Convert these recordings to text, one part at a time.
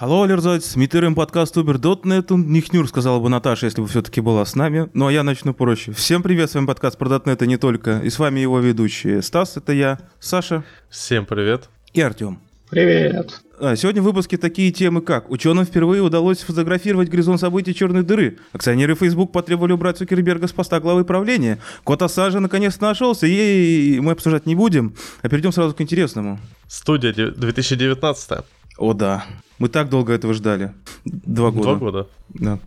Алло, Лерзать, митерим подкаст Uber.net, Нихнюр, сказала бы Наташа, если бы все-таки была с нами. Ну, а я начну проще. Всем привет, с вами подкаст про .NET и не только. И с вами его ведущие. Стас, это я, Саша. Всем привет. И Артем. Привет. А, сегодня в выпуске такие темы, как ученым впервые удалось фотографировать горизонт событий черной дыры, акционеры Facebook потребовали убрать Цукерберга с поста главы правления, кот Ассажа наконец нашелся, и мы обсуждать не будем, а перейдем сразу к интересному. Студия 2019. О да, мы так долго этого ждали. Два года. Два года. Да.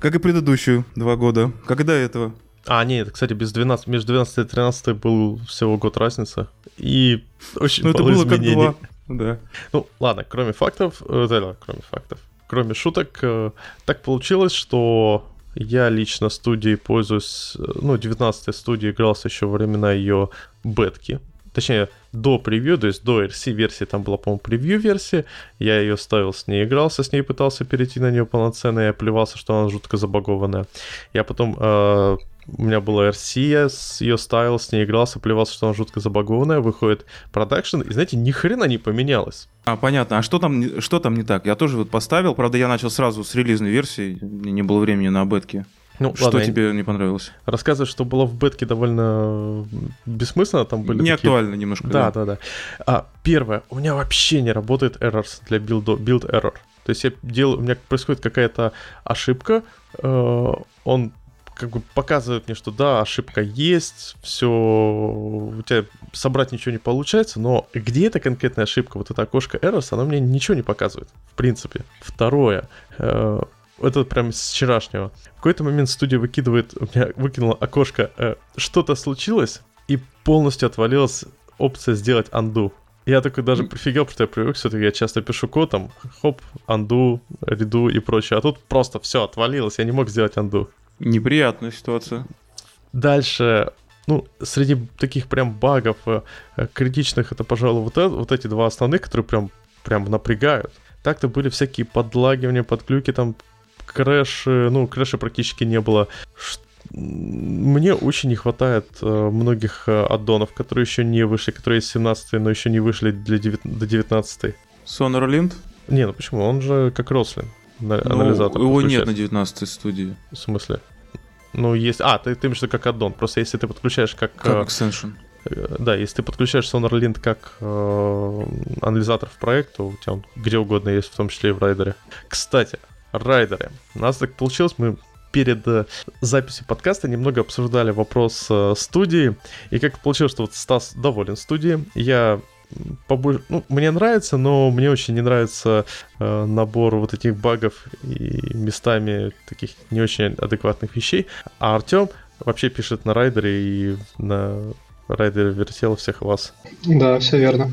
Как и предыдущую два года. Как и до этого. А, нет, кстати, без 12, между 12 и 13 был всего год разница. И очень Ну, это было как изменений. два. Да. Ну, ладно, кроме фактов, э, да, да, кроме фактов, кроме шуток, э, так получилось, что я лично студией пользуюсь, э, ну, 19 студии игрался еще во времена ее бетки. Точнее, до превью, то есть до RC-версии, там была, по-моему, превью-версия, я ее ставил, с ней игрался, с ней пытался перейти на нее полноценно, я плевался, что она жутко забагованная. Я потом, э, у меня была RC, я ее ставил, с ней игрался, плевался, что она жутко забагованная, выходит продакшн, и знаете, ни хрена не поменялось. А, понятно. А что там, что там не так? Я тоже вот поставил, правда, я начал сразу с релизной версии, не было времени на бетке. Ну, Что ладно, тебе не понравилось? Рассказывать, что было в бетке довольно бессмысленно, там были не такие- актуально немножко. Да, да, да. А, первое, у меня вообще не работает errors для build, build error. То есть я делаю, у меня происходит какая-то ошибка, э, он как бы показывает мне, что да, ошибка есть, все, у тебя собрать ничего не получается, но где эта конкретная ошибка, вот это окошко errors, она мне ничего не показывает, в принципе. Второе, э, это прям с вчерашнего. В какой-то момент студия выкидывает, у меня выкинула окошко, э, что-то случилось, и полностью отвалилась опция сделать undo. Я такой даже прифигел, потому что я привык, все-таки я часто пишу код, там, хоп, undo, реду и прочее. А тут просто все отвалилось, я не мог сделать undo. Неприятная ситуация. Дальше, ну, среди таких прям багов э, критичных, это, пожалуй, вот, это- вот эти два основных, которые прям, прям напрягают. Так-то были всякие подлагивания, подглюки, там, крэши, ну, крэша практически не было. Мне очень не хватает э, многих э, аддонов, которые еще не вышли, которые есть 17 но еще не вышли для девят- до 19 Sonar Lint? Не, ну почему? Он же как Рослин, на- анализатор. Ну, его нет на 19 студии. В смысле? Ну, есть... А, ты, ты имеешь в виду как аддон. Просто если ты подключаешь как... Как extension. Э, Да, если ты подключаешь SonarLint как э, анализатор в проект, то у тебя он где угодно есть, в том числе и в райдере. Кстати, райдеры. У нас так получилось, мы перед э, записью подкаста немного обсуждали вопрос э, студии, и как получилось, что вот Стас доволен студией, я побольше, ну, мне нравится, но мне очень не нравится э, набор вот этих багов и местами таких не очень адекватных вещей. А Артем вообще пишет на райдере и на райдере вертел всех вас. Да, все верно.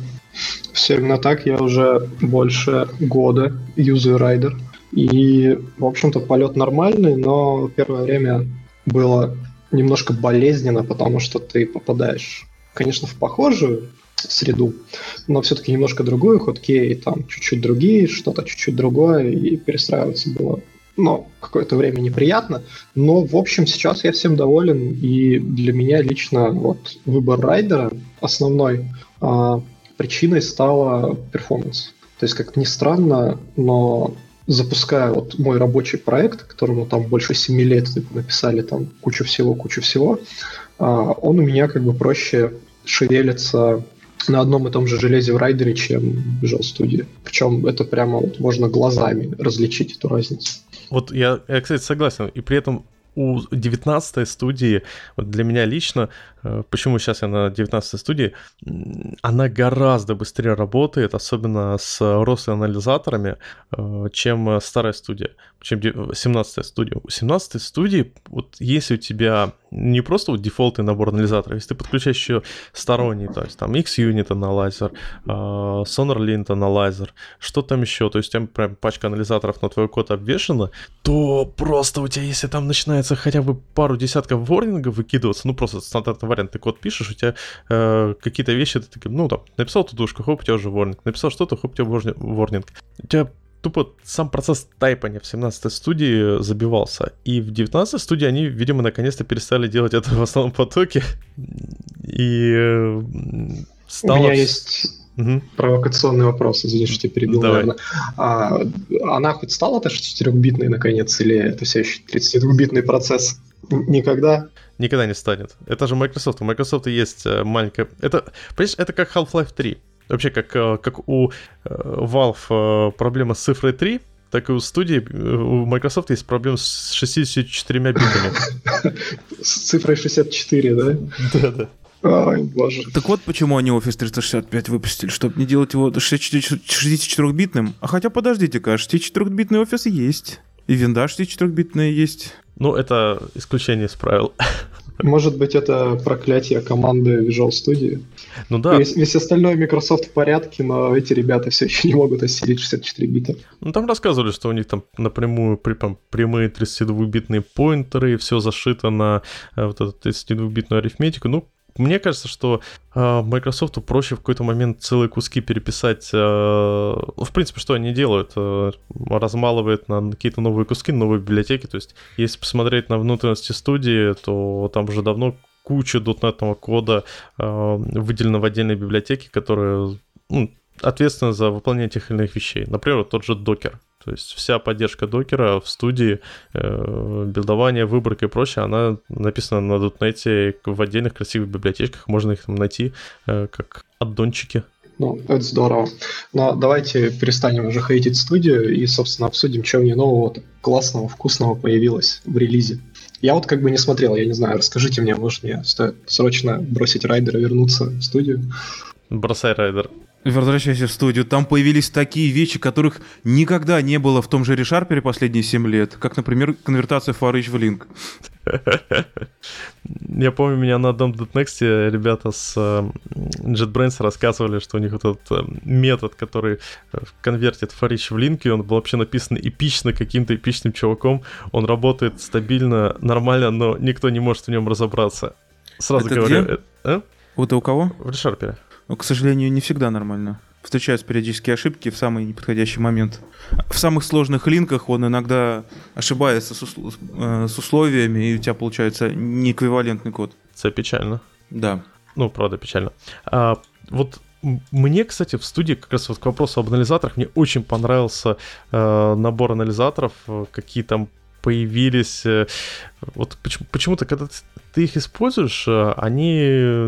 Все именно так. Я уже больше года юзаю райдер. И, в общем-то, полет нормальный, но первое время было немножко болезненно, потому что ты попадаешь, конечно, в похожую среду, но все-таки немножко другую, хоткей там чуть-чуть другие, что-то чуть-чуть другое, и перестраиваться было, ну, какое-то время неприятно, но, в общем, сейчас я всем доволен, и для меня лично вот выбор Rider а основной а, причиной стала performance. То есть, как ни странно, но запуская вот мой рабочий проект, которому там больше 7 лет написали там кучу всего, кучу всего, а, он у меня как бы проще шевелится на одном и том же железе в Rider е, чем в Visual Studio. Причем это прямо вот можно глазами различить эту разницу. Вот я, я, кстати, согласен. И при этом у 19 студии, вот для меня лично, э, почему сейчас я на 19 студии, она гораздо быстрее работает, особенно с рост-анализаторами, э, чем э, старая студия, чем де- 17 студия. У 17 студии, вот если у тебя не просто вот дефолтный набор анализаторов, если ты подключаешь еще сторонний, то есть там X-Unit анализер, э, SonarLint анализер, что там еще, то есть там прям пачка анализаторов на твой код обвешена, то просто у тебя, если там начинается хотя бы пару десятков ворнингов выкидываться, ну просто стандартный вариант, ты код пишешь, у тебя э, какие-то вещи, ты такой, ну там, написал тудушку, хоп, у тебя уже ворнинг, написал что-то, хоп, у тебя ворни- ворнинг. У тебя тупо сам процесс тайпания в 17 студии забивался. И в 19 студии они, видимо, наконец-то перестали делать это в основном потоке. И э, У стало... меня есть Угу. Провокационный вопрос, извини, что тебя перебил, Давай. наверное. А, она хоть стала-то 4-битной наконец, или это все еще 32-битный процесс? Никогда? Никогда не станет. Это же Microsoft. У Microsoft есть э, маленькая... Это, понимаешь, это как Half-Life 3. Вообще, как, э, как у э, Valve проблема с цифрой 3, так и у студии, у Microsoft есть проблема с 64 битами. С цифрой 64, да? Да-да. Ой, боже. Так вот почему они Office 365 выпустили, чтобы не делать его 64-битным. А хотя подождите-ка, 64-битный Office есть. И винда 64-битная есть. Ну, это исключение из правил. Может быть, это проклятие команды Visual Studio? Ну да. Весь, весь остальной Microsoft в порядке, но эти ребята все еще не могут осилить 64 бита. Ну там рассказывали, что у них там напрямую при, там, прямые 32-битные поинтеры, и все зашито на э, вот эту 32-битную арифметику. Ну, мне кажется, что э, Microsoft проще в какой-то момент целые куски переписать. Э, ну, в принципе, что они делают? Э, размалывают на какие-то новые куски, новые библиотеки. То есть, если посмотреть на внутренности студии, то там уже давно куча дотнетного кода э, выделена в отдельной библиотеке, которая ну, ответственна за выполнение тех или иных вещей. Например, тот же докер. То есть вся поддержка докера в студии, э, билдование, выборка и прочее, она написана на дотнете в отдельных красивых библиотеках, можно их там найти э, как аддончики. Ну, это здорово. Но давайте перестанем уже хейтить студию и, собственно, обсудим, что в ней нового классного, вкусного появилось в релизе. Я вот как бы не смотрел, я не знаю, расскажите мне, может мне стоит срочно бросить райдера, вернуться в студию? Бросай райдер. Возвращайся в студию. Там появились такие вещи, которых никогда не было в том же ReSharper последние 7 лет. Как, например, конвертация ForEach в Link. Я помню, меня на одном .next ребята с э, JetBrains рассказывали, что у них вот этот э, метод, который э, конвертит форич в линки, он был вообще написан эпично каким-то эпичным чуваком. Он работает стабильно, нормально, но никто не может в нем разобраться. Сразу Это говорю. Где? А? Вот у кого? В ReSharper. Но, к сожалению, не всегда нормально. Встречаются периодические ошибки в самый неподходящий момент. В самых сложных линках он иногда ошибается с, усл- э, с условиями, и у тебя получается неэквивалентный код. Это печально. Да. Ну, правда, печально. А, вот мне, кстати, в студии как раз вот к вопросу об анализаторах, мне очень понравился э, набор анализаторов, э, какие там появились. Э, вот почему-то, когда ты их используешь, э, они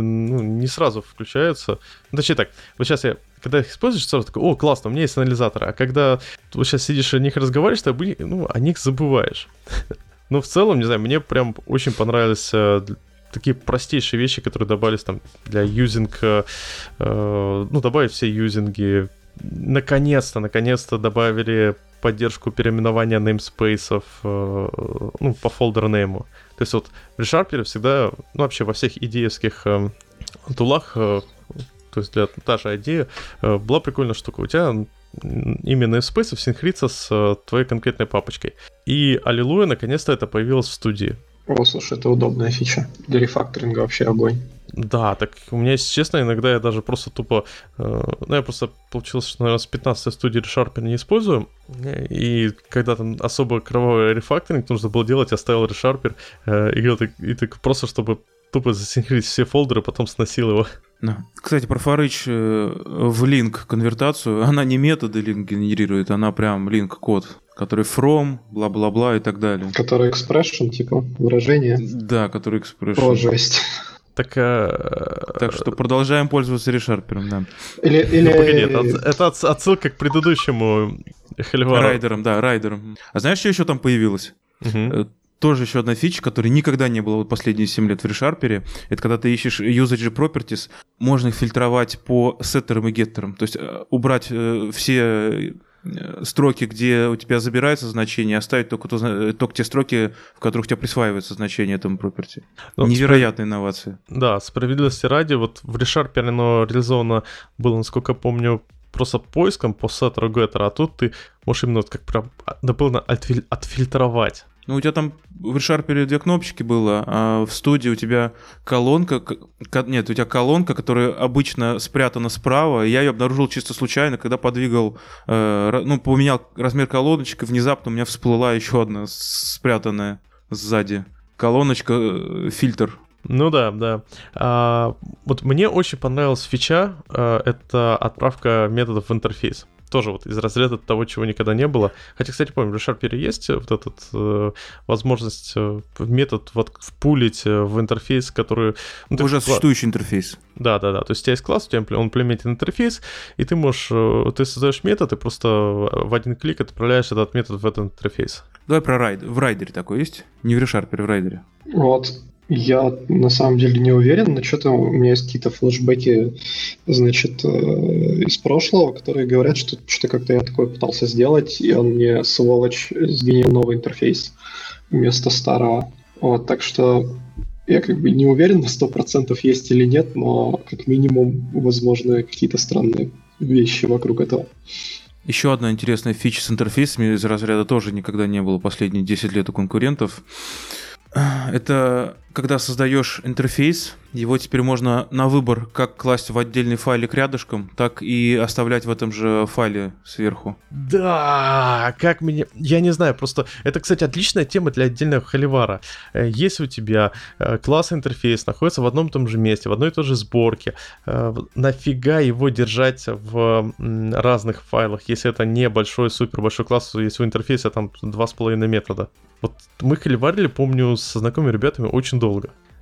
ну, не сразу включаются. Ну, точнее так, вот сейчас я, когда их используешь, сразу такой, о, классно, у меня есть анализатор. А когда вот сейчас сидишь о них разговариваешь, ты ну, о них забываешь. Но в целом, не знаю, мне прям очень понравились э, такие простейшие вещи, которые добавились там для юзинга, э, ну, добавить все юзинги. Наконец-то, наконец-то добавили поддержку переименования namespace э, ну, по name. То есть вот в ReSharper всегда, ну вообще во всех идеевских э, тулах, э, то есть для та же идея, была прикольная штука. У тебя имя namespace синхрится с твоей конкретной папочкой. И аллилуйя, наконец-то это появилось в студии. О, слушай, это удобная фича. Для рефакторинга вообще огонь. Да, так у меня, если честно, иногда я даже просто тупо... Э, ну, я просто получилось, что, наверное, с 15 студии ReSharper не использую. И когда там особо кровавый рефакторинг нужно было делать, я ставил ReSharper э, и, и, и так просто, чтобы тупо засинхрить все фолдеры, потом сносил его. Да. Кстати, про Forage э, в link конвертацию, она не методы link генерирует, она прям link код который from, бла-бла-бла и так далее. Который expression, типа выражение. Да, который expression. О, жесть. Так, э... так что продолжаем пользоваться решарпером, да. Или, или... Ну, погоди, это, это отсылка к предыдущему Хельвару. Райдерам, да, райдерам. А знаешь, что еще там появилось? Угу. Тоже еще одна фича, которой никогда не было вот последние 7 лет в ReSharper, это когда ты ищешь usage properties, можно их фильтровать по сеттерам и геттерам. То есть э, убрать э, все строки, где у тебя забирается значение, оставить только, то, э, только те строки, в которых у тебя присваивается значение этому property. Ну, Невероятная спро... инновация. Да, справедливости ради, вот в ReSharper оно реализовано было, насколько помню, просто поиском по сеттеру геттера, а тут ты можешь именно вот как прям дополнительно отфильтровать ну, у тебя там в ReSharper две кнопочки было, а в студии у тебя колонка... Нет, у тебя колонка, которая обычно спрятана справа. Я ее обнаружил чисто случайно, когда подвигал... Э, ну, поменял размер колоночек, и внезапно у меня всплыла еще одна спрятанная сзади. Колоночка, э, фильтр Ну да, да. А, вот мне очень понравилась фича, а, это отправка методов в интерфейс тоже вот из разряда того, чего никогда не было. Хотя, кстати, помню, в ReSharper есть вот этот э, возможность, э, метод вот впулить э, в интерфейс, который... Ну, Уже существующий интерфейс. Да, да, да. То есть у тебя есть класс, у тебя он имплементит интерфейс, и ты можешь, э, ты создаешь метод, и просто в один клик отправляешь этот метод в этот интерфейс. Давай про райд. В райдере такой есть? Не в ReSharper, в райдере. Вот. Я на самом деле не уверен, но что-то у меня есть какие-то флешбеки, значит, э, из прошлого, которые говорят, что что-то как-то я такое пытался сделать, и он мне, сволочь, сгенил новый интерфейс вместо старого. Вот, так что я как бы не уверен на 100% есть или нет, но как минимум, возможно, какие-то странные вещи вокруг этого. Еще одна интересная фича с интерфейсами из разряда тоже никогда не было последние 10 лет у конкурентов. Это когда создаешь интерфейс, его теперь можно на выбор как класть в отдельный файлик рядышком, так и оставлять в этом же файле сверху. Да, как меня... Я не знаю, просто... Это, кстати, отличная тема для отдельного холивара. Э, если у тебя э, класс интерфейс находится в одном и том же месте, в одной и той же сборке, э, нафига его держать в разных файлах, если это не большой, супер большой класс, если у интерфейса там 2,5 метода? Вот мы холиварили, помню, со знакомыми ребятами очень долго.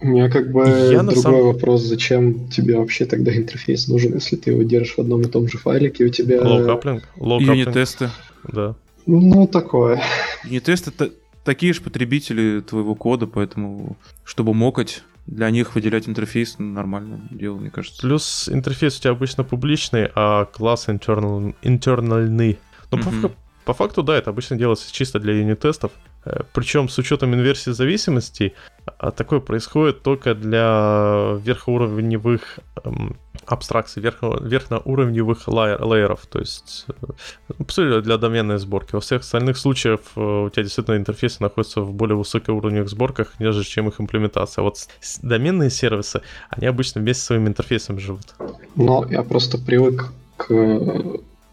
У меня как бы я другой самом... вопрос, зачем тебе вообще тогда интерфейс нужен, если ты его держишь в одном и том же файлике, у тебя... Low Юнит-тесты. Да. Ну, такое. Юнит-тесты это такие же потребители твоего кода, поэтому, чтобы мокать, для них выделять интерфейс нормальное дело, мне кажется. Плюс интерфейс у тебя обычно публичный, а класс internal, интернальный. Но mm-hmm. по, по факту, да, это обычно делается чисто для юнит-тестов. Э, Причем с учетом инверсии зависимостей, а такое происходит только для верхоуровневых эм, абстракций, верхо, верхноуровневых лайеров, то есть э, для доменной сборки. Во всех остальных случаях э, у тебя действительно интерфейсы находятся в более высокоуровневых сборках, нежели чем их имплементация. Вот доменные сервисы, они обычно вместе с своим интерфейсом живут. Но я просто привык к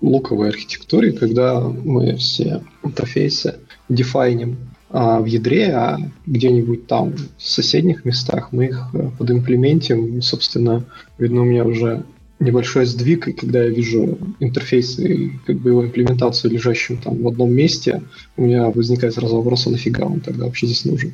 луковой архитектуре, когда мы все интерфейсы дефайним а, в ядре, а где-нибудь там в соседних местах мы их э, подимплементим. Собственно, видно, у меня уже небольшой сдвиг, и когда я вижу интерфейс и как бы его имплементацию лежащим там в одном месте, у меня возникает сразу вопрос, а нафига он тогда вообще здесь нужен?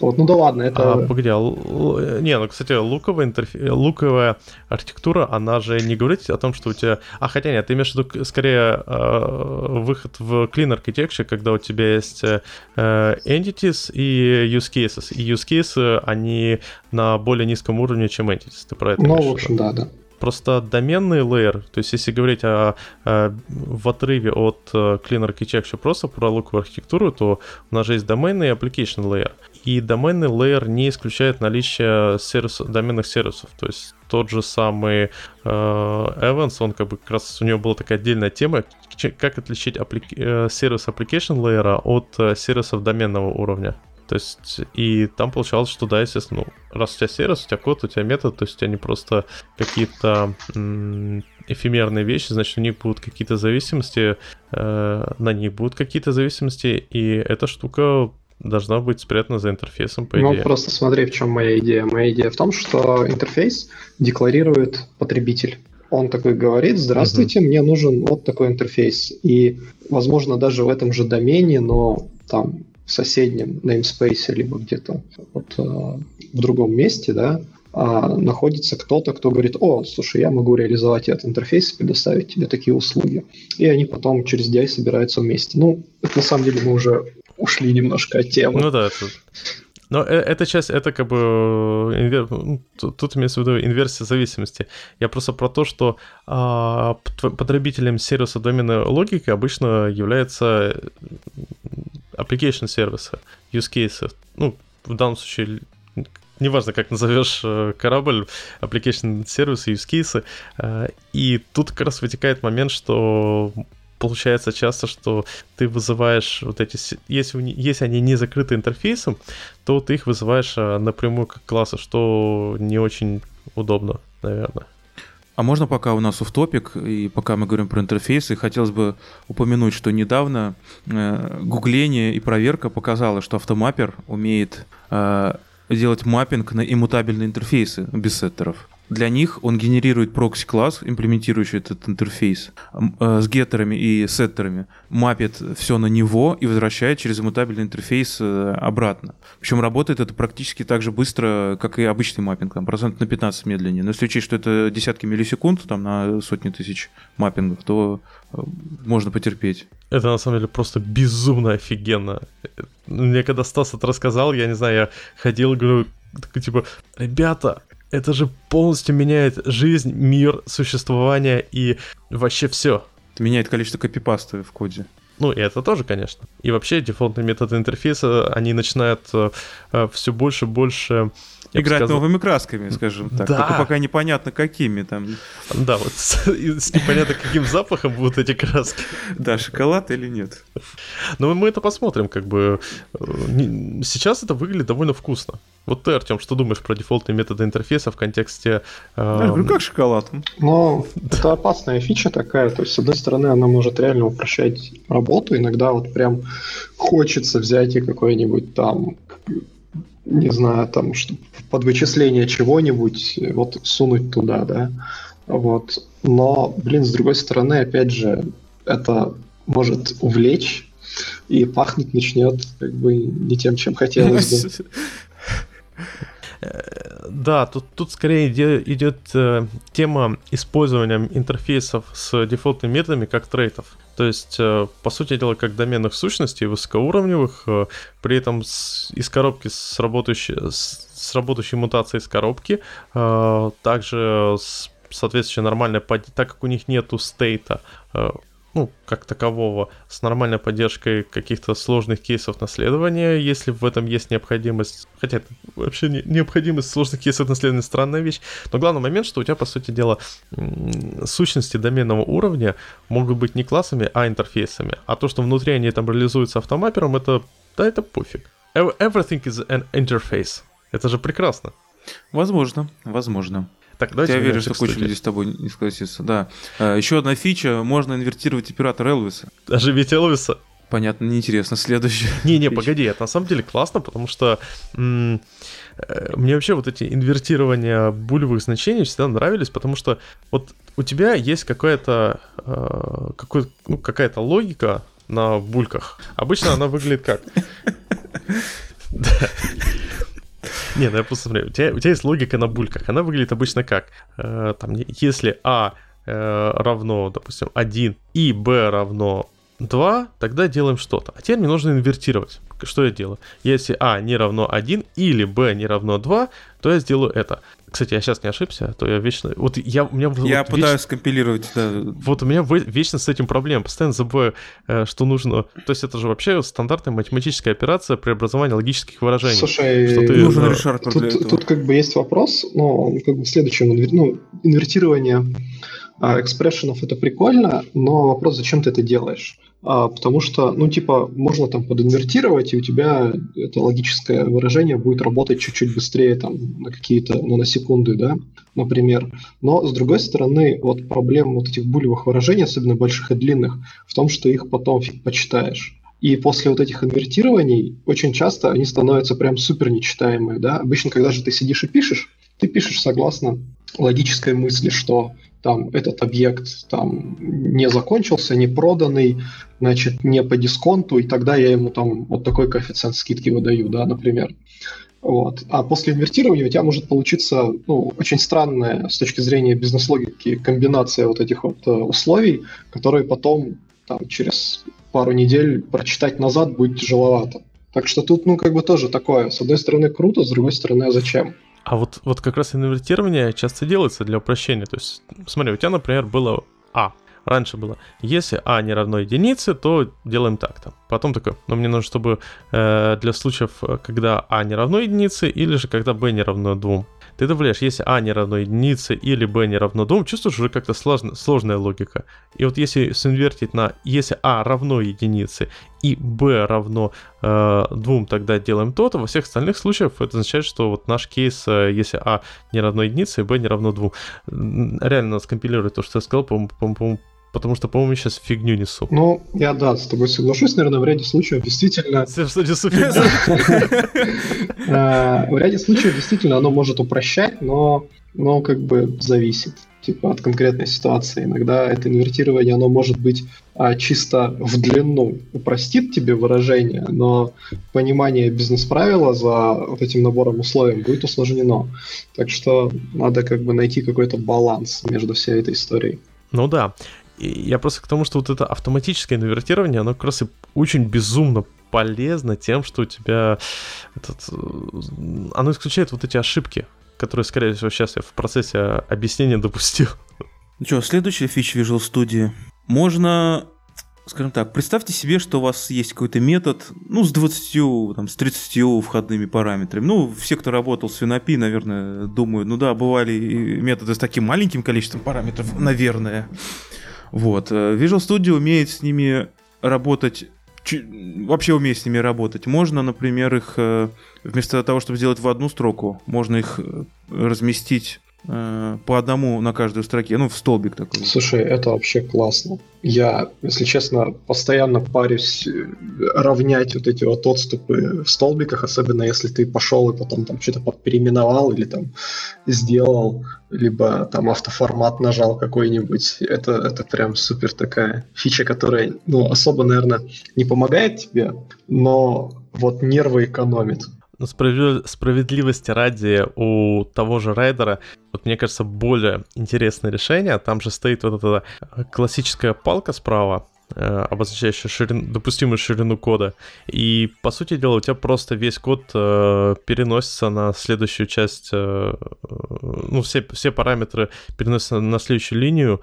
Вот, ну да ладно, это... А, погоди, а, не, ну, кстати, луковая, интерфе... луковая архитектура, она же не говорит о том, что у тебя... А, хотя нет, ты имеешь в виду скорее э, выход в clean architecture, когда у тебя есть э, entities и use cases. И use cases, они на более низком уровне, чем entities. Ты про это Ну, в общем, да, да. Просто доменный layer, то есть если говорить о, о, в отрыве от uh, Clean Architecture просто про луковую архитектуру, то у нас же есть доменный и application layer. И доменный layer не исключает наличие сервис, доменных сервисов. То есть тот же самый uh, Evans, он как бы как раз у него была такая отдельная тема, как отличить апплики- э, сервис application layer от uh, сервисов доменного уровня. То есть, и там получалось, что да, естественно, ну, раз у тебя сервис, у тебя код, у тебя метод, то есть у тебя не просто какие-то м- эфемерные вещи, значит, у них будут какие-то зависимости, э, на них будут какие-то зависимости, и эта штука должна быть спрятана за интерфейсом, по ну, идее. Ну, просто смотри, в чем моя идея. Моя идея в том, что интерфейс декларирует потребитель. Он такой говорит, здравствуйте, uh-huh. мне нужен вот такой интерфейс. И, возможно, даже в этом же домене, но там соседнем namespace, либо где-то вот, э, в другом месте, да, а находится кто-то, кто говорит, о, слушай, я могу реализовать этот интерфейс и предоставить тебе такие услуги. И они потом через DI собираются вместе. Ну, это на самом деле мы уже ушли немножко от темы. Ну да, это... Но э, эта часть, это как бы инвер... Ну, тут имеется в виду инверсия зависимости. Я просто про то, что а, потребителем сервиса доменной логики обычно является application сервиса, use cases. Ну, в данном случае неважно, как назовешь э, корабль, application сервисы, use cases. Э, и тут как раз вытекает момент, что получается часто, что ты вызываешь вот эти... Если, если они не закрыты интерфейсом, то ты их вызываешь э, напрямую как классы, что не очень удобно, наверное. А можно пока у нас в топик и пока мы говорим про интерфейсы, хотелось бы упомянуть, что недавно э, гугление и проверка показала, что автомаппер умеет э, делать маппинг на иммутабельные интерфейсы без сеттеров. Для них он генерирует прокси-класс, имплементирующий этот интерфейс э, с геттерами и сеттерами, мапит все на него и возвращает через иммутабельный интерфейс э, обратно. Причем работает это практически так же быстро, как и обычный маппинг, там, процент на 15 медленнее. Но если учесть, что это десятки миллисекунд там, на сотни тысяч маппингов, то э, можно потерпеть. Это на самом деле просто безумно офигенно. Мне когда Стас это рассказал, я не знаю, я ходил, говорю, такой, типа, ребята, это же полностью меняет жизнь, мир, существование и вообще все. Это меняет количество копипасты в коде. Ну, и это тоже, конечно. И вообще дефолтные методы интерфейса, они начинают э, э все больше и больше Играть сказал... новыми красками, скажем так. Да. Только пока непонятно какими там. Да, вот с, с непонятно каким запахом будут эти краски. Да, шоколад или нет. Но мы это посмотрим, как бы. Э, сейчас это выглядит довольно вкусно. Вот ты, Артем, что думаешь про дефолтные методы интерфейса в контексте... Э... Я говорю, как шоколад? Ну, это опасная фича такая. То есть, с одной стороны, она может реально упрощать работу. Иногда вот прям хочется взять и какой-нибудь там не знаю, там, что под вычисление чего-нибудь вот сунуть туда, да. Вот. Но, блин, с другой стороны, опять же, это может увлечь и пахнуть начнет как бы не тем, чем хотелось бы. Да, тут, тут скорее идет, э, тема использования интерфейсов с дефолтными методами как трейтов. То есть, э, по сути дела, как доменных сущностей высокоуровневых, э, при этом с, из коробки с работающей, с, с работающей мутацией из коробки, э, также с соответствующей нормальной, так как у них нету стейта, ну, как такового, с нормальной поддержкой каких-то сложных кейсов наследования, если в этом есть необходимость. Хотя это вообще не, необходимость сложных кейсов наследования странная вещь. Но главный момент, что у тебя, по сути дела, сущности доменного уровня могут быть не классами, а интерфейсами. А то, что внутри они там реализуются автомапером, это, да, это пофиг. Everything is an interface. Это же прекрасно. Возможно, возможно. Так, давайте Я верю, что куча людей с тобой не согласится. Да. А, еще одна фича. Можно инвертировать оператор Элвиса. Оживить Элвиса? Понятно, неинтересно. Следующее. Не-не, погоди, это на самом деле классно, потому что м- э, мне вообще вот эти инвертирования булевых значений всегда нравились, потому что вот у тебя есть какая-то э, какой, ну, какая-то логика на бульках. Обычно она выглядит как? Не, ну я просто смотрю, у тебя, у тебя есть логика на бульках. Она выглядит обычно как? Э, там, если А э, равно, допустим, 1 и B равно 2, тогда делаем что-то. А теперь мне нужно инвертировать. Что я делаю? Если А не равно 1 или B не равно 2, то я сделаю это. Кстати, я сейчас не ошибся, а то я вечно... Вот я, у меня я вот пытаюсь вечно... скомпилировать, да. Вот у меня вечно с этим проблема. Постоянно забываю, э, что нужно... То есть это же вообще стандартная математическая операция преобразования логических выражений. Слушай, что ты... нужен решард тут, тут как бы есть вопрос, но как бы в следующем. Ну, инвертирование экспрессионов это прикольно, но вопрос, зачем ты это делаешь? А, потому что, ну, типа, можно там подинвертировать, и у тебя это логическое выражение будет работать чуть-чуть быстрее, там, на какие-то, на секунды, да, например. Но, с другой стороны, вот проблема вот этих булевых выражений, особенно больших и длинных, в том, что их потом фиг почитаешь. И после вот этих инвертирований очень часто они становятся прям супер нечитаемые, да. Обычно, когда же ты сидишь и пишешь, ты пишешь согласно логической мысли, что там этот объект там не закончился, не проданный, значит, не по дисконту, и тогда я ему там вот такой коэффициент скидки выдаю, да, например. Вот. А после инвертирования у тебя может получиться ну, очень странная с точки зрения бизнес-логики комбинация вот этих вот э, условий, которые потом там, через пару недель прочитать назад будет тяжеловато. Так что тут, ну, как бы тоже такое. С одной стороны круто, с другой стороны, а зачем? А вот, вот как раз инвертирование часто делается для упрощения. То есть, смотри, у тебя, например, было А. Раньше было, если А не равно единице, то делаем так-то. Потом такой, но мне нужно, чтобы э, для случаев, э, когда А не равно единице, или же когда Б не равно двум ты добавляешь, если а не равно единице или b не равно 2, чувствуешь уже как-то сложно, сложная логика. И вот если синвертить на, если а равно единице и b равно э, 2, тогда делаем то, то во всех остальных случаях это означает, что вот наш кейс, э, если а не равно единице и b не равно 2. Реально надо скомпилировать то, что я сказал, по-моему, по потому что, по-моему, сейчас фигню несу. Ну, я, да, с тобой соглашусь, наверное, в ряде случаев действительно... Что несу? Э, в ряде случаев действительно оно может упрощать, но, но как бы зависит типа от конкретной ситуации. Иногда это инвертирование, оно может быть а, чисто в длину, упростит тебе выражение, но понимание бизнес-правила за вот этим набором условий будет усложнено. Так что надо как бы найти какой-то баланс между всей этой историей. Ну да. Я просто к тому, что вот это автоматическое инвертирование, оно как раз и очень безумно полезно тем, что у тебя этот, э, оно исключает вот эти ошибки, которые, скорее всего, сейчас я в процессе объяснения допустил. Ну что, следующая фича Visual Studio. Можно, скажем так, представьте себе, что у вас есть какой-то метод, ну, с 20, там, с 30 входными параметрами. Ну, все, кто работал с WinAPI, наверное, думают, ну да, бывали методы с таким маленьким количеством параметров, наверное. Вот. э, Visual Studio умеет с ними работать вообще умеет с ними работать. Можно, например, их э, вместо того, чтобы сделать в одну строку, можно их э, разместить по одному на каждой строке, ну, в столбик такой. Слушай, это вообще классно. Я, если честно, постоянно парюсь равнять вот эти вот отступы в столбиках, особенно если ты пошел и потом там что-то переименовал или там сделал, либо там автоформат нажал какой-нибудь. Это, это прям супер такая фича, которая, ну, особо, наверное, не помогает тебе, но вот нервы экономит. Справедливости ради у того же райдера, вот мне кажется, более интересное решение. Там же стоит вот эта классическая палка справа, Э, обозначающая ширин, допустимую ширину кода. И, по сути дела, у тебя просто весь код э, переносится на следующую часть, э, ну, все, все параметры переносятся на следующую линию,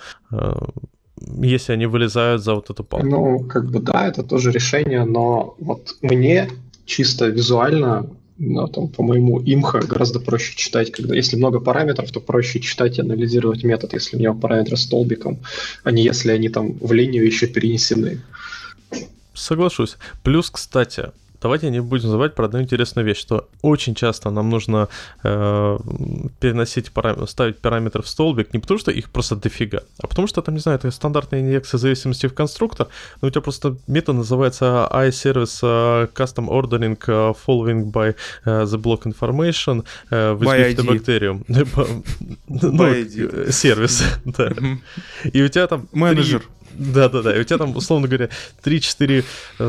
если они вылезают за вот эту палку. Ну, как бы да, это тоже решение, но вот мне чисто визуально но там, по-моему, имха гораздо проще читать, когда если много параметров, то проще читать и анализировать метод, если у него параметры столбиком, а не если они там в линию еще перенесены. Соглашусь. Плюс, кстати, давайте не будем забывать про одну интересную вещь, что очень часто нам нужно э, переносить, парам... ставить параметры в столбик не потому, что их просто дофига, а потому что там, не знаю, это стандартные индексы зависимости в конструктор, но у тебя просто метод называется iService uh, Custom Ordering uh, Following by uh, the Block Information with by the Bacterium. ну, сервис, да. И у тебя там... Менеджер. Да-да-да, у тебя там, условно говоря, 3-4 э,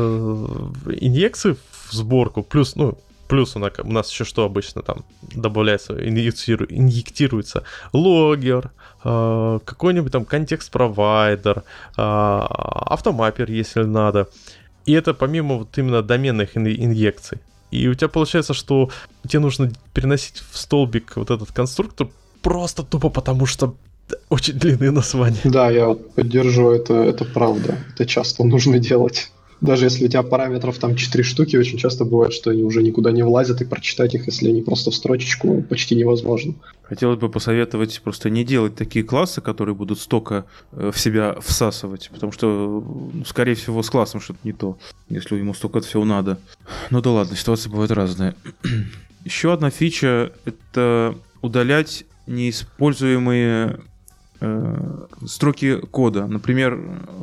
инъекции в сборку, плюс, ну, плюс у нас, еще что обычно там добавляется, инъектиру, инъектируется логер, э, какой-нибудь там контекст-провайдер, э, автомаппер, если надо. И это помимо вот именно доменных инъекций. И у тебя получается, что тебе нужно переносить в столбик вот этот конструктор просто тупо потому, что очень длинные названия. Да, я поддерживаю это, это правда. Это часто нужно делать. Даже если у тебя параметров там 4 штуки, очень часто бывает, что они уже никуда не влазят, и прочитать их, если они просто в строчечку, почти невозможно. Хотелось бы посоветовать просто не делать такие классы, которые будут столько э, в себя всасывать, потому что, ну, скорее всего, с классом что-то не то, если ему столько всего надо. Ну да ладно, ситуации бывают разные. Еще одна фича — это удалять неиспользуемые Э, строки кода. Например,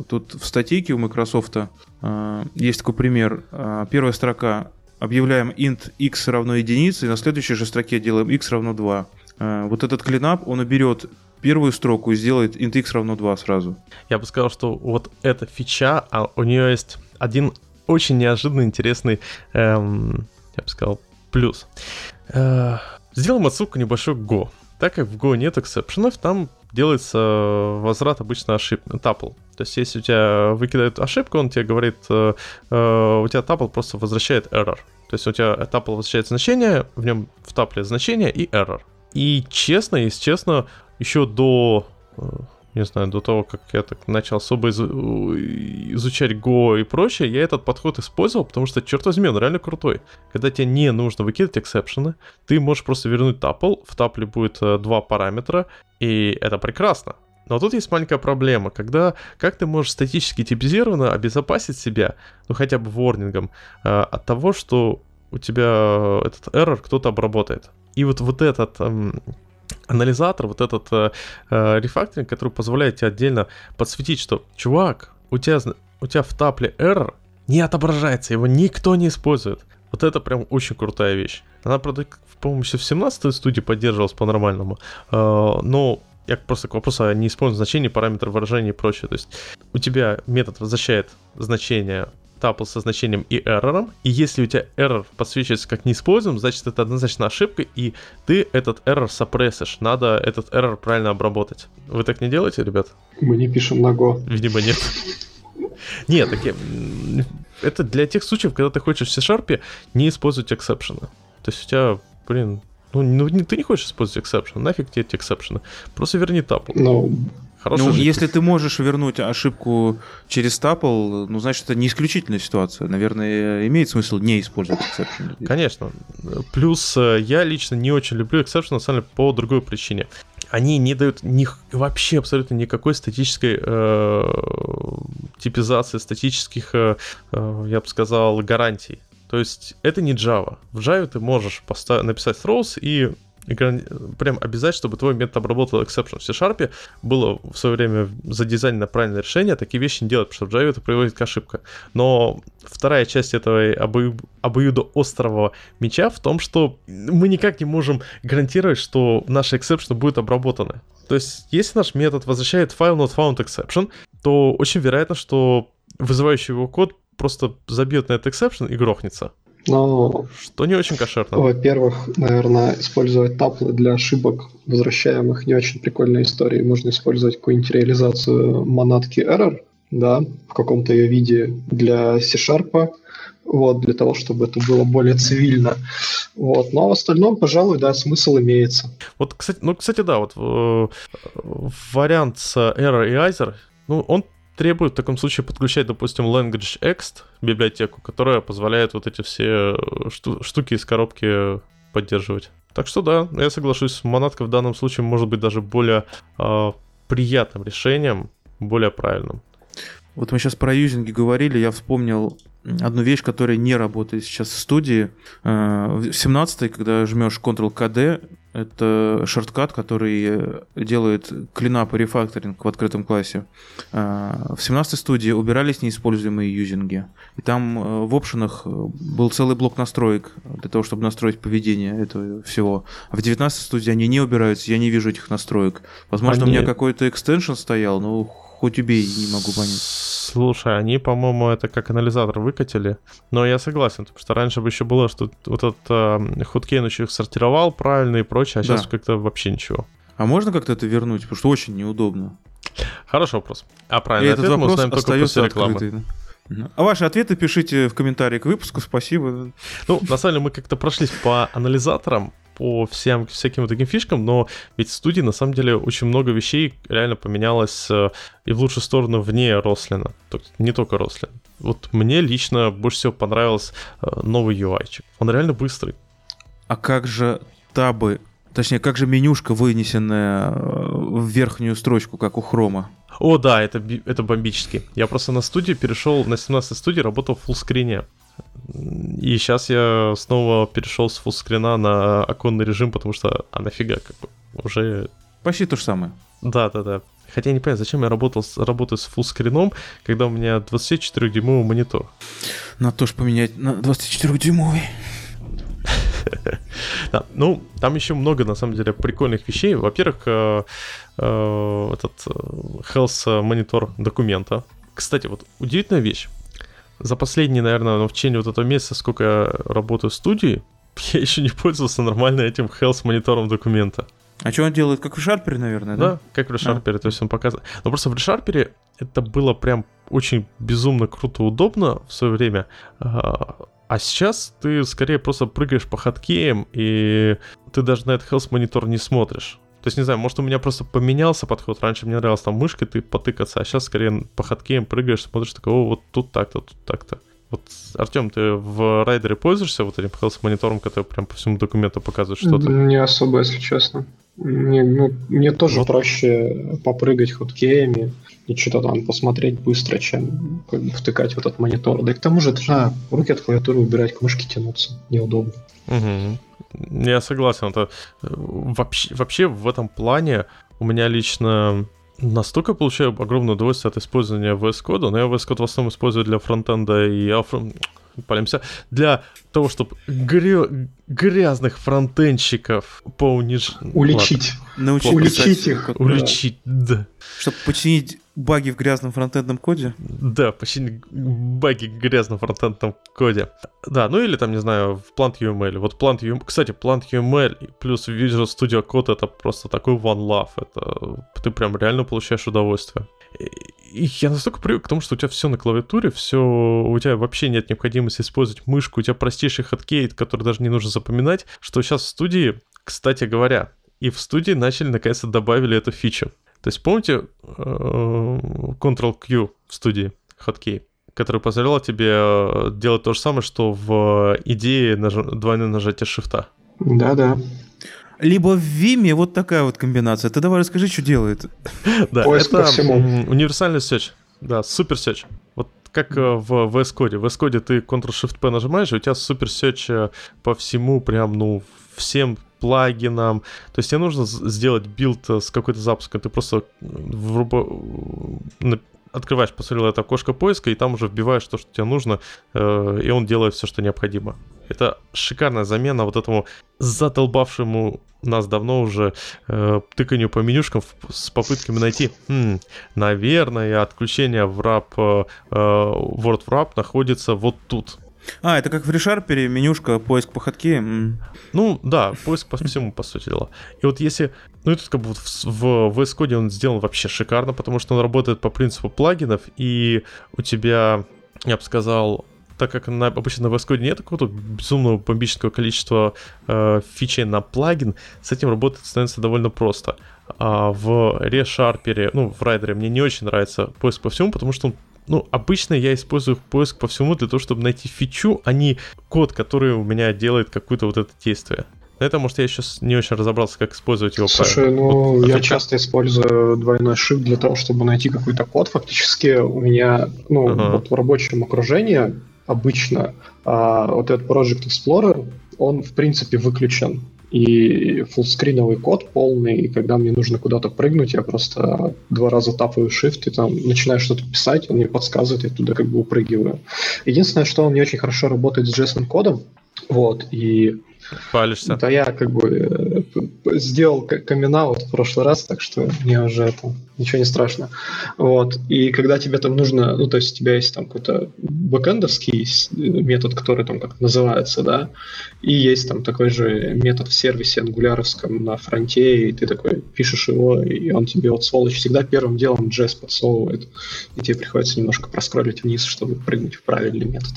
тут в статейке у Microsoft э, есть такой пример. Э, первая строка объявляем int x равно единице, и на следующей же строке делаем x равно 2. Вот этот клинап, он уберет первую строку и сделает int x равно 2 сразу. Я бы сказал, что вот эта фича, а у нее есть один очень неожиданный, интересный, эм, я бы сказал, плюс. Э, сделаем отсылку небольшой Go. Так как в Go нет эксепшенов, там делается возврат обычно ошибки, тапл. То есть, если у тебя выкидает ошибку, он тебе говорит, э, э, у тебя тапл просто возвращает error. То есть у тебя тапл возвращает значение, в нем в тапле значение и error. И честно, если честно, еще до э, не знаю, до того, как я так начал особо изучать Go и прочее, я этот подход использовал, потому что, черт возьми, он реально крутой. Когда тебе не нужно выкидывать эксепшены, ты можешь просто вернуть тапл, в тапле будет э, два параметра, и это прекрасно. Но тут есть маленькая проблема, когда как ты можешь статически типизированно обезопасить себя, ну хотя бы ворнингом, э, от того, что у тебя этот error кто-то обработает. И вот, вот этот эм, анализатор, вот этот э, э, рефакторинг, который позволяет тебе отдельно подсветить, что, чувак, у тебя, у тебя в тапле error не отображается, его никто не использует. Вот это прям очень крутая вещь. Она, правда, по-моему, еще в 17 студии поддерживалась по-нормальному. Э, но я просто к вопросу о неиспользовании значений, параметров выражения и прочее. То есть у тебя метод возвращает значение tuple со значением и error, и если у тебя error подсвечивается как неиспользуем, значит это однозначно ошибка, и ты этот error suppress ишь. Надо этот error правильно обработать. Вы так не делаете, ребят? Мы не пишем на Go. Видимо, нет. Нет, такие... Это для тех случаев, когда ты хочешь в C-Sharp не использовать exception ы. То есть у тебя, блин, ну, ну ты не хочешь использовать exception ы, нафиг тебе эти exception ы. Просто верни tuple. Ну, Хорошая ну, жидкость. если ты можешь вернуть ошибку через tuple, ну, значит, это не исключительная ситуация. Наверное, имеет смысл не использовать exception. Конечно. Плюс э, я лично не очень люблю exception, на самом деле, по другой причине они не дают ни, вообще абсолютно никакой статической э, типизации, статических, э, э, я бы сказал, гарантий. То есть это не Java. В Java ты можешь поставить, написать throws и прям обязать, чтобы твой метод обработал exception. В C-Sharp было в свое время задизайнено правильное решение, такие вещи не делать, потому что в Java это приводит к ошибке. Но вторая часть этого обою... обоюдоострого меча в том, что мы никак не можем гарантировать, что наши exception будут обработаны. То есть, если наш метод возвращает файл not found exception, то очень вероятно, что вызывающий его код просто забьет на этот exception и грохнется. Но, что не очень кошерно. Во-первых, наверное, использовать таплы для ошибок, возвращаемых не очень прикольная история. Можно использовать какую-нибудь реализацию монадки error, да, в каком-то ее виде для C-Sharp, вот, для того, чтобы это было более цивильно. Вот. Но в остальном, пожалуй, да, смысл имеется. Вот, кстати, ну, кстати, да, вот э, вариант с Error и Izer, ну, он требует в таком случае подключать, допустим, LanguageX библиотеку, которая позволяет вот эти все э, шту- штуки из коробки поддерживать. Так что да, я соглашусь, монатка в данном случае может быть даже более э, приятным решением, более правильным. Вот мы сейчас про юзинги говорили, я вспомнил одну вещь, которая не работает сейчас в студии. Э, в 17 когда жмешь Ctrl-KD, это шорткат, который делает клинап и рефакторинг в открытом классе. Э, в 17 студии убирались неиспользуемые юзинги. И там э, в опшенах был целый блок настроек для того, чтобы настроить поведение этого всего. А в 19 студии они не убираются, я не вижу этих настроек. Возможно, они... у меня какой-то экстеншн стоял, но хоть убей, не могу понять. Слушай, они, по-моему, это как анализатор выкатили. Но я согласен, потому что раньше бы еще было, что вот этот э, хуткейн еще их сортировал правильно и прочее, а да. сейчас как-то вообще ничего. А можно как-то это вернуть? Потому что очень неудобно. Хороший вопрос. А правильно, ответ этот мы узнаем только после рекламы. Открытый, да? А ваши ответы пишите в комментарии к выпуску, спасибо. Ну, на самом деле, мы как-то прошлись по анализаторам, по всем всяким вот таким фишкам, но ведь в студии на самом деле очень много вещей реально поменялось э, и в лучшую сторону вне Рослина, не только Рослин. Вот мне лично больше всего понравился э, новый UI. -чик. Он реально быстрый. А как же табы, точнее, как же менюшка вынесенная э, в верхнюю строчку, как у Хрома? О, да, это, это бомбически. Я просто на студии перешел, на 17 студии работал в фуллскрине. И сейчас я снова перешел с фуллскрина на оконный режим, потому что, а нафига, как бы, уже... Почти то же самое. Да, да, да. Хотя я не понимаю, зачем я работал, работаю с фуллскрином, когда у меня 24-дюймовый монитор. Надо тоже поменять на 24-дюймовый. да, ну, там еще много, на самом деле, прикольных вещей. Во-первых, э, э, этот э, health монитор документа. Кстати, вот удивительная вещь за последние, наверное, ну, в течение вот этого месяца, сколько я работаю в студии, я еще не пользовался нормально этим health монитором документа. А что он делает? Как в ReSharper, наверное, да? Да, как в ReSharper, а. то есть он показывает. Но просто в ReSharper это было прям очень безумно круто, удобно в свое время. А, а сейчас ты скорее просто прыгаешь по хаткеям, и ты даже на этот health монитор не смотришь. То есть, не знаю, может, у меня просто поменялся подход. Раньше мне нравилось там мышкой ты потыкаться, а сейчас скорее по хаткеям прыгаешь, смотришь, такой, о, вот тут так-то, тут так-то. Вот, Артем, ты в райдере пользуешься вот этим health монитором, который прям по всему документу показывает что-то? Не особо, если честно. Мне, ну, мне тоже вот. проще попрыгать хоткеями и что-то там посмотреть быстро, чем как бы, втыкать в этот монитор. Да и к тому же же руки от клавиатуры убирать, к мышке тянуться. Неудобно. Угу. Я согласен. Это э, вообще, вообще в этом плане у меня лично настолько получаю огромное удовольствие от использования VS Code, но я VS Code в основном использую для фронтенда и палимся, для того, чтобы грё- грязных фронтенщиков поуниж... Уличить. Научить Уличить их. Уличить, да. Чтобы починить баги в грязном фронтендном коде? Да, починить баги в грязном фронтендном коде. Да, ну или там, не знаю, в Plant UML. Вот Plant UML, кстати, Plant UML плюс Visual Studio Code это просто такой one love. Это ты прям реально получаешь удовольствие. И я настолько привык к тому, что у тебя все на клавиатуре, все, у тебя вообще нет необходимости использовать мышку, у тебя простейший хаткейт, который даже не нужно запоминать, что сейчас в студии, кстати говоря, и в студии начали наконец-то добавили эту фичу. То есть помните э, Ctrl-Q в студии, хоткей, который позволял тебе э, делать то же самое, что в идее наж- двойное нажатие шифта? Да-да. Либо в Vime вот такая вот комбинация. Ты давай расскажи, что делает. Да, Поиск это универсальный search. Да, супер search. Вот как э, в VS Code. В VS Code ты Ctrl-Shift-P нажимаешь, и у тебя супер search по всему, прям, ну, всем плагинам. То есть тебе нужно сделать build с какой-то запуском. Ты просто в, открываешь, посмотрел это окошко поиска, и там уже вбиваешь то, что тебе нужно, э, и он делает все, что необходимо. Это шикарная замена вот этому задолбавшему нас давно уже э, тыканию по менюшкам с попытками найти, хм, наверное, отключение wrap, э, э Word Wrap находится вот тут. А, это как в ReSharper, менюшка, поиск по ходке. Ну, да, поиск по всему, по сути дела. И вот если... Ну, это как бы в, в VS Code он сделан вообще шикарно, потому что он работает по принципу плагинов, и у тебя, я бы сказал, так как на, обычно на VS Code нет какого-то безумного бомбического количества э, фичей на плагин, с этим работать становится довольно просто. А в ReSharper, ну, в Райдере мне не очень нравится поиск по всему, потому что он ну, обычно я использую поиск по всему для того, чтобы найти фичу, а не код, который у меня делает какое-то вот это действие. На это, может, я сейчас не очень разобрался, как использовать его Слушай, правильно. ну, вот, я часто использую двойной shift для того, чтобы найти какой-то код. Фактически у меня, ну, ага. вот в рабочем окружении обычно а, вот этот Project Explorer, он, в принципе, выключен и фуллскриновый код полный, и когда мне нужно куда-то прыгнуть, я просто два раза тапаю shift и там начинаю что-то писать, он мне подсказывает, я туда как бы упрыгиваю. Единственное, что он не очень хорошо работает с JSON-кодом, вот, и Палишься. Да я как бы э, сделал камин в прошлый раз, так что мне уже это ничего не страшно. Вот. И когда тебе там нужно, ну, то есть у тебя есть там какой-то бэкэндовский метод, который там как называется, да, и есть там такой же метод в сервисе ангуляровском на фронте, и ты такой пишешь его, и он тебе вот сволочь всегда первым делом JS подсовывает, и тебе приходится немножко проскролить вниз, чтобы прыгнуть в правильный метод.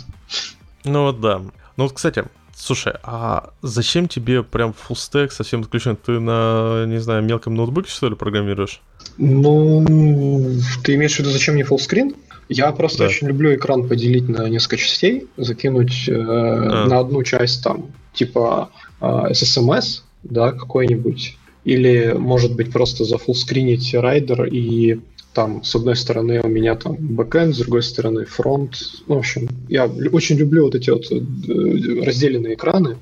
Ну вот да. Ну вот, кстати, Слушай, а зачем тебе прям full stack совсем отключен? Ты на, не знаю, мелком ноутбуке, что ли, программируешь? Ну, ты имеешь в виду, зачем мне full Я просто да. очень люблю экран поделить на несколько частей, закинуть э, а. на одну часть там, типа э, SSMS, да, какой-нибудь, или, может быть, просто зафуллскринить райдер и там, с одной стороны, у меня там бэкэнд, с другой стороны, фронт. Ну, в общем, я очень люблю вот эти вот э, разделенные экраны.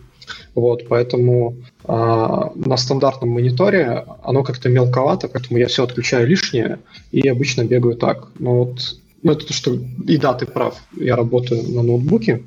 Вот, поэтому а, на стандартном мониторе оно как-то мелковато, поэтому я все отключаю лишнее и обычно бегаю так. Но вот, ну, это то, что... И да, ты прав, я работаю на ноутбуке,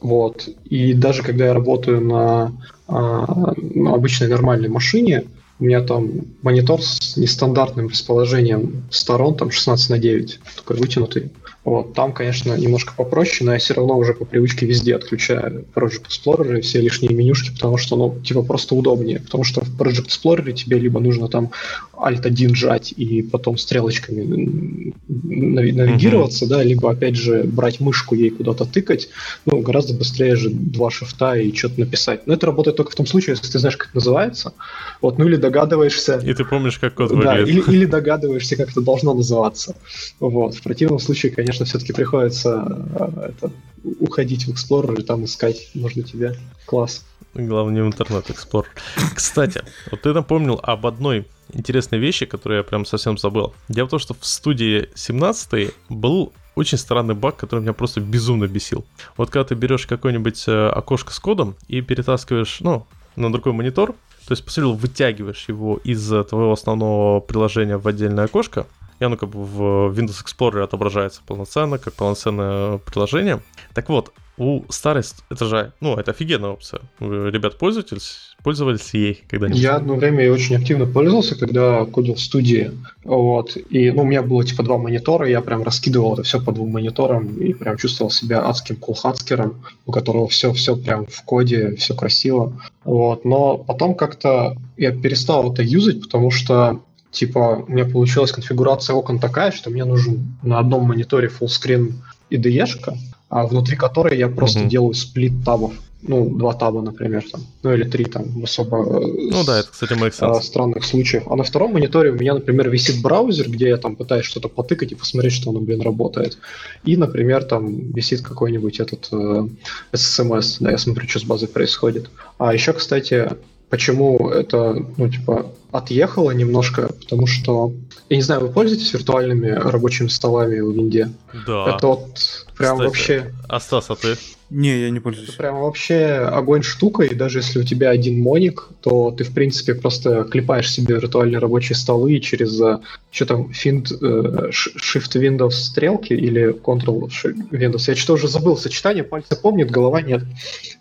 вот, и даже когда я работаю на, а, на обычной нормальной машине, у меня там монитор с нестандартным расположением сторон, там 16 на 9, такой вытянутый. Вот, там, конечно, немножко попроще, но я все равно уже по привычке везде отключаю Project Explorer и все лишние менюшки, потому что, ну, типа, просто удобнее. Потому что в Project Explorer тебе либо нужно там Alt-1 жать и потом стрелочками навигироваться, mm-hmm. да, либо, опять же, брать мышку ей куда-то тыкать. Ну, гораздо быстрее же два шифта и что-то написать. Но это работает только в том случае, если ты знаешь, как это называется. Вот, ну или догадываешься. И ты помнишь, как код да, выглядит. Или, или догадываешься, как это должно называться. Вот. В противном случае, конечно, конечно, все-таки приходится э, это, уходить в Explorer и там искать нужно тебе класс. Главное, интернет Explorer. Кстати, вот ты напомнил об одной интересной вещи, которую я прям совсем забыл. Дело в том, что в студии 17 был очень странный баг, который меня просто безумно бесил. Вот когда ты берешь какое-нибудь э, окошко с кодом и перетаскиваешь, ну, на другой монитор, то есть, по сути, вытягиваешь его из твоего основного приложения в отдельное окошко, и оно как бы в Windows Explorer отображается полноценно, как полноценное приложение. Так вот, у старой, это же, ну, это офигенная опция. Вы, ребят, пользуетесь, пользовались ей когда-нибудь? Я одно время очень активно пользовался, когда кодил в студии. Вот. И, ну, у меня было типа два монитора, я прям раскидывал это все по двум мониторам и прям чувствовал себя адским кулхацкером, у которого все, все прям в коде, все красиво. Вот. Но потом как-то я перестал это юзать, потому что типа у меня получилась конфигурация окон такая, что мне нужен на одном мониторе fullscreen IDE-шка, внутри которой я просто mm-hmm. делаю сплит табов. Ну, два таба, например, там. Ну, или три там, в особо э, ну, да, это, кстати, makes sense. странных случаях. А на втором мониторе у меня, например, висит браузер, где я там пытаюсь что-то потыкать и посмотреть, что оно, блин, работает. И, например, там висит какой-нибудь этот э, SSMS, да, я смотрю, что с базой происходит. А еще, кстати, Почему это, ну, типа, отъехало немножко? Потому что, я не знаю, вы пользуетесь виртуальными рабочими столами в Винде? Да. Это вот прям Кстати, вообще... А Стас, а ты? Не, я не пользуюсь. Это прям вообще огонь штука, и даже если у тебя один моник, то ты, в принципе, просто клепаешь себе виртуальные рабочие столы и через, э, что там, Find, э, Shift Windows стрелки или Control Windows, я что-то уже забыл сочетание, пальцы помнит, голова нет.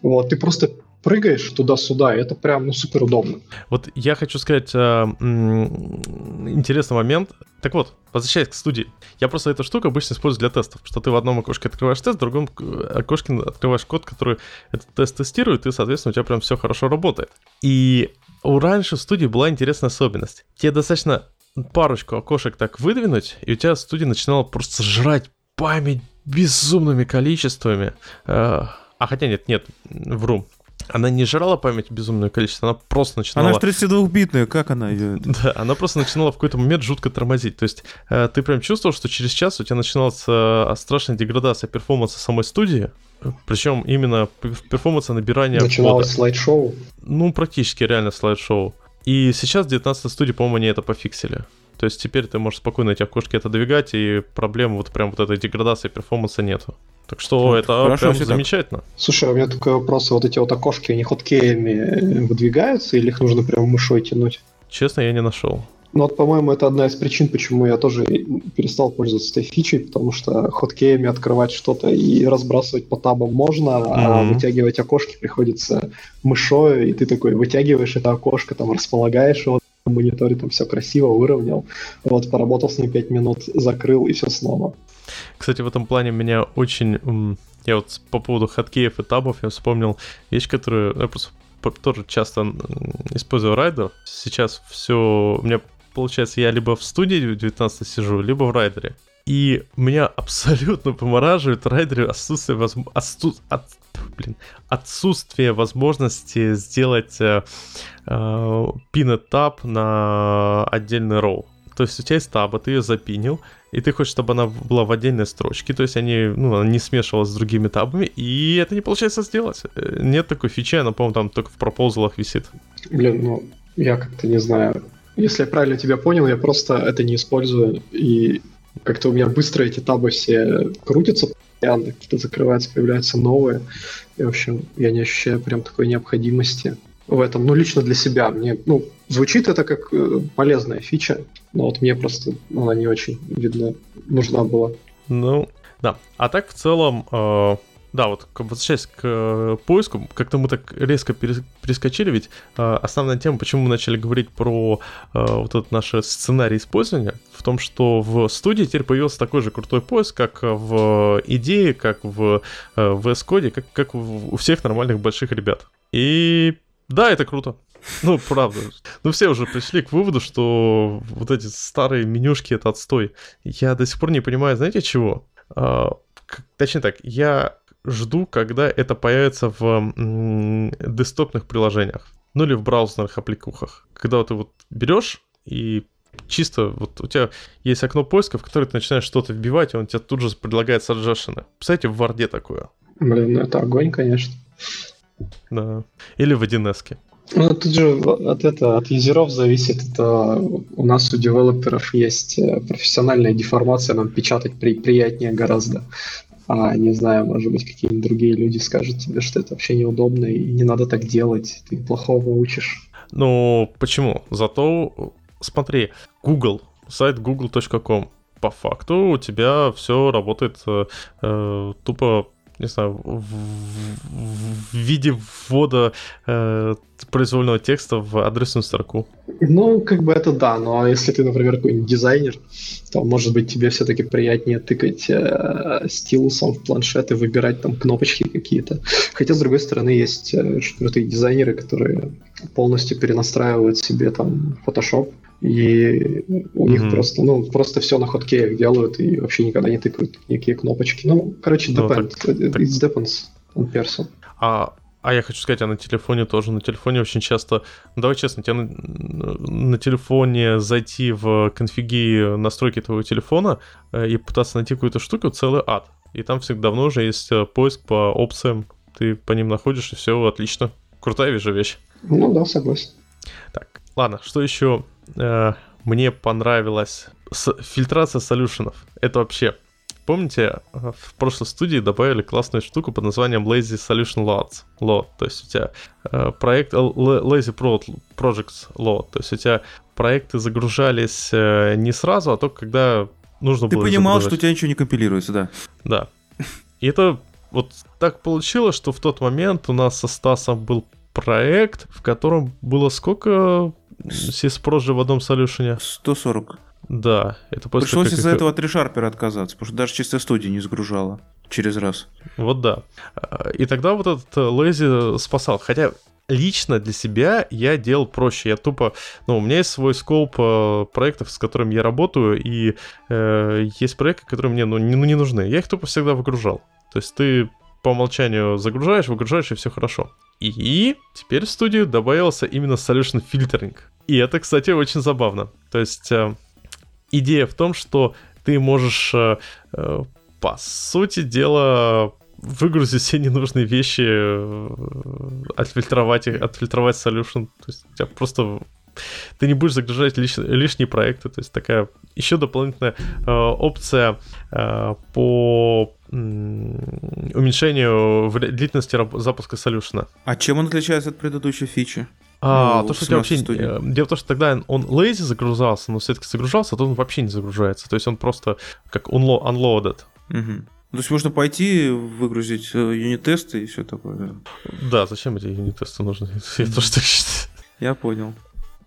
Вот, ты просто прыгаешь туда-сюда, и это прям, ну, супер удобно. Вот я хочу сказать э, интересный момент. Так вот, возвращаясь к студии. Я просто эту штуку обычно использую для тестов, что ты в одном окошке открываешь тест, в другом окошке открываешь код, который этот тест тестирует, и, соответственно, у тебя прям все хорошо работает. И у раньше в студии была интересная особенность. Тебе достаточно парочку окошек так выдвинуть, и у тебя студия начинала просто жрать память безумными количествами. Э, а хотя нет, нет, вру. Она не жрала память безумное количество, она просто начинала... Она же 32-битная, как она ее... Да, она просто начинала в какой-то момент жутко тормозить. То есть э, ты прям чувствовал, что через час у тебя начиналась э, страшная деградация перформанса самой студии, причем именно перформанса набирания Начиналось кода. слайд-шоу? Ну, практически реально слайд-шоу. И сейчас в 19 студии, по-моему, они это пофиксили. То есть теперь ты можешь спокойно эти окошки отодвигать, и проблем вот прям вот этой деградации перформанса нету. Так что ну, это Хорошо, прям замечательно. Так. Слушай, а у меня такой вопрос. Вот эти вот окошки, они хоткеями выдвигаются или их нужно прям мышой тянуть? Честно, я не нашел. Ну вот, по-моему, это одна из причин, почему я тоже перестал пользоваться этой фичей, потому что хоткеями открывать что-то и разбрасывать по табам можно, mm-hmm. а вытягивать окошки приходится мышой, и ты такой вытягиваешь это окошко, там располагаешь его на мониторе, там все красиво выровнял, вот, поработал с ним 5 минут, закрыл и все снова. Кстати, в этом плане меня очень... Я вот по поводу хаткеев и табов я вспомнил вещь, которую я просто тоже часто использую райдер. Сейчас все... У меня получается, я либо в студии 19 сижу, либо в райдере. И меня абсолютно помораживает райдере отсутствие, возможно... Отсу... От... Блин. отсутствие возможности сделать э, э, tab на отдельный роу. То есть у тебя есть таба, ты ее запинил, и ты хочешь, чтобы она была в отдельной строчке, то есть они, ну, она не смешивалась с другими табами, и это не получается сделать. Э, нет такой фичи, она, по-моему, там только в пропозалах висит. Блин, ну, я как-то не знаю. Если я правильно тебя понял, я просто это не использую, и как-то у меня быстро эти табы все крутятся постоянно, какие-то закрываются, появляются новые. И, в общем, я не ощущаю прям такой необходимости в этом, ну, лично для себя. Мне, ну, звучит это как э, полезная фича, но вот мне просто она не очень, видно, нужна была. Ну, да. А так, в целом, э, да, вот возвращаясь к э, поиску, как-то мы так резко перескочили, ведь э, основная тема, почему мы начали говорить про э, вот этот наш сценарий использования, в том, что в студии теперь появился такой же крутой поиск, как в идее, как в э, VS Code, как, как у всех нормальных больших ребят. И да, это круто. Ну, правда. Ну, все уже пришли к выводу, что вот эти старые менюшки — это отстой. Я до сих пор не понимаю, знаете, чего? А, точнее так, я жду, когда это появится в десктопных приложениях. Ну, или в браузерных аппликухах. Когда вот ты вот берешь и чисто вот у тебя есть окно поиска, в которое ты начинаешь что-то вбивать, и он тебе тут же предлагает саджешины. Представляете, в Варде такое. Блин, ну это огонь, конечно. Да. Или в 1С. Ну, тут же от, это, от юзеров зависит. Это у нас у девелоперов есть э, профессиональная деформация, нам печатать при, приятнее гораздо. А, не знаю, может быть, какие-нибудь другие люди скажут тебе, что это вообще неудобно и не надо так делать, ты плохому учишь. Ну, почему? Зато, смотри, Google, сайт google.com, по факту у тебя все работает э, э, тупо не знаю, в, в виде ввода э, произвольного текста в адресную строку. Ну, как бы это да, но если ты, например, какой-нибудь дизайнер, то, может быть, тебе все-таки приятнее тыкать э, стилусом в планшет и выбирать там кнопочки какие-то. Хотя, с другой стороны, есть э, крутые дизайнеры, которые полностью перенастраивают себе там Photoshop, и у них mm-hmm. просто, ну, просто все на хоткеях делают и вообще никогда не тыкают никакие кнопочки. Ну, короче, depends. Ну, так, It так... depends on person. А, а я хочу сказать, а на телефоне тоже. На телефоне очень часто... Ну, давай честно, тебе на, на телефоне зайти в конфиги настройки твоего телефона э, и пытаться найти какую-то штуку, целый ад. И там всегда давно уже есть э, поиск по опциям. Ты по ним находишь, и все отлично. Крутая вижу вещь. Ну да, согласен. Так, ладно, что еще э, мне понравилось. С, фильтрация солюшенов. Это вообще... Помните, э, в прошлой студии добавили классную штуку под названием Lazy Solution Loads. Load. То есть у тебя э, проект Lazy Pro, Projects Load. То есть у тебя проекты загружались э, не сразу, а только когда нужно Ты было Ты понимал, загружать. что у тебя ничего не компилируется, да? Да. И это вот так получилось, что в тот момент у нас со Стасом был проект, в котором было сколько Сиспрос же в одном солюшене? 140. Да, это после Пришлось из-за этого от ReSharper отказаться, потому что даже чистая студия не загружала через раз. Вот да. И тогда вот этот Lazy спасал. Хотя лично для себя я делал проще. Я тупо, ну, у меня есть свой скоп э, проектов, с которыми я работаю, и э, есть проекты, которые мне ну, не, ну, не нужны. Я их тупо всегда выгружал. То есть ты по умолчанию загружаешь, выгружаешь, и все хорошо. И теперь в студию добавился именно Solution Filtering. И это, кстати, очень забавно. То есть э, идея в том, что ты можешь, э, э, по сути дела, выгрузить все ненужные вещи, э, отфильтровать их, отфильтровать solution. То есть у тебя просто ты не будешь загружать лиш, лишние проекты. То есть такая еще дополнительная э, опция э, по уменьшению длительности запуска солюшена. А чем он отличается от предыдущей фичи? А, ну, то, что у тебя вообще... Студии. Дело в том, что тогда он lazy загружался, но все-таки загружался, а то он вообще не загружается. То есть он просто как unlo- unloaded. Угу. То есть можно пойти, выгрузить э, юнит-тесты и все такое. Да, да зачем эти юнит-тесты нужны? Я тоже так считаю. Я понял.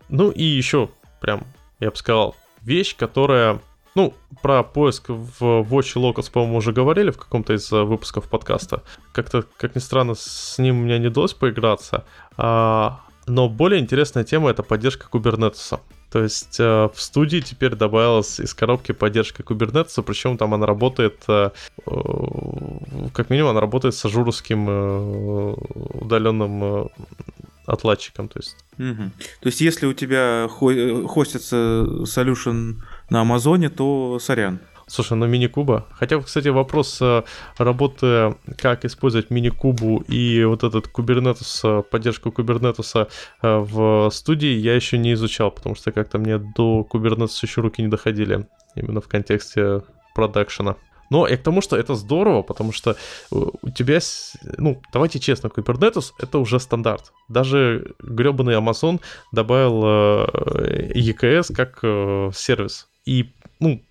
Ну и еще прям, я бы сказал, вещь, которая ну, про поиск в Watch Locals, по-моему, уже говорили в каком-то из э, выпусков подкаста. Как-то, как ни странно, с ним мне не удалось поиграться. А, но более интересная тема — это поддержка Kubernetes. То есть э, в студии теперь добавилась из коробки поддержка Kubernetes, причем там она работает, э, э, как минимум, она работает с Azure вским э, удаленным э, отладчиком. То есть. Угу. то есть если у тебя хо- хостится solution на Амазоне, то сорян. Слушай, ну minikube. Хотя, кстати, вопрос э, работы, как использовать minikube у и вот этот Kubernetes, поддержку Kubernetes э, в студии я еще не изучал, потому что как-то мне до Kubernetes еще руки не доходили именно в контексте продакшена. Но и к тому, что это здорово, потому что у тебя, ну, давайте честно, Kubernetes — это уже стандарт. Даже гребаный Amazon добавил э, EKS как э, сервис. И ну,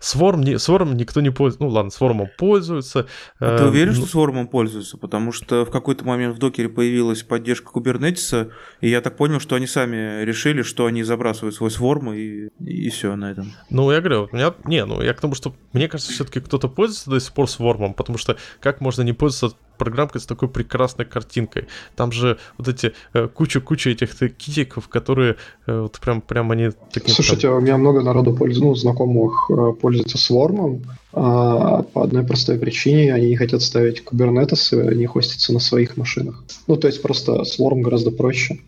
Swarm, не, Swarm никто не пользуется. Ну, ладно, Swarm пользуются. А ты уверен, ну... что Swarm пользуются? Потому что в какой-то момент в докере появилась поддержка Kubernetes, и я так понял, что они сами решили, что они забрасывают свой Swarm, и, и все на этом. Ну, я говорю, у меня... Не, ну, я к тому, что мне кажется, все-таки кто-то пользуется до сих пор Swarm, потому что как можно не пользоваться программкой с такой прекрасной картинкой. Там же вот эти э, куча-куча этих китиков, которые э, вот прям, прям они такие... Слушайте, там... у меня много народу пользуется, ну, знакомых э, пользуется Swarm, а, по одной простой причине они не хотят ставить Kubernetes и не хоститься на своих машинах. Ну, то есть просто Swarm гораздо проще.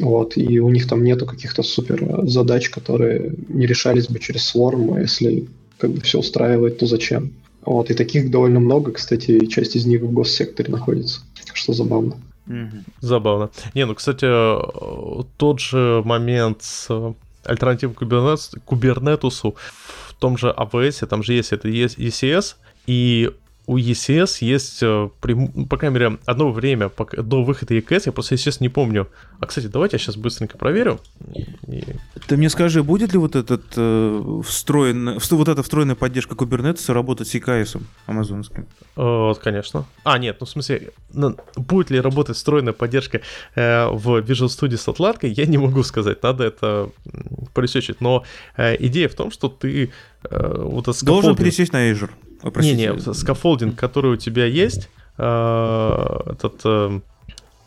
Вот, и у них там нету каких-то супер задач, которые не решались бы через Swarm, а если как бы все устраивает, то зачем? Вот, и таких довольно много, кстати, и часть из них в госсекторе находится, что забавно. Забавно. Не, ну, кстати, тот же момент с альтернативой кубернетусу в том же AWS, там же есть это ECS, и у ECS есть, э, ну, по крайней мере, одно время до выхода EKS, я просто, сейчас не помню. А, кстати, давайте я сейчас быстренько проверю. И... Ты мне скажи, будет ли вот этот э, встроенный, вот эта встроенная поддержка Kubernetes работать с EKS амазонским? Э, конечно. А, нет, ну в смысле, будет ли работать встроенная поддержка э, в Visual Studio с отладкой, я не могу сказать, надо это по research ить. Но э, идея в том, что ты э, вот Должен пересесть на Azure. Не-не, scaffolding, который у тебя есть, э, этот э,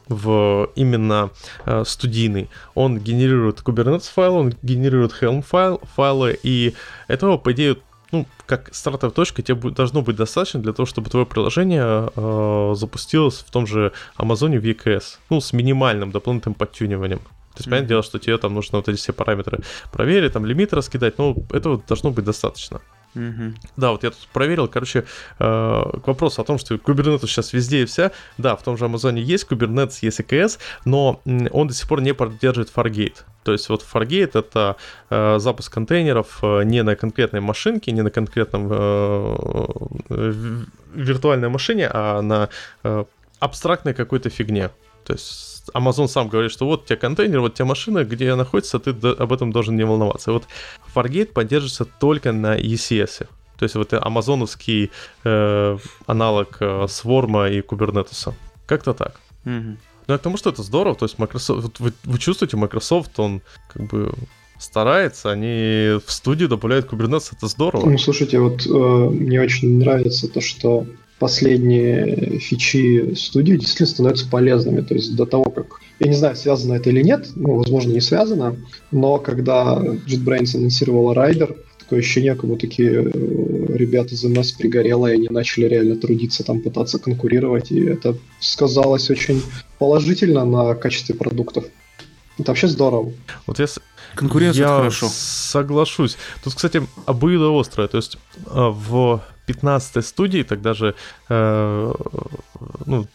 в именно э, студийный, он генерирует Kubernetes файл, он генерирует Helm файл, файлы, и этого, по идее, ну, как стартовая точка, тебе должно быть достаточно для того, чтобы твое приложение э, запустилось в том же Амазоне в EKS, ну, с минимальным дополнительным подтюниванием. То есть, mm-hmm. понятное дело, что тебе там нужно вот эти все параметры проверить, там лимиты раскидать, но этого должно быть достаточно. Угу. Да, вот я тут проверил, короче, э, к вопросу о том, что Kubernetes сейчас везде и вся, да, в том же Амазоне есть Kubernetes, есть EKS, но он до сих пор не поддерживает Fargate. То есть вот Fargate это э, запуск контейнеров э, не на конкретной машинке, не на конкретном э, виртуальной машине, а на э, абстрактной какой-то фигне. То есть Amazon сам говорит, что вот у тебя контейнер, вот у тебя машина, где находится, ты об этом должен не волноваться. вот Fargate поддерживается только на ECS. То есть вот амазоновский э, аналог э, Swarm и Kubernetes. Как-то так. Mm-hmm. Ну, к тому, что это здорово. То есть Microsoft, вы, вы чувствуете, Microsoft, он как бы старается, они в студию добавляют Kubernetes, это здорово. Ну, слушайте, вот э, мне очень нравится то, что последние фичи студии действительно становятся полезными. То есть до того, как... Я не знаю, связано это или нет, ну, возможно, не связано, но когда JetBrains анонсировала Райдер, такое ощущение, как будто такие э, ребята из МС пригорело, и они начали реально трудиться, там пытаться конкурировать, и это сказалось очень положительно на качестве продуктов. Это вообще здорово. Вот я, Конкуренция я хорошо. соглашусь. Тут, кстати, обоюдо острое. То есть э, в 15 студии тогда же э, ну,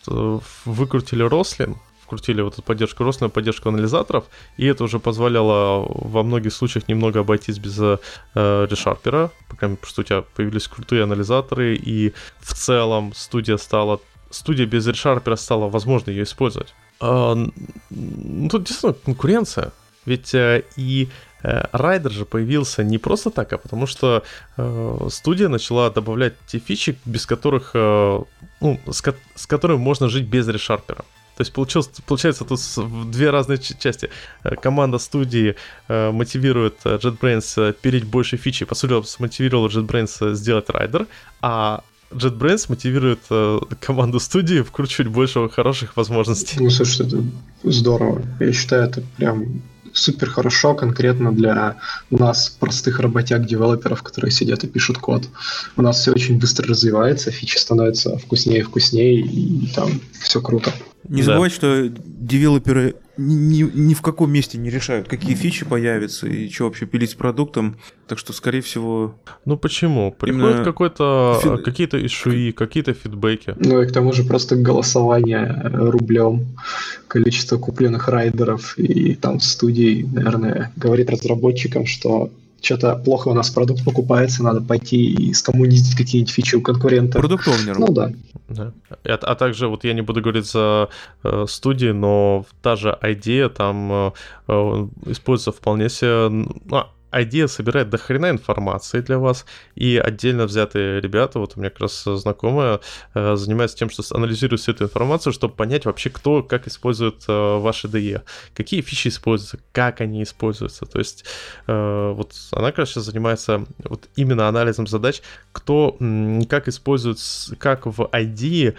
выкрутили Рослин, вкрутили вот эту поддержку Рослина, поддержку анализаторов, и это уже позволяло во многих случаях немного обойтись без э, решарпера, потому что у тебя появились крутые анализаторы, и в целом студия стала студия без решарпера стала возможно ее использовать. А, ну, тут действительно конкуренция. Ведь э, и Райдер же появился не просто так, а потому что э, студия начала добавлять те фичи, без которых, э, ну, с, ко- с которыми можно жить без решарпера. То есть получилось, получается тут две разные части. Э, команда студии э, мотивирует э, JetBrains переть больше фичи, по сути, мотивировала JetBrains сделать райдер, а JetBrains мотивирует э, команду студии вкручивать больше хороших возможностей. Ну, слушай, это здорово. Я считаю, это прям супер хорошо конкретно для нас, простых работяг, девелоперов, которые сидят и пишут код. У нас все очень быстро развивается, фичи становятся вкуснее и вкуснее, и там все круто. Не да. забывай, что девелоперы ни, ни в каком месте не решают, какие фичи появятся и что вообще пилить с продуктом. Так что, скорее всего... Ну почему? Приходят какой-то, Фид... какие-то ишуи, какие-то фидбэки. Ну и к тому же просто голосование рублем, количество купленных райдеров и там в студии, наверное, говорит разработчикам, что что-то плохо у нас продукт покупается, надо пойти и скоммунизить какие-нибудь фичи у конкурента. Продукт овнер Ну да. да. А, а также, вот я не буду говорить за э, студии, но та же идея там э, э, используется вполне себе... Ну, идея собирает до хрена информации для вас, и отдельно взятые ребята, вот у меня как раз знакомая, э, занимается тем, что анализирует всю эту информацию, чтобы понять вообще, кто как использует э, ваши DE, какие фичи используются, как они используются. То есть э, вот она, конечно, занимается вот именно анализом задач, кто как использует, как в ID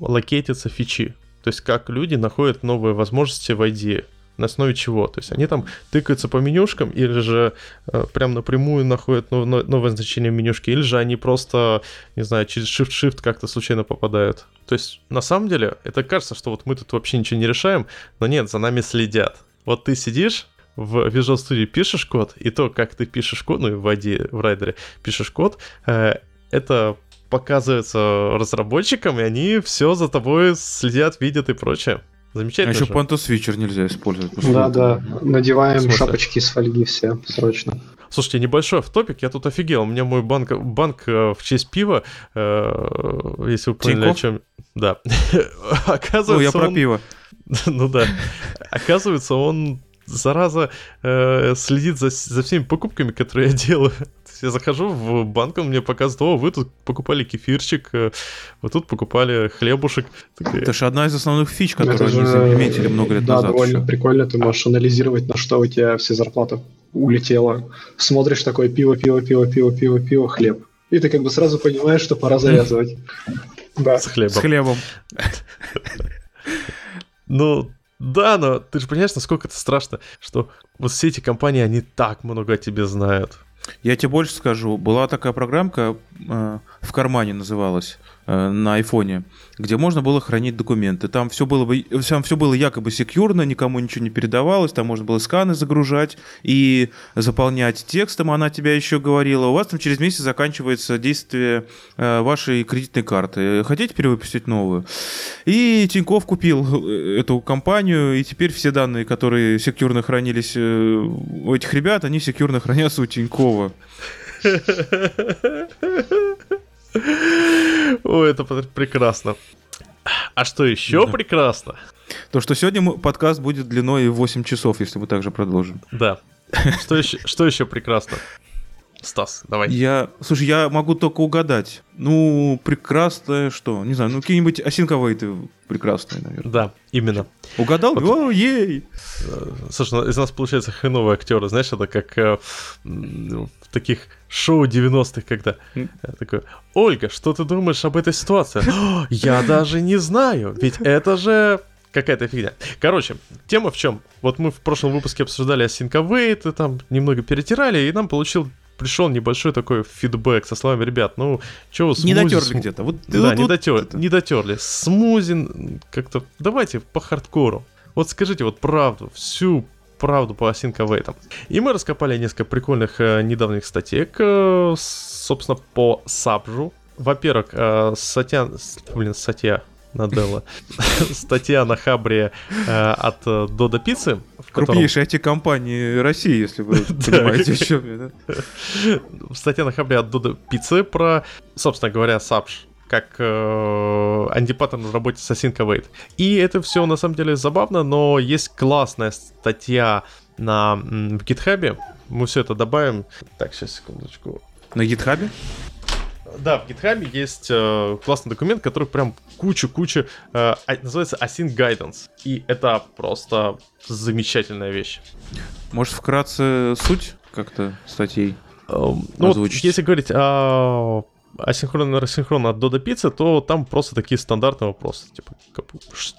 локейтятся фичи. То есть как люди находят новые возможности в ID на основе чего? То есть они там тыкаются по менюшкам или же э, прям напрямую находят нов- новое значение менюшки, или же они просто, не знаю, через Shift-Shift как-то случайно попадают. То есть на самом деле это кажется, что вот мы тут вообще ничего не решаем, но нет, за нами следят. Вот ты сидишь, в Visual Studio пишешь код, и то, как ты пишешь код, ну и в ID, в райдере пишешь код, э, это показывается разработчикам, и они все за тобой следят, видят и прочее. Замечательно. А еще же. Panto Switcher нельзя использовать. Да, да. Надеваем шапочки из фольги все срочно. Слушайте, небольшой в топик, я тут офигел. У меня мой банк, банк э, в честь пива, э, если вы поняли, о Тинькофф? чем... Да. Ну, Оказывается, я про он- пиво. Ну да. Оказывается, он, зараза, э, следит за, за всеми покупками, которые я делаю. Я захожу в банк, он мне показывает, о, вы тут покупали кефирчик, э, вы тут покупали хлебушек. Это же одна из основных фич, которую Это они же, заимплементили много лет да, назад. довольно еще. прикольно. Ты можешь анализировать, на что у тебя все зарплата улетела. Смотришь такое пиво, пиво, пиво, пиво, пиво, пиво, хлеб. И ты как бы сразу понимаешь, что пора завязывать. Да. с хлебом. С хлебом. Ну, да, но ты же понимаешь, насколько это страшно, что вот все эти компании, они так много о тебе знают. Я тебе больше скажу. Была такая программка, э, в кармане называлась, э, на айфоне, где можно было хранить документы. Там все было, бы, там все было якобы секьюрно, никому ничего не передавалось, там можно было сканы загружать и заполнять текстом. Она тебя еще говорила, у вас там через месяц заканчивается действие э, вашей кредитной карты. Хотите перевыпустить новую? И Тиньков купил эту компанию, и теперь все данные, которые секьюрно хранились у этих ребят, они секьюрно хранятся у Тинькова. О, это пр- прекрасно. А что еще Да. прекрасно? То, что сегодня подкаст будет длиной 8 часов, если мы также продолжим. Да. Что еще, что еще прекрасно? Стас, давай. Я, слушай, я могу только угадать. Ну, прекрасное что? Не знаю, ну какие-нибудь осинковые прекрасные, наверное. Да, именно. Угадал? Вот. О, ей! Э, Слушай, ну, из нас получается хреновые актеры, знаешь, это как э, ну, в таких шоу 90-х, когда э, такой, Ольга, что ты думаешь об этой ситуации? «О, Я даже не знаю, ведь это же какая-то фигня. Короче, тема в чем? Вот мы в прошлом выпуске обсуждали Async и там немного перетирали, и нам получил пришел небольшой такой фидбэк со словами, ребят, ну, что вы Не смузи дотерли см- где-то. Вот, да, вот- не, вот дотер- это. не дотерли. Смузин как-то... Давайте по хардкору. Вот скажите вот правду, всю правду по Await. И мы раскопали несколько прикольных э, недавних статей, э, собственно, по Сабжу. Во-первых, э, статья... Блин, статья Наделла. Статья на Хабре э, от э, Дода Пиццы. в котором- Крупнейшие IT-компании России, если вы понимаете, о чем я. да? статья на Хабре от Дуда Пиццы про, собственно говоря, Сабж как э, антипаттерн в работе с Async Await. И это все на самом деле забавно, но есть классная статья на, в гитхабе. Мы все это добавим. Так, сейчас, секундочку. На гитхабе? Да, в гитхабе есть э, классный документ, который прям кучу-кучу, э, а- называется Async Guidance. И это просто замечательная вещь. Может, вкратце суть как-то статей? Эм, Ну, вот, если говорить о асинхронно рассинхронно от Dodo Pizza, то там просто такие стандартные вопросы. Типа,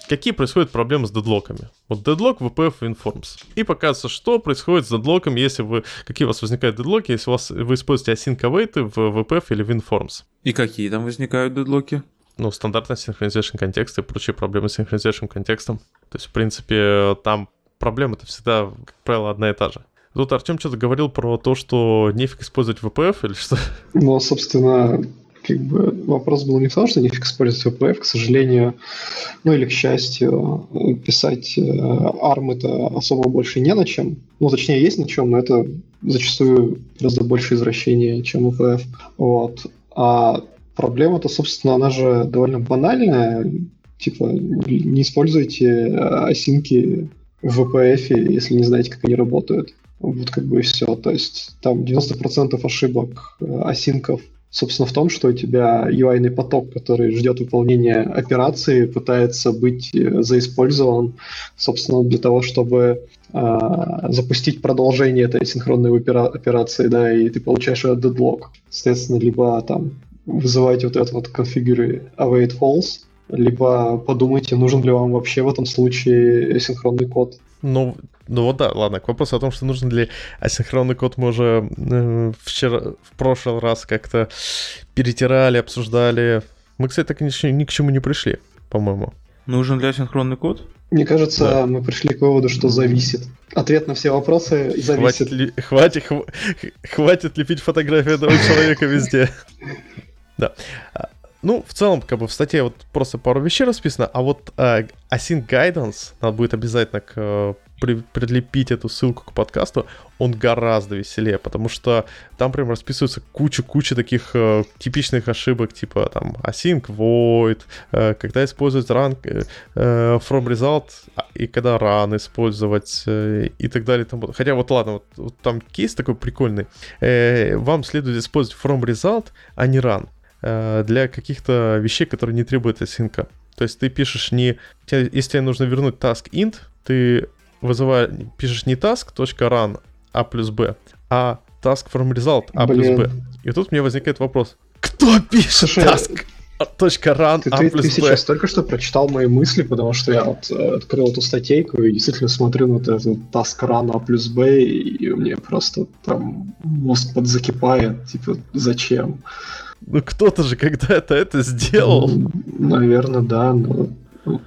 какие происходят проблемы с дедлоками? Вот дедлок, VPF Informs. И показывается, что происходит с дедлоком, если вы... Какие у вас возникают дедлоки, если у вас, вы используете async await в VPF или в Informs. И какие там возникают дедлоки? Ну, стандартный synchronization контекст и прочие проблемы с synchronization контекстом. То есть, в принципе, там проблема-то всегда, как правило, одна и та же. Тут Артем что-то говорил про то, что нефиг использовать VPF или что? Но, собственно, как бы вопрос был не в том, что нефиг использовать VPF, к сожалению, ну или к счастью, писать э, ARM это особо больше не на чем. Ну, точнее, есть на чем, но это зачастую гораздо больше извращение, чем VPF. Вот. А проблема-то, собственно, она же довольно банальная. Типа, не используйте осинки в VPF, если не знаете, как они работают. Вот как бы и все. То есть там 90% ошибок э, осинков, собственно, в том, что у тебя UI-ный поток, который ждет выполнения операции, пытается быть э, заиспользован, собственно, для того, чтобы э, запустить продолжение этой синхронной опера- операции, да, и ты получаешь дедлог. Соответственно, либо там вызываете вот этот вот configure await false, либо подумайте, нужен ли вам вообще в этом случае синхронный код. Ну, ну вот да, ладно, к вопросу о том, что нужен ли асинхронный код, мы уже э, вчера, в прошлый раз как-то перетирали, обсуждали. Мы, кстати, так ни, ни к чему не пришли, по-моему. Нужен для синхронный код? Мне кажется, Да. мы пришли к выводу, что зависит. Ответ на все вопросы зависит. Хватит, ли, хватит, хв- хватит лепить фотографию этого человека везде. Да. Ну, в целом, как бы в статье вот просто пару вещей расписано, а вот э, Async Guidance, надо будет обязательно к, э, при, прилепить эту ссылку к подкасту, он гораздо веселее, потому что там прям расписывается куча-куча таких э, типичных ошибок, типа там async void, э, когда использовать run э, э, from result, а, и когда run использовать, э, и так далее. Там, хотя вот ладно, вот, вот там кейс такой прикольный. Э, вам следует использовать from result, а не run. Э, для каких-то вещей, которые не требуют async. То есть ты пишешь не... Если тебе нужно вернуть task int, ты вызываешь, пишешь не task.run a плюс b, а task from result a плюс b. И тут мне возникает вопрос. Кто пишет Слушай, task? Точка run ты, а ты, ты сейчас только что прочитал мои мысли, потому что я вот э, открыл эту статейку и действительно смотрю на этот task run a плюс b, и мне просто там мозг подзакипает, типа, зачем? Ну кто-то же когда-то это сделал. Наверное, да, но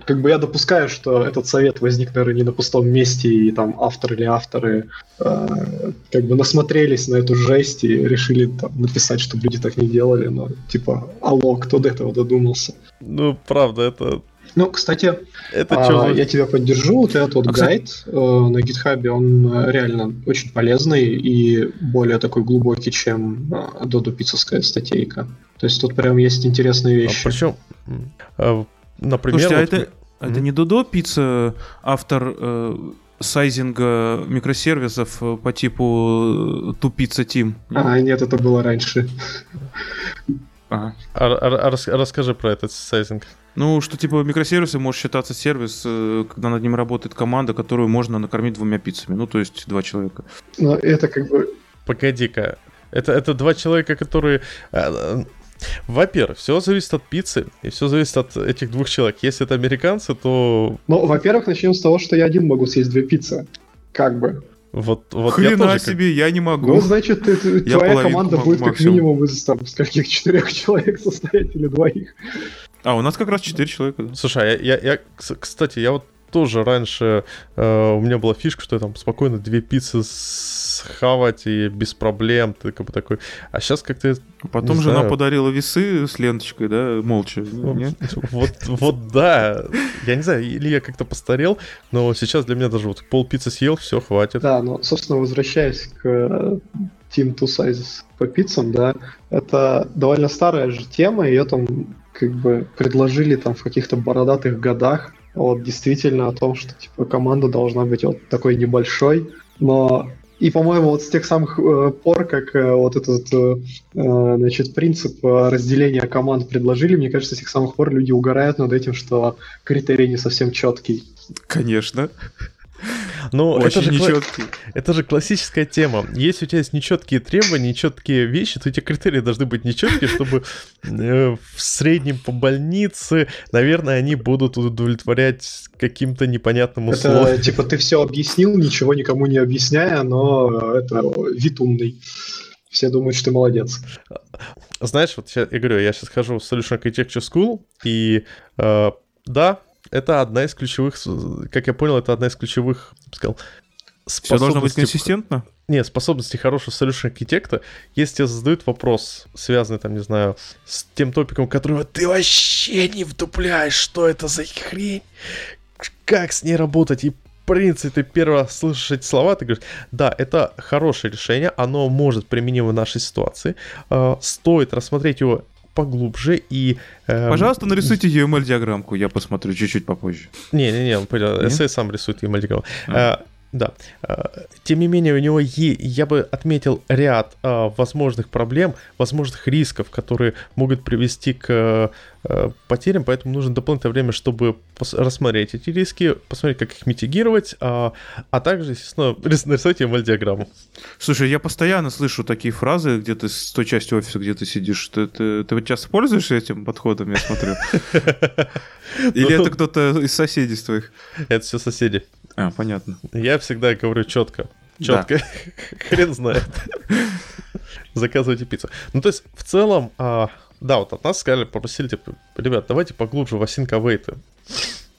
как бы я допускаю, что этот совет возник, наверное, не на пустом месте, и там автор или авторы э, как бы насмотрелись на эту жесть и решили там написать, чтобы люди так не делали, но типа, алло, кто до этого додумался? Ну, правда, это ну, кстати, это а, я тебя поддержу. Вот этот вот а, гайд кстати... э, на GitHub, он э, реально очень полезный и более такой глубокий, чем э, Додо Пиццевская статейка. То есть тут прям есть интересные а вещи. А причем, э, например... Слушайте, вот... а это, mm-hmm. это не Додо Пицца, автор э, сайзинга микросервисов по типу Тупица Тим? А, нет, это было раньше. Ага. А, а, а, расскажи про этот сайзинг. Ну, что типа микросервисы может считаться сервис, э, когда над ним работает команда, которую можно накормить двумя пиццами. Ну, то есть два человека. Но это как бы... Погоди-ка. Это, это два человека, которые... Э, во-первых, все зависит от пиццы, и все зависит от этих двух человек. Если это американцы, то... Ну, во-первых, начнем с того, что я один могу съесть две пиццы. Как бы. Вот, вот Хрена я тоже себе, как... я не могу. Ну, значит, ты, ты, твоя команда будет как минимум из там, с каких четырех человек состоять или двоих. А, у нас как раз 4 человека. Да? Слушай, а я, я, я, кстати, я вот тоже раньше э, у меня была фишка, что я там спокойно две пиццы схавать и без проблем, ты как бы такой. А сейчас как-то. Потом жена знаю. подарила весы с ленточкой, да, молча. Ну, вот, вот да. Я не знаю, или я как-то постарел, но сейчас для меня даже вот пол пиццы съел, все, хватит. Да, но, собственно, возвращаясь к э, Team Two Sizes по пиццам, да, это довольно старая же тема, ее там как бы предложили там в каких-то бородатых годах, вот действительно о том, что типа команда должна быть вот такой небольшой, но и, по-моему, вот с тех самых э, пор, как э, вот этот э, э значит, принцип э, разделения команд предложили, мне кажется, с тех самых пор люди угорают над этим, что критерий не совсем четкий. Конечно. Ну, это же, нечеткий. это же классическая тема. Если у тебя есть нечеткие требования, нечеткие вещи, то эти критерии должны быть нечеткие, чтобы э, в среднем по больнице, наверное, они будут удовлетворять каким-то непонятным условиям. Это типа ты все объяснил, ничего никому не объясняя, но это вид умный. Все думают, что ты молодец. Знаешь, вот я, я говорю, я сейчас хожу в Solution Architecture School, и э, да, это одна из ключевых, как я понял, это одна из ключевых, я бы сказал, все должно быть консистентно? Нет, способности хорошего solution архитекта, если тебе задают вопрос, связанный, там, не знаю, с тем топиком, которого ты вообще не вдупляешь, что это за хрень, как с ней работать, и в принципе, ты первый раз слышишь эти слова, ты говоришь, да, это хорошее решение, оно может применимо в нашей ситуации, э, стоит рассмотреть его поглубже и... Э, Пожалуйста, нарисуйте UML-диаграммку, я посмотрю чуть-чуть попозже. Не-не-не, эссе сам рисует UML-диаграмму. А. Да. Э, тем не менее, у него е, я бы отметил ряд э, возможных проблем, возможных рисков, которые могут привести к э, потерям, поэтому нужно дополнительное время, чтобы рассмотреть эти риски, посмотреть, как их митигировать, а, а также, естественно, нарисовать ML-диаграмму. Слушай, я постоянно слышу такие фразы, где ты с той части офиса, где ты сидишь. Ты, ты, ты часто пользуешься этим подходом, я смотрю? Или ну, это кто-то из соседей твоих? Это все соседи. А, понятно. Я всегда говорю четко. Четко. Да. Хрен знает. Заказывайте пиццу. Ну, то есть, в целом, а, да, вот от нас сказали, попросили, типа, ребят, давайте поглубже в async await.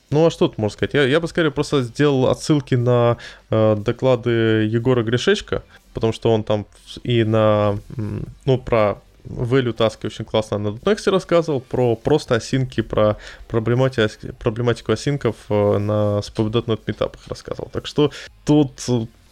Ну, а что тут можно сказать? Я, я бы, скорее, просто сделал отсылки на э, доклады Егора Гришечка, потому что он там и на, ну, про value таски очень классно на .next рассказывал, про просто осинки, про проблематику, проблематику осинков э, на SPV.NET метапах рассказывал. Так что тут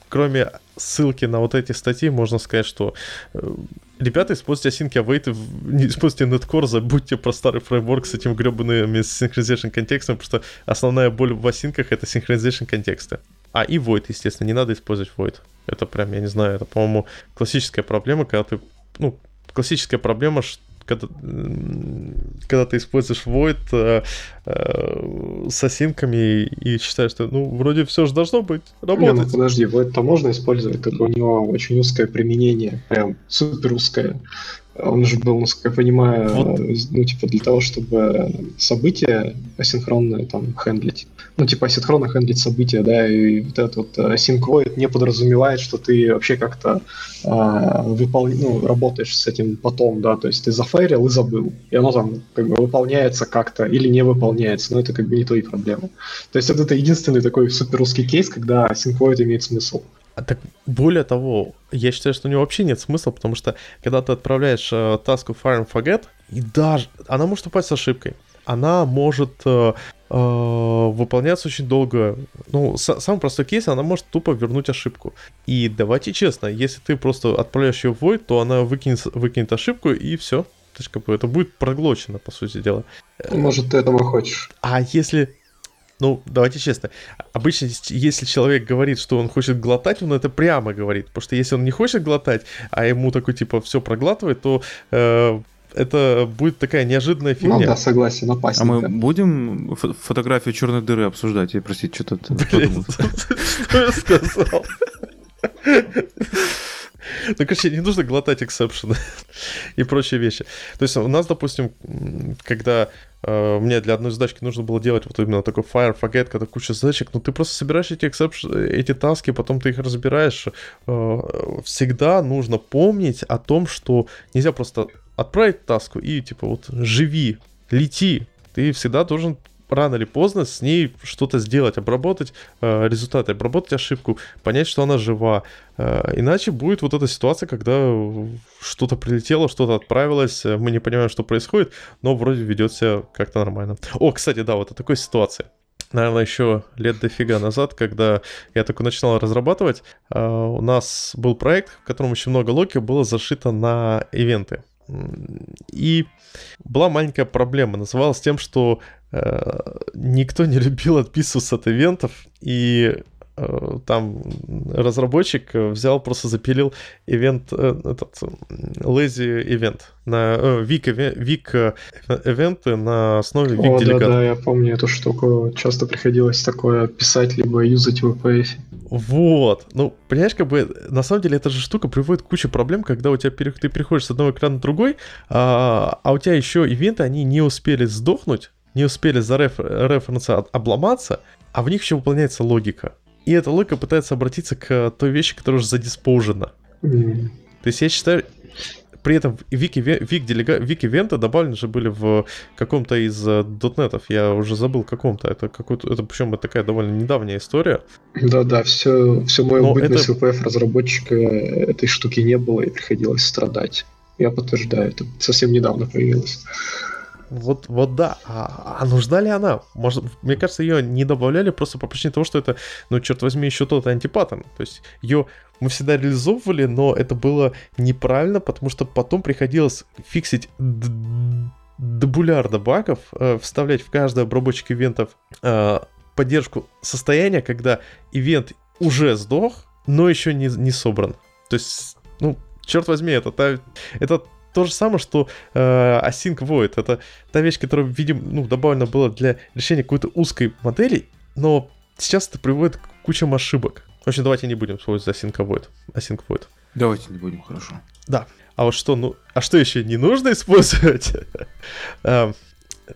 кроме ссылки на вот эти статьи, можно сказать, что э, ребята, используйте осинки await, не используйте Netcore, забудьте про старый фреймворк с этим гребаными synchronization контекстом, потому что основная боль в осинках — это synchronization контекста. А, и void, естественно, не надо использовать void. Это прям, я не знаю, это, по-моему, классическая проблема, когда ты, ну, классическая проблема, что когда, когда ты используешь Void э, э, с осинками и считаешь, что ну вроде все же должно быть работать. Не, ну подожди, Void-то можно использовать, только у него очень узкое применение, прям супер узкое. Он же был, насколько я понимаю, вот. ну, типа, для того, чтобы события асинхронные там хендлить. Ну, типа, асинхронно хендлить события, да, и вот этот вот async void не подразумевает, что ты вообще как-то э, выпол... ну, работаешь с этим потом, да, то есть ты зафейрил и забыл, и оно там как бы выполняется как-то или не выполняется, но это как бы не твои проблемы. То есть это единственный такой супер русский кейс, когда void имеет смысл. А так более того, я считаю, что у него вообще нет смысла, потому что когда ты отправляешь э, таску fire and forget, и даже она может упасть с ошибкой. Она может э, э, выполняться очень долго. Ну, с, самый простой кейс, она может тупо вернуть ошибку. И давайте честно, если ты просто отправляешь ее в void, то она выкинет, выкинет ошибку и все. То есть, как бы, это будет проглочено, по сути дела. Может, ты этого хочешь. А если ну, давайте честно. Обычно, если человек говорит, что он хочет глотать, он это прямо говорит. Потому что если он не хочет глотать, а ему такой, типа, все проглатывает, то э, это будет такая неожиданная ну фигня. Ну да, согласен, опасненько. А мы будем фотографию черной дыры обсуждать? Я, простите, что-то... Что я сказал? Ну, короче, не нужно глотать эксепшены и прочие вещи. То есть у нас, допустим, когда э, мне для одной задачки нужно было делать вот именно такой fire, forget, когда куча задачек, но ну, ты просто собираешь эти exception, эти таски, потом ты их разбираешь. Э, всегда нужно помнить о том, что нельзя просто отправить таску и типа вот живи, лети. Ты всегда должен рано или поздно с ней что-то сделать, обработать э, результаты, обработать ошибку, понять, что она жива. Э, иначе будет вот эта ситуация, когда что-то прилетело, что-то отправилось, э, мы не понимаем, что происходит, но вроде ведет себя как-то нормально. О, кстати, да, вот о такой ситуации наверное, еще лет дофига назад, когда я только начинал разрабатывать, э, у нас был проект, в котором очень много локи было зашито на ивенты. И была маленькая проблема, называлась тем, что э, никто не любил отписываться от ивентов, и там разработчик взял, просто запилил ивент, э, этот lazy ивент на э, вик, вик ивенты на основе вик делегата. Да, да, я помню эту штуку. Часто приходилось такое писать либо юзать в WPF. Вот. Ну, понимаешь, как бы, на самом деле, эта же штука приводит к куче проблем, когда у тебя ты переходишь с одного экрана на другой, а, а у тебя еще ивенты, они не успели сдохнуть, не успели за реф, референса обломаться, а в них еще выполняется логика. И эта логика пытается обратиться к той вещи, которая уже задиспоужена. Mm. То есть я считаю, при этом вик, вик, делега, вик ивенты добавлены же были в каком-то из э, дотнетов. Я уже забыл каком-то. Это какой-то. Это причем это такая довольно недавняя история. Да-да, все, все мое Но бытность это... VPF разработчика этой штуки не было и приходилось страдать. Я подтверждаю, это совсем недавно появилось. Вот, вот да. А, а нужна ли она? Может, мне кажется, ее не добавляли просто по причине того, что это, ну, черт возьми, еще тот антипаттern. То есть ее мы всегда реализовывали, но это было неправильно, потому что потом приходилось фиксить дебулярда багов, э, вставлять в каждый обработчик ивентов э, поддержку состояния, когда ивент уже сдох, но еще не, не собран. То есть, ну, черт возьми, это, та, это то же самое, что э, Async Void. Это та вещь, которая, видимо, ну, добавлена была для решения какой-то узкой модели, но сейчас это приводит к кучам ошибок. В общем, давайте не будем использовать Async Void. Async Void. Давайте не будем, хорошо. Да. А вот что, ну, а что еще не нужно использовать? Эм,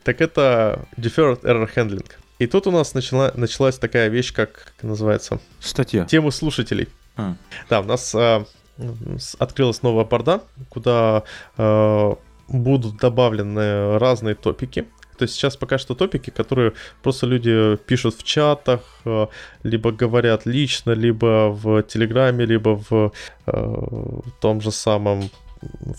так это Deferred Error Handling. И тут у нас начала, началась такая вещь, как, как называется? Статья. Тему слушателей. А. Да, у нас э, открылась новая борда, куда э, будут добавлены разные топики. То есть сейчас пока что топики, которые просто люди пишут в чатах, э, либо говорят лично, либо в Телеграме, либо в э, том же самом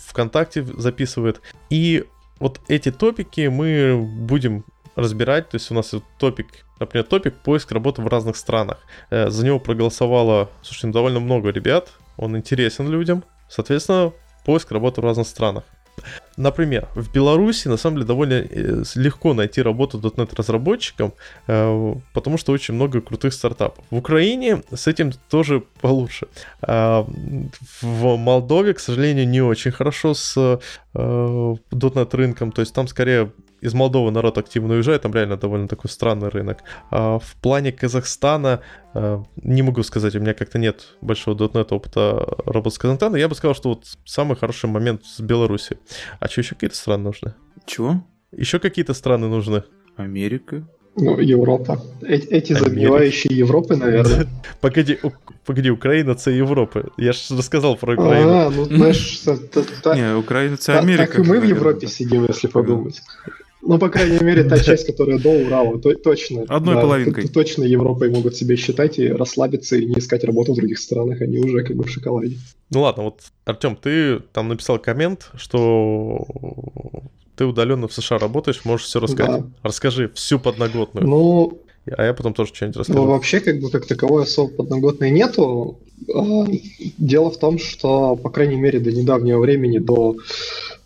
ВКонтакте записывает. И вот эти топики мы будем разбирать. То есть у нас топик, например, топик поиск работы в разных странах. Э, за него проголосовало, слушай, ну, довольно много ребят. Он интересен людям. Соответственно, поиск работы в разных странах. Например, в Беларуси на самом деле довольно э, легко найти работу .NET разработчиком, э, потому что очень много крутых стартапов. В Украине с этим тоже получше. А, в Молдове, к сожалению, не очень хорошо с .NET рынком, то есть там скорее из Молдовы народ активно уезжает, там реально довольно такой странный рынок. А в плане Казахстана а, не могу сказать, у меня как-то нет большого .NET опыта работы с Казахстаном. Я бы сказал, что вот самый хороший момент с Беларуси. А что, еще какие-то страны нужны? Чего? Еще какие-то страны нужны? Америка. Ну, Европа. Эти, эти забивающие Европы, наверное. Погоди, погоди, Украина це Европы. Я же рассказал про Украину. А, ну знаешь, Не, Украина це Америка. Так и мы в Европе сидим, если подумать. Ну, по крайней мере, та часть, которая до Урала, то, точно. Одной да, половинкой. Точно Европой могут себя считать и расслабиться и не искать работу в других странах, они уже как бы в шоколаде. Ну ладно, вот, Артем, ты там написал коммент, что ты удаленно в США работаешь, можешь все рассказать. Да. Расскажи всю подноготную. Ну, а я потом тоже что-нибудь расскажу. Ну, вообще, как бы, как таковой особо подноготной нету. Дело в том, что, по крайней мере, до недавнего времени, до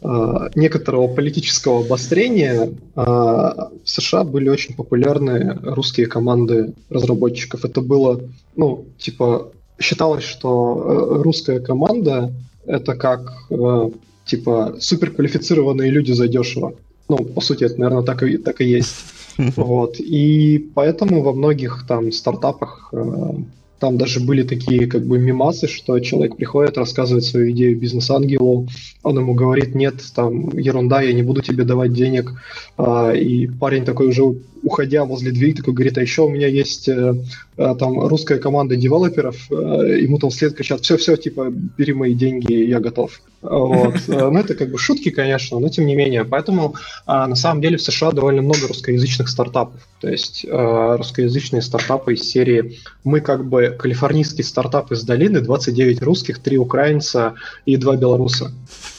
а, некоторого политического обострения а, в США были очень популярны русские команды разработчиков. Это было, ну, типа, считалось, что э, русская команда это как, э, типа, суперквалифицированные люди задешево. Ну, по сути, это, наверное, так и, так и есть. Вот. И поэтому во многих там стартапах э, там даже были такие как бы мимасы, что человек приходит, рассказывает свою идею бизнес-ангелу, он ему говорит, нет, там ерунда, я не буду тебе давать денег. А, и парень такой уже уходя возле двери, такой говорит, а еще у меня есть э, там русская команда девелоперов, э, ему там вслед кричат, все-все, типа, бери мои деньги, я готов. Вот. Ну, это как бы шутки, конечно, но тем не менее. Поэтому на самом деле в США довольно много русскоязычных стартапов. То есть русскоязычные стартапы из серии «Мы как бы калифорнийский стартап из долины, 29 русских, 3 украинца и 2 белоруса».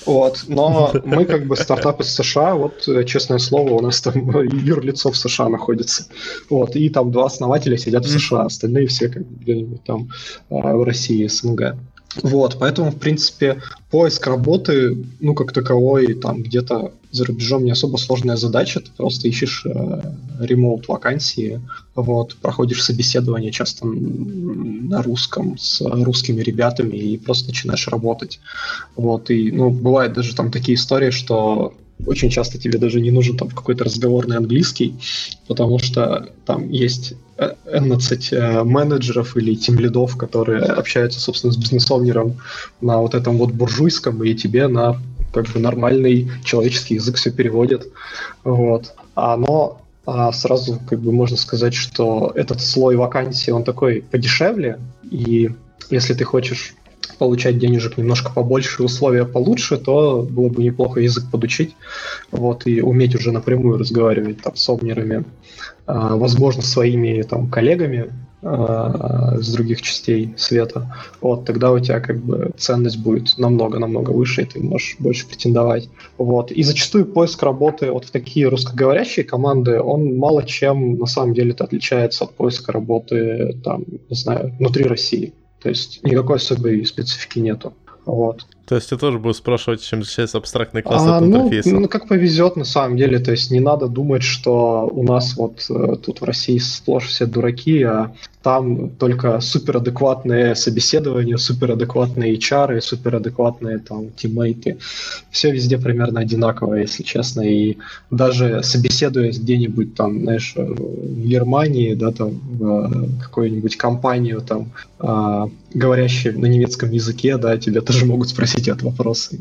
Вот. Но мы как бы стартап из США, вот, честное слово, у нас там юрлицо в США находится. Вот. И там два основателя сидят в США, остальные все как бы где-нибудь там в России, СНГ. Вот, поэтому, в принципе, поиск работы, ну, как таковой, там, где-то за рубежом не особо сложная задача, ты просто ищешь э, вакансии, вот, проходишь собеседование часто на русском с русскими ребятами и просто начинаешь работать. Вот, и, ну, бывают даже там такие истории, что очень часто тебе даже не нужен там какой-то разговорный английский, потому что там есть 11 э, менеджеров или тимлидов, которые общаются, собственно, с бизнес-овнером на вот этом вот буржуйском, и тебе на как бы нормальный человеческий язык все переводят. Вот. А оно а сразу как бы можно сказать, что этот слой вакансий, он такой подешевле, и если ты хочешь получать денежек немножко побольше, условия получше, то было бы неплохо язык подучить, вот, и уметь уже напрямую разговаривать там с овнерами, а, возможно, своими там коллегами а, с других частей света, вот, тогда у тебя как бы ценность будет намного-намного выше, и ты можешь больше претендовать. Вот. И зачастую поиск работы вот в такие русскоговорящие команды, он мало чем на самом деле отличается от поиска работы, там, не знаю, внутри России. То есть никакой особой специфики нету. Вот. То есть ты тоже будешь спрашивать, чем отличается абстрактный класс а, от ну, интерфейса? Ну, как повезет на самом деле. То есть не надо думать, что у нас вот э, тут в России сплошь все дураки, а там только суперадекватные собеседования, суперадекватные HR, суперадекватные там тиммейты. Все везде примерно одинаково, если честно. И даже собеседуясь где-нибудь там, знаешь, в Германии, да, там, в какую-нибудь компанию, там, э, говорящую на немецком языке, да, тебя тоже могут спросить спросить этот вопрос.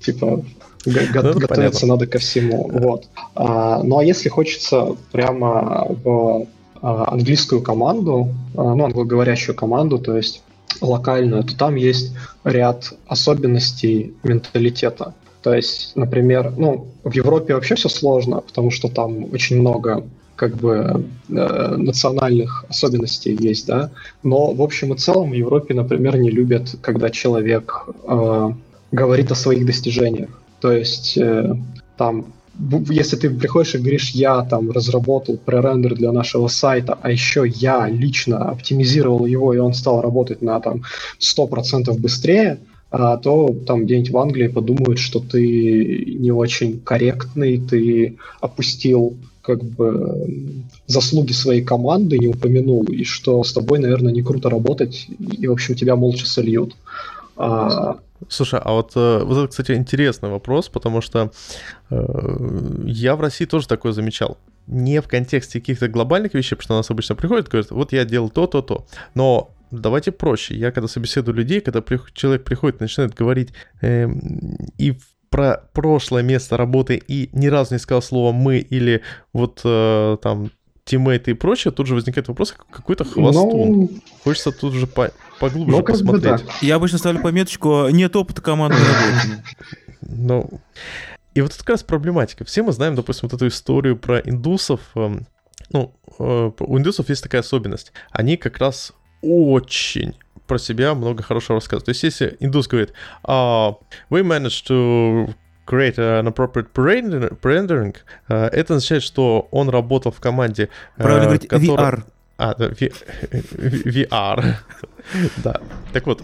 Типа, ну, готовиться понятно. надо ко всему. Вот. А, ну а если хочется прямо в а, английскую команду, а, ну, англоговорящую команду, то есть локальную, то там есть ряд особенностей менталитета. То есть, например, ну, в Европе вообще все сложно, потому что там очень много как бы э, национальных особенностей есть, да. Но в общем и целом в Европе, например, не любят, когда человек э, говорит о своих достижениях. То есть э, там если ты приходишь и говоришь, я там разработал пререндер для нашего сайта, а еще я лично оптимизировал его, и он стал работать на там 100% быстрее, а, то там где-нибудь в Англии подумают, что ты не очень корректный, ты опустил как бы заслуги своей команды, не упомянул, и что с тобой, наверное, не круто работать, и, в общем, тебя молча сольют. А, Слушай, а вот, э, вот это, кстати, интересный вопрос, потому что э, я в России тоже такое замечал. Не в контексте каких-то глобальных вещей, потому что у нас обычно приходят и говорят, вот я делал то, то, то. Но давайте проще. Я когда собеседую людей, когда при, человек приходит начинает говорить э, и про прошлое место работы и ни разу не сказал слово «мы» или вот э, там тиммейты и прочее, тут же возникает вопрос, какой-то хвостун. Ну, Хочется тут же по поглубже ну, посмотреть. Да. Я обычно ставлю пометочку «нет опыта командной работы». Ну, и вот это как раз проблематика. Все мы знаем, допустим, вот эту историю про индусов. Эм, ну, э, у индусов есть такая особенность. Они как раз очень про себя много хорошего рассказывают. То есть, если индус говорит, uh, we managed to create an appropriate rendering, uh, это означает, что он работал в команде... Правильно uh, говорить, которая... VR. А, да, VR. да. Так вот,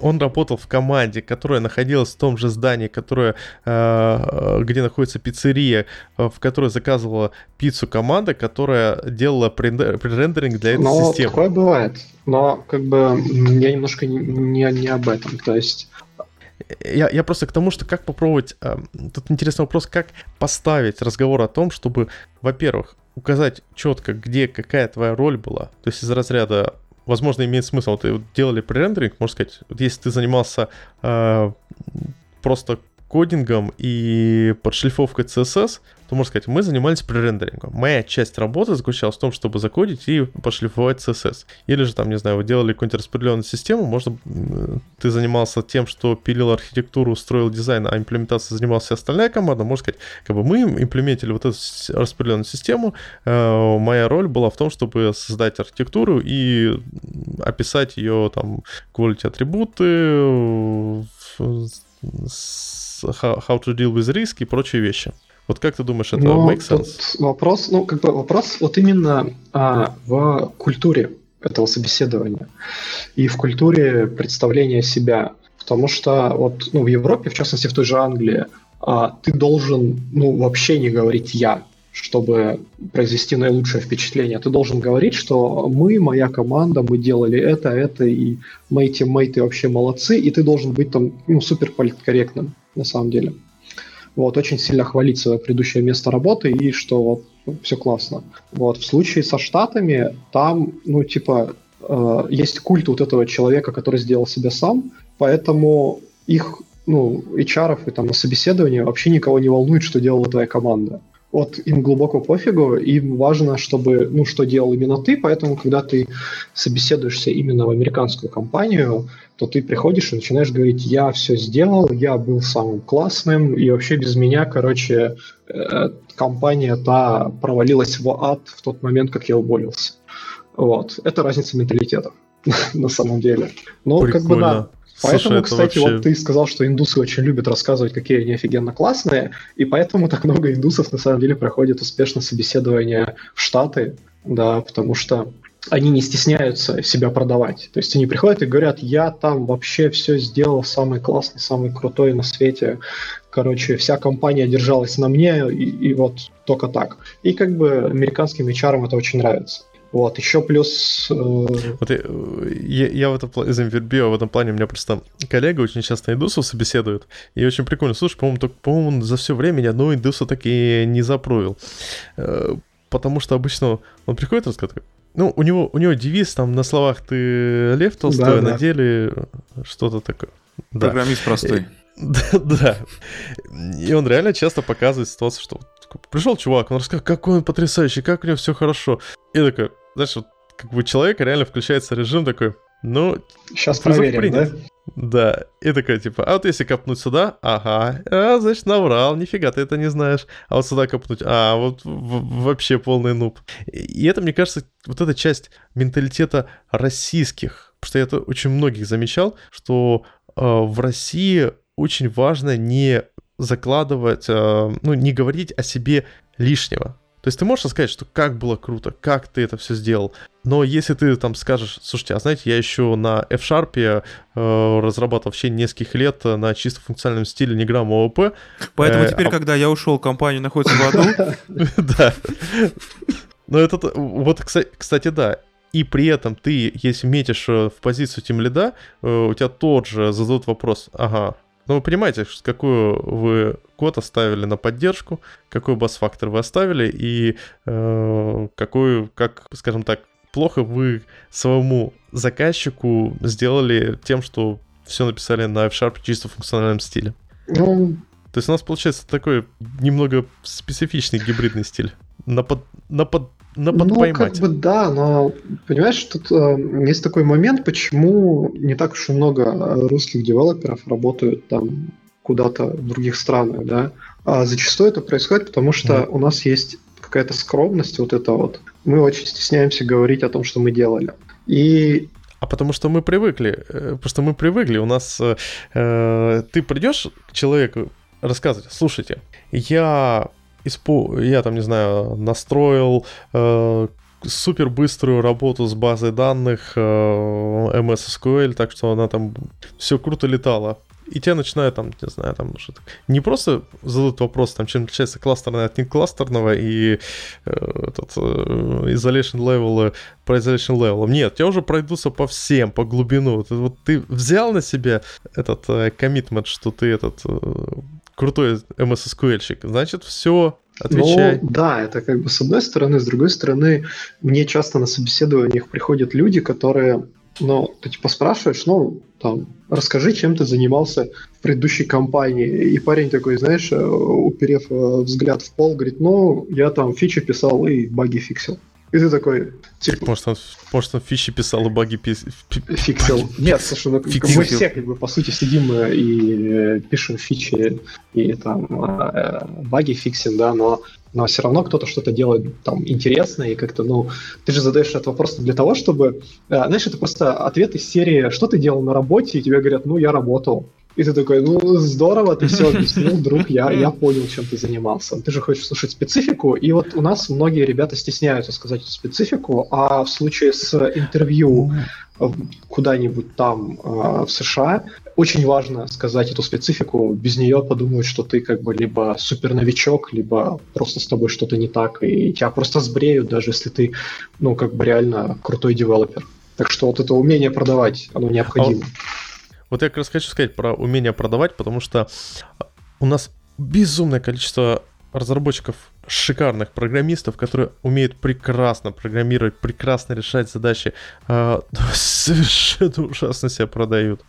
он работал в команде, которая находилась в том же здании, которое, э, где находится пиццерия, э, в которой заказывала пиццу команда, которая делала пререндеринг для этой Но ну, системы. такое бывает. Но как бы я немножко не, не, не об этом. То есть я, я просто к тому, что как попробовать... Э, тут интересный вопрос, как поставить разговор о том, чтобы, во-первых, указать четко, где какая твоя роль была. То есть из разряда возможно, имеет смысл. Вот, вот делали пререндеринг, можно сказать, вот если ты занимался э, просто кодингом и подшлифовкой CSS, то можно сказать, мы занимались пререндерингом. Моя часть работы заключалась в том, чтобы закодить и пошлифовать CSS. Или же там, не знаю, вы делали какую-нибудь распределенную систему, можно ты занимался тем, что пилил архитектуру, строил дизайн, а имплементацией занимался остальная команда, можно сказать, как бы мы имплементили вот эту распределенную систему, э, моя роль была в том, чтобы создать архитектуру и описать ее там quality атрибуты, how to deal with risk и прочие вещи. Вот как ты думаешь, это ну, make sense? Вопрос, ну, как бы вопрос вот именно а, в культуре этого собеседования и в культуре представления себя. Потому что вот ну, в Европе, в частности в той же Англии, а, ты должен ну, вообще не говорить «я», чтобы произвести наилучшее впечатление. Ты должен говорить, что мы, моя команда, мы делали это, это, и мои тиммейты вообще молодцы, и ты должен быть там ну, супер политкорректным на самом деле вот, очень сильно хвалить свое предыдущее место работы и что вот ну, все классно. Вот, в случае со Штатами там, ну, типа, э, есть культ вот этого человека, который сделал себя сам, поэтому их, ну, HR и там на собеседовании вообще никого не волнует, что делала твоя команда. Вот им глубоко пофигу, им важно, чтобы, ну, что делал именно ты, поэтому, когда ты собеседуешься именно в американскую компанию, то ты приходишь и начинаешь говорить, я все сделал, я был самым классным, и вообще без меня, короче, э, компания та провалилась в ад в тот момент, как я уволился. Вот. Это разница менталитетов на самом деле. Но как бы да. Поэтому, кстати, вообще... вот ты сказал, что индусы очень любят рассказывать, какие они офигенно классные, и поэтому так много индусов на самом деле проходит успешно собеседование в Штаты, да, потому что они не стесняются себя продавать. То есть они приходят и говорят, я там вообще все сделал, самый классный, самый крутой на свете. Короче, вся компания держалась на мне, и, и вот только так. И как бы американским HR это очень нравится. Вот, еще плюс... Э... Вот я, я, я в этом плане, в этом плане у меня просто коллега очень часто индусов собеседует, и очень прикольно. Слушай, по-моему, только, по-моему, за все время ни одного индуса так и не запровил. Э, потому что обычно он приходит и рассказывает, ну, у него, у него девиз там на словах ты Лев Толстой, да, на деле что-то такое. Программист да. простой. Да, да. И он реально часто показывает ситуацию, что пришел чувак, он рассказал, какой он потрясающий, как у него все хорошо. И такой, знаешь, вот как бы человек реально включается режим такой, ну... Сейчас проверим, принят. да? Да, и такая, типа, а вот если копнуть сюда, ага, а, значит, наврал, нифига ты это не знаешь. А вот сюда копнуть, а, вот вообще полный нуб. И это, мне кажется, вот эта часть менталитета российских, потому что я это очень многих замечал, что э, в России очень важно не закладывать, э, ну, не говорить о себе лишнего. То есть ты можешь сказать, что как было круто, как ты это все сделал. Но если ты там скажешь, слушайте, а знаете, я еще на F-Sharp э, разрабатывал в течение нескольких лет на чисто функциональном стиле не грамм ООП. Поэтому э, теперь, а... когда я ушел, компания находится в аду. Да. Но это, вот, кстати, да. И при этом ты, если метишь э, в позицию тем лида, э, у тебя тот же зададут вопрос, ага, ну, вы понимаете, какую вы код оставили на поддержку, какой бас-фактор вы оставили и э, какой, как, скажем так, плохо вы своему заказчику сделали тем, что все написали на F-Sharp чисто функциональном стиле. Ну... То есть у нас получается такой немного специфичный гибридный стиль. На, под, на, под, на подпоймать. Ну, как бы да, но понимаешь, тут э, есть такой момент, почему не так уж и много э, русских девелоперов работают там куда-то в других странах, да. А зачастую это происходит, потому что mm. у нас есть какая-то скромность вот это вот. Мы очень стесняемся говорить о том, что мы делали. И а потому что мы привыкли, э, потому что мы привыкли. У нас э, э ты придешь к человеку рассказывать, слушайте, я испу... я там, не знаю, настроил э, супер быструю работу с базой данных э, MS SQL, так что она там все круто летала. И тебя начинают там, не знаю, там что не просто задают вопрос, там, чем отличается кластерное от некластерного и э, этот э, isolation level про isolation level. Нет, тебя уже пройдутся по всем, по глубину. Ты, вот ты взял на себя этот э, коммитмент, что ты этот э, крутой MS SQL-щик, значит, все, отвечай. Ну, да, это как бы с одной стороны, с другой стороны, мне часто на собеседованиях приходят люди, которые, ну, ты типа спрашиваешь, ну, там, расскажи, чем ты занимался в предыдущей компании. И парень такой, знаешь, э, уперев э, взгляд в пол, говорит, ну, я там фичи писал и баги фиксил. И ты такой, типа... Может, он, может, он фичи писал и баги пис... фиксил. Нет, слушай, ну, мы все, как бы, по сути, сидим и э, пишем фичи и там э, баги фиксим, да, но но все равно кто-то что-то делает там интересное, и как-то, ну, ты же задаешь этот вопрос для того, чтобы, э, знаешь, это просто ответ из серии «Что ты делал на работе?» и тебе говорят «Ну, я работал». И ты такой, ну, здорово, ты все объяснил, друг, я, я понял, чем ты занимался. Ты же хочешь слушать специфику, и вот у нас многие ребята стесняются сказать эту специфику, а в случае с интервью куда-нибудь там э, в США, очень важно сказать эту специфику, без нее подумают, что ты как бы либо супер новичок, либо просто с тобой что-то не так, и тебя просто сбреют, даже если ты, ну, как бы реально крутой девелопер. Так что вот это умение продавать, оно необходимо. Вот я как раз хочу сказать про умение продавать, потому что у нас безумное количество разработчиков, шикарных программистов, которые умеют прекрасно программировать, прекрасно решать задачи, э, совершенно ужасно себя продают.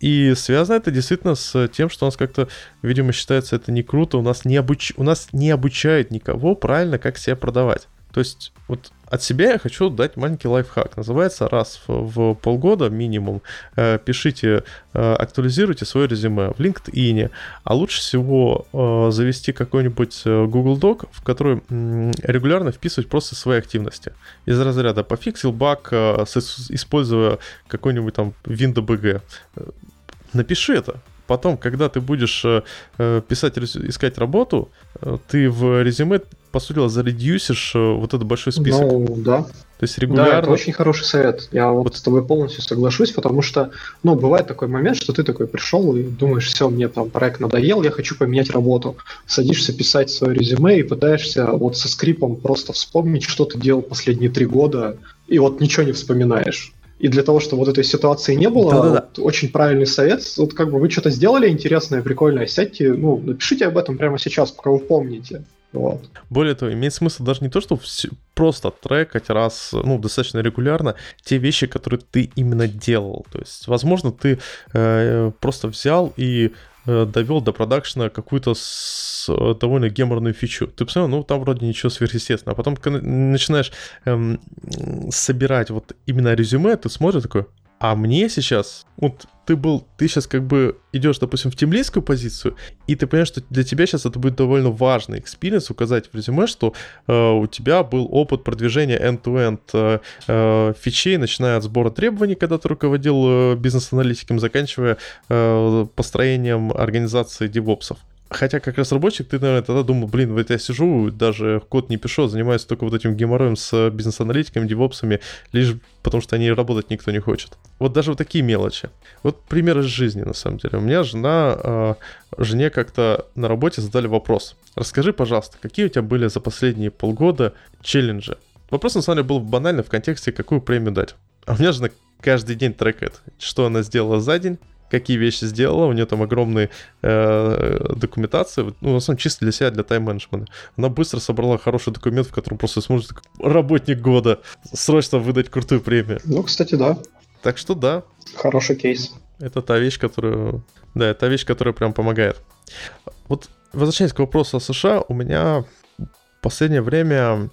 И связано это действительно с тем, что у нас как-то, видимо, считается это не круто, у нас не, обуч... у нас не обучают никого правильно, как себя продавать. То есть вот от себя я хочу дать маленький лайфхак. Называется раз в, полгода минимум э, пишите, э, актуализируйте свое резюме в LinkedIn, а лучше всего э, завести какой-нибудь Google Doc, в который регулярно вписывать просто свои активности. Из разряда пофиксил баг, используя какой-нибудь там WinDBG. Напиши это, потом, когда ты будешь э, э писать, искать работу, э, ты в резюме по сути дела, заредюсишь вот этот большой список. Ну, да. То есть регулярно... Да, это очень хороший совет. Я вот с тобой полностью соглашусь, потому что, ну, бывает такой момент, что ты такой пришел и думаешь, все, мне там проект надоел, я хочу поменять работу. Садишься писать свое резюме и пытаешься вот со скрипом просто вспомнить, что ты делал последние три года, и вот ничего не вспоминаешь. И для того, чтобы вот этой ситуации не было, Да-да-да. вот очень правильный совет. Вот как бы вы что-то сделали интересное, прикольное, сядьте, ну, напишите об этом прямо сейчас, пока вы помните. Вот. Более того, имеет смысл даже не то, что все, просто трекать раз, ну, достаточно регулярно те вещи, которые ты именно делал. То есть, возможно, ты э, просто взял и э, довел до продакшена какую-то э, довольно геморную фичу. Ты посмотрел, ну, там вроде ничего сверхъестественного. А потом, начинаешь эм, собирать вот именно резюме, ты смотришь такой, А мне сейчас, вот ты был, ты сейчас как бы идешь, допустим, в тимлидскую позицию, и ты понимаешь, что для тебя сейчас это будет довольно важный experience указать в резюме, что э, у тебя был опыт продвижения end-to-end э, э, фичей, начиная от сбора требований, когда ты руководил э, бизнес-аналитиком, заканчивая э, построением организации девопсов. Хотя как разработчик ты, наверное, тогда думал, блин, вот я сижу, даже код не пишу, а занимаюсь только вот этим геморроем с бизнес-аналитиками, девопсами, лишь потому что они работать никто не хочет. Вот даже вот такие мелочи. Вот пример из жизни, на самом деле. У меня жена, э, жене как-то на работе задали вопрос. Расскажи, пожалуйста, какие у тебя были за последние полгода челленджи? Вопрос, на самом деле, был банальный в контексте, какую премию дать. А у меня жена каждый день трекает, что она сделала за день, какие вещи сделала, у нее там огромные э, документации, ну, на самом деле, чисто для себя, для тайм-менеджмента. Она быстро собрала хороший документ, в котором просто сможет работник года срочно выдать крутую премию. Ну, кстати, да. Так что да. Хороший кейс. Это та вещь, которую... Да, это та вещь, которая прям помогает. Вот возвращаясь к вопросу о США, у меня в последнее время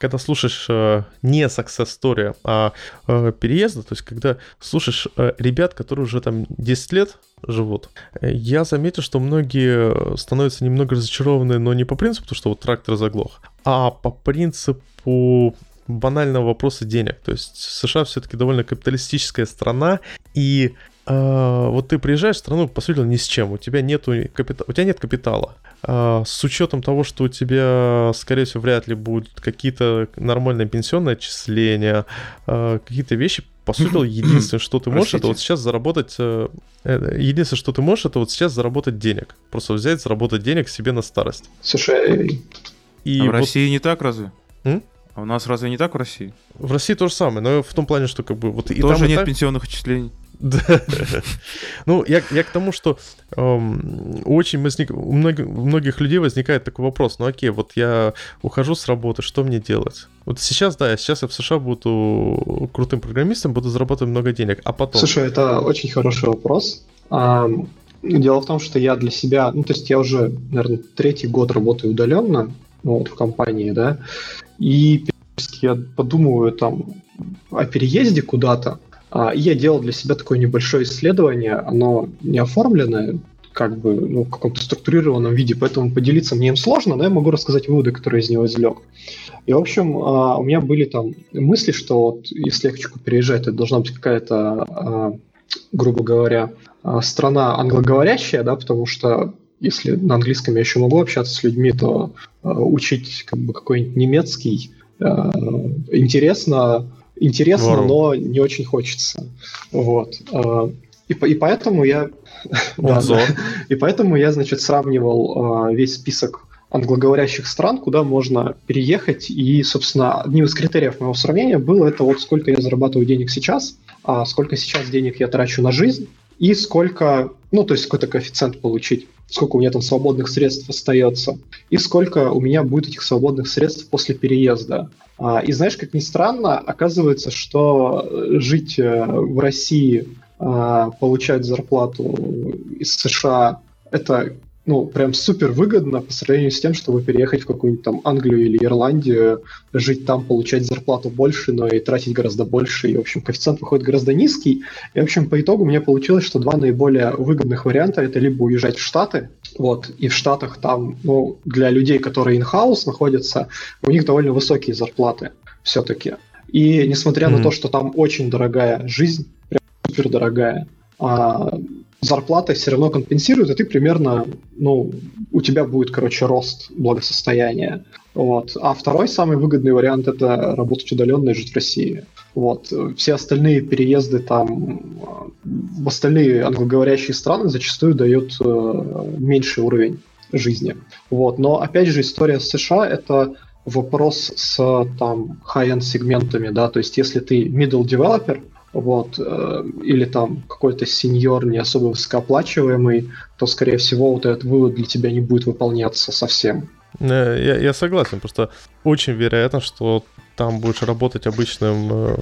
когда слушаешь э, не success story, а э, переезда, то есть когда слушаешь э, ребят, которые уже там 10 лет живут, я заметил, что многие становятся немного разочарованы, но не по принципу, что вот трактор заглох, а по принципу банального вопроса денег. То есть США все-таки довольно капиталистическая страна, и э, вот ты приезжаешь в страну, по сути, ни с чем. У тебя нету капита... у тебя нет капитала. Э, с учетом того, что у тебя, скорее всего, вряд ли будут какие-то нормальные пенсионные отчисления, э, какие-то вещи, по сути, единственное, что ты можешь, это вот сейчас заработать... Э, э, единственное, что ты можешь, это вот сейчас заработать денег. Просто взять, заработать денег себе на старость. Слушай, и а в вот... России не так разве? М? А у нас разве не так в России? В России то же самое, но в том плане, что как бы вот и Тоже там, нет и так... пенсионных отчислений. Ну, я, я к тому, что эм, очень у, многих, у многих людей возникает такой вопрос, ну окей, вот я ухожу с работы, что мне делать? Вот сейчас, да, сейчас я в США буду крутым программистом, буду зарабатывать много денег, а потом... Слушай, это очень хороший вопрос. Дело в том, что я для себя, ну, то есть я уже, наверное, третий год работаю удаленно, ну, вот в компании, да, и я подумываю там о переезде куда-то, я делал для себя такое небольшое исследование, оно не оформленное, как бы ну, в каком-то структурированном виде, поэтому поделиться мне им сложно, но я могу рассказать выводы, которые из него извлек. И, в общем, а, у меня были там мысли, что вот если я хочу переезжать, это должна быть какая-то, а, грубо говоря, страна англоговорящая, да, потому что если на английском я еще могу общаться с людьми, то учить как бы какой-нибудь немецкий интересно, интересно, Здорово. но не очень хочется. Вот. А, и, и поэтому я... да, и поэтому я, значит, сравнивал а, весь список англоговорящих стран, куда можно переехать. И, собственно, одним из критериев моего сравнения было это вот сколько я зарабатываю денег сейчас, а сколько сейчас денег я трачу на жизнь, и сколько, ну, то есть какой-то коэффициент получить, сколько у меня там свободных средств остается, и сколько у меня будет этих свободных средств после переезда. А, и знаешь, как ни странно, оказывается, что жить э, в России, а, получать зарплату из США, это ну, прям супер выгодно по сравнению с тем, чтобы переехать в какую-нибудь там Англию или Ирландию, жить там, получать зарплату больше, но и тратить гораздо больше, и, в общем, коэффициент выходит гораздо низкий. И, в общем, по итогу мне получилось, что два наиболее выгодных варианта — это либо уезжать в Штаты, вот, и в Штатах там, ну, для людей, которые in-house находятся, у них довольно высокие зарплаты все-таки. И несмотря mm-hmm. на то, что там очень дорогая жизнь, прям супер дорогая, а зарплата все равно компенсирует, и ты примерно, ну, у тебя будет, короче, рост благосостояния. Вот. А второй самый выгодный вариант это работать удаленно и жить в России. Вот. Все остальные переезды там в остальные англоговорящие страны зачастую дают э, меньший уровень жизни. Вот. Но опять же история с США это вопрос с там high-end сегментами, да, то есть если ты middle developer, вот, э, или там какой-то сеньор не особо высокооплачиваемый, то, скорее всего, вот этот вывод для тебя не будет выполняться совсем. Э, я, я согласен, просто очень вероятно, что там будешь работать обычным, э,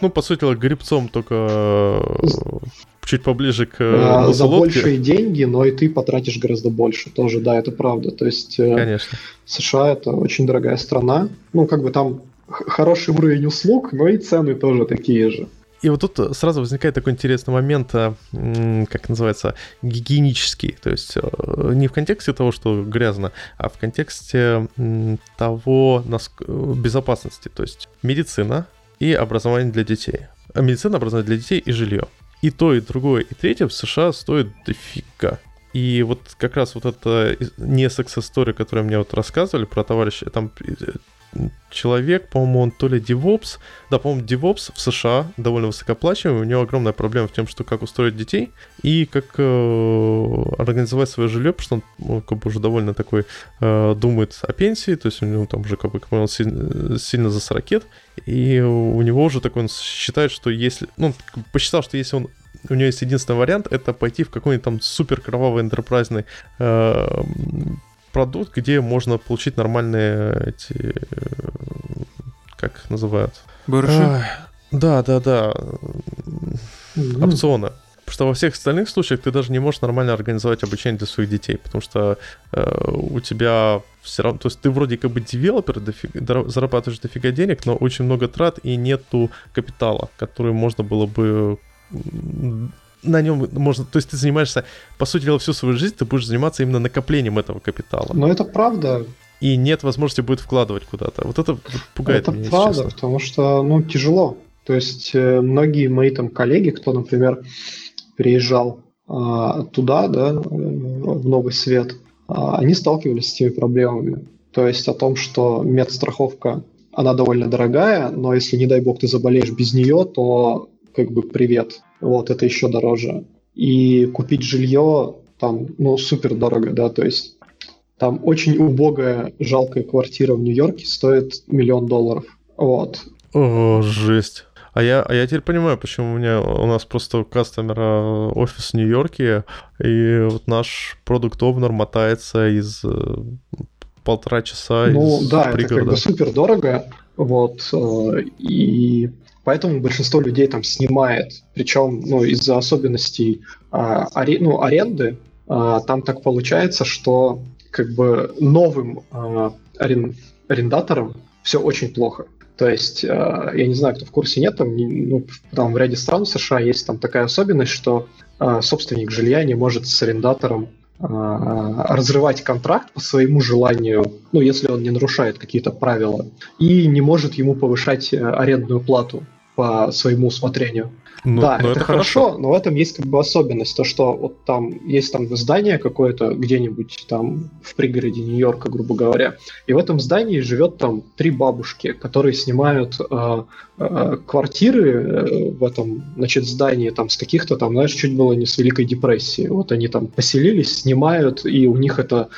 ну, по сути, грибцом, только чуть поближе к а, За большие деньги, но и ты потратишь гораздо больше тоже, да, это правда. То есть Конечно. США это очень дорогая страна, ну, как бы там хороший уровень услуг, но и цены тоже такие же. И вот тут сразу возникает такой интересный момент, а, как называется, гигиенический. То есть э, не в контексте того, что грязно, а в контексте того безопасности. То есть медицина и образование для детей. А медицина, образование для детей и жилье. И то, и другое, и третье в США стоит дофига. И вот как раз вот это не секс-история, которую мне вот рассказывали про товарища, там человек, по-моему, он то ли DevOps, да, по-моему, DevOps в США довольно высокоплачиваемый, у него огромная проблема в том, что как устроить детей и как э, организовать свое жилье, потому что он ну, как бы уже довольно такой э, думает о пенсии, то есть у него там уже, как бы, как он сильно, сильно за 40 и у него уже такой, он считает, что если, ну, посчитал, что если он у него есть единственный вариант, это пойти в какой-нибудь там супер кровавый энтерпрайзный э, продукт, где можно получить нормальные эти, как называют? Барыши? да, да, да. Mm-hmm. Опционы. Потому что во всех остальных случаях ты даже не можешь нормально организовать обучение для своих детей, потому что э, у тебя все равно, то есть ты вроде как бы девелопер, дофига, зарабатываешь дофига денег, но очень много трат и нету капитала, который можно было бы на нем можно, то есть ты занимаешься, по сути дела, всю свою жизнь ты будешь заниматься именно накоплением этого капитала. Но это правда. И нет возможности будет вкладывать куда-то. Вот это пугает это меня, Это правда, потому что, ну, тяжело. То есть э, многие мои там коллеги, кто, например, приезжал а, туда, да, в Новый Свет, а, они сталкивались с теми проблемами. То есть о том, что медстраховка, она довольно дорогая, но если, не дай бог, ты заболеешь без нее, то как бы привет. Вот, это еще дороже. И купить жилье там, ну, супер дорого, да, то есть там очень убогая, жалкая квартира в Нью-Йорке стоит миллион долларов. Вот. О, жесть. А я, а я теперь понимаю, почему у меня у нас просто кастомер офис в Нью-Йорке, и вот наш продукт овнер мотается из э, полтора часа ну, из да, пригорода. это как бы супер дорого, вот, э, и Поэтому большинство людей там снимает, причем ну, из-за особенностей а, аре, ну, аренды, а, там так получается, что как бы новым а, арен, арендаторам все очень плохо. То есть, а, я не знаю, кто в курсе нет, там, ну, там в ряде стран США есть там такая особенность, что а, собственник жилья не может с арендатором а, разрывать контракт по своему желанию, ну, если он не нарушает какие-то правила, и не может ему повышать э, арендную плату по своему усмотрению. Ну, да, это, это хорошо, хорошо, но в этом есть как бы особенность, то что вот там есть там здание какое-то где-нибудь там в пригороде Нью-Йорка, грубо говоря, и в этом здании живет там три бабушки, которые снимают э, э, квартиры э, в этом, значит, здании там с каких-то там, знаешь, чуть было не с Великой депрессии. Вот они там поселились, снимают, и у них это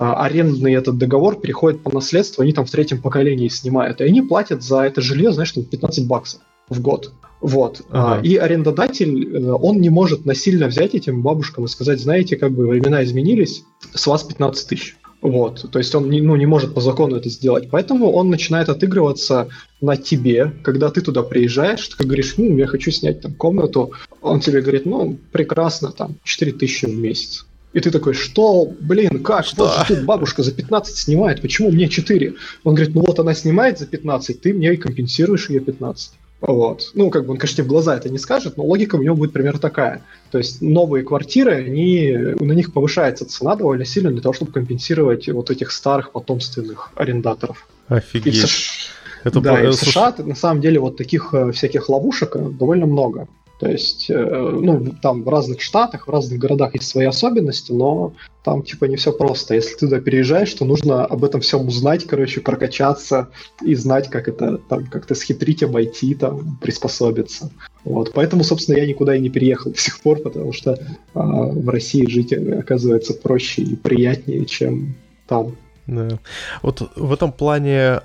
э, арендный этот договор переходит по наследству, они там в третьем поколении снимают, и они платят за это жилье, знаешь, там 15 баксов в год. Вот. А, ага. И арендодатель, э, он не может насильно взять этим бабушкам и сказать, знаете, как бы времена изменились, с вас 15 тысяч. Вот, то есть он не, ну, не может по закону это сделать. Поэтому он начинает отыгрываться на тебе, когда ты туда приезжаешь, ты говоришь, ну, я хочу снять там комнату, он тебе говорит, ну, прекрасно, там, 4 тысячи в месяц. И ты такой, что, блин, как? Что? Вот же тут бабушка за 15 снимает, почему мне 4? Он говорит, ну вот она снимает за 15, ты мне компенсируешь ее 15. Вот. Ну, как бы он, конечно, в глаза это не скажет, но логика у него будет примерно такая. То есть новые квартиры, они, на них повышается цена довольно сильно для того, чтобы компенсировать вот этих старых потомственных арендаторов. Офигеть. И в США, это да, и в США на самом деле вот таких э, всяких ловушек э, довольно много. То есть, э, ну, там в разных штатах, в разных городах есть свои особенности, но там типа не все просто. Если ты туда переезжаешь, то нужно об этом всем узнать, короче, прокачаться и знать, как это там как-то схитрить, обойти, там, приспособиться. Вот. Поэтому, собственно, я никуда и не переехал до сих пор, потому что а, в России жить оказывается проще и приятнее, чем там. Да. Вот в этом плане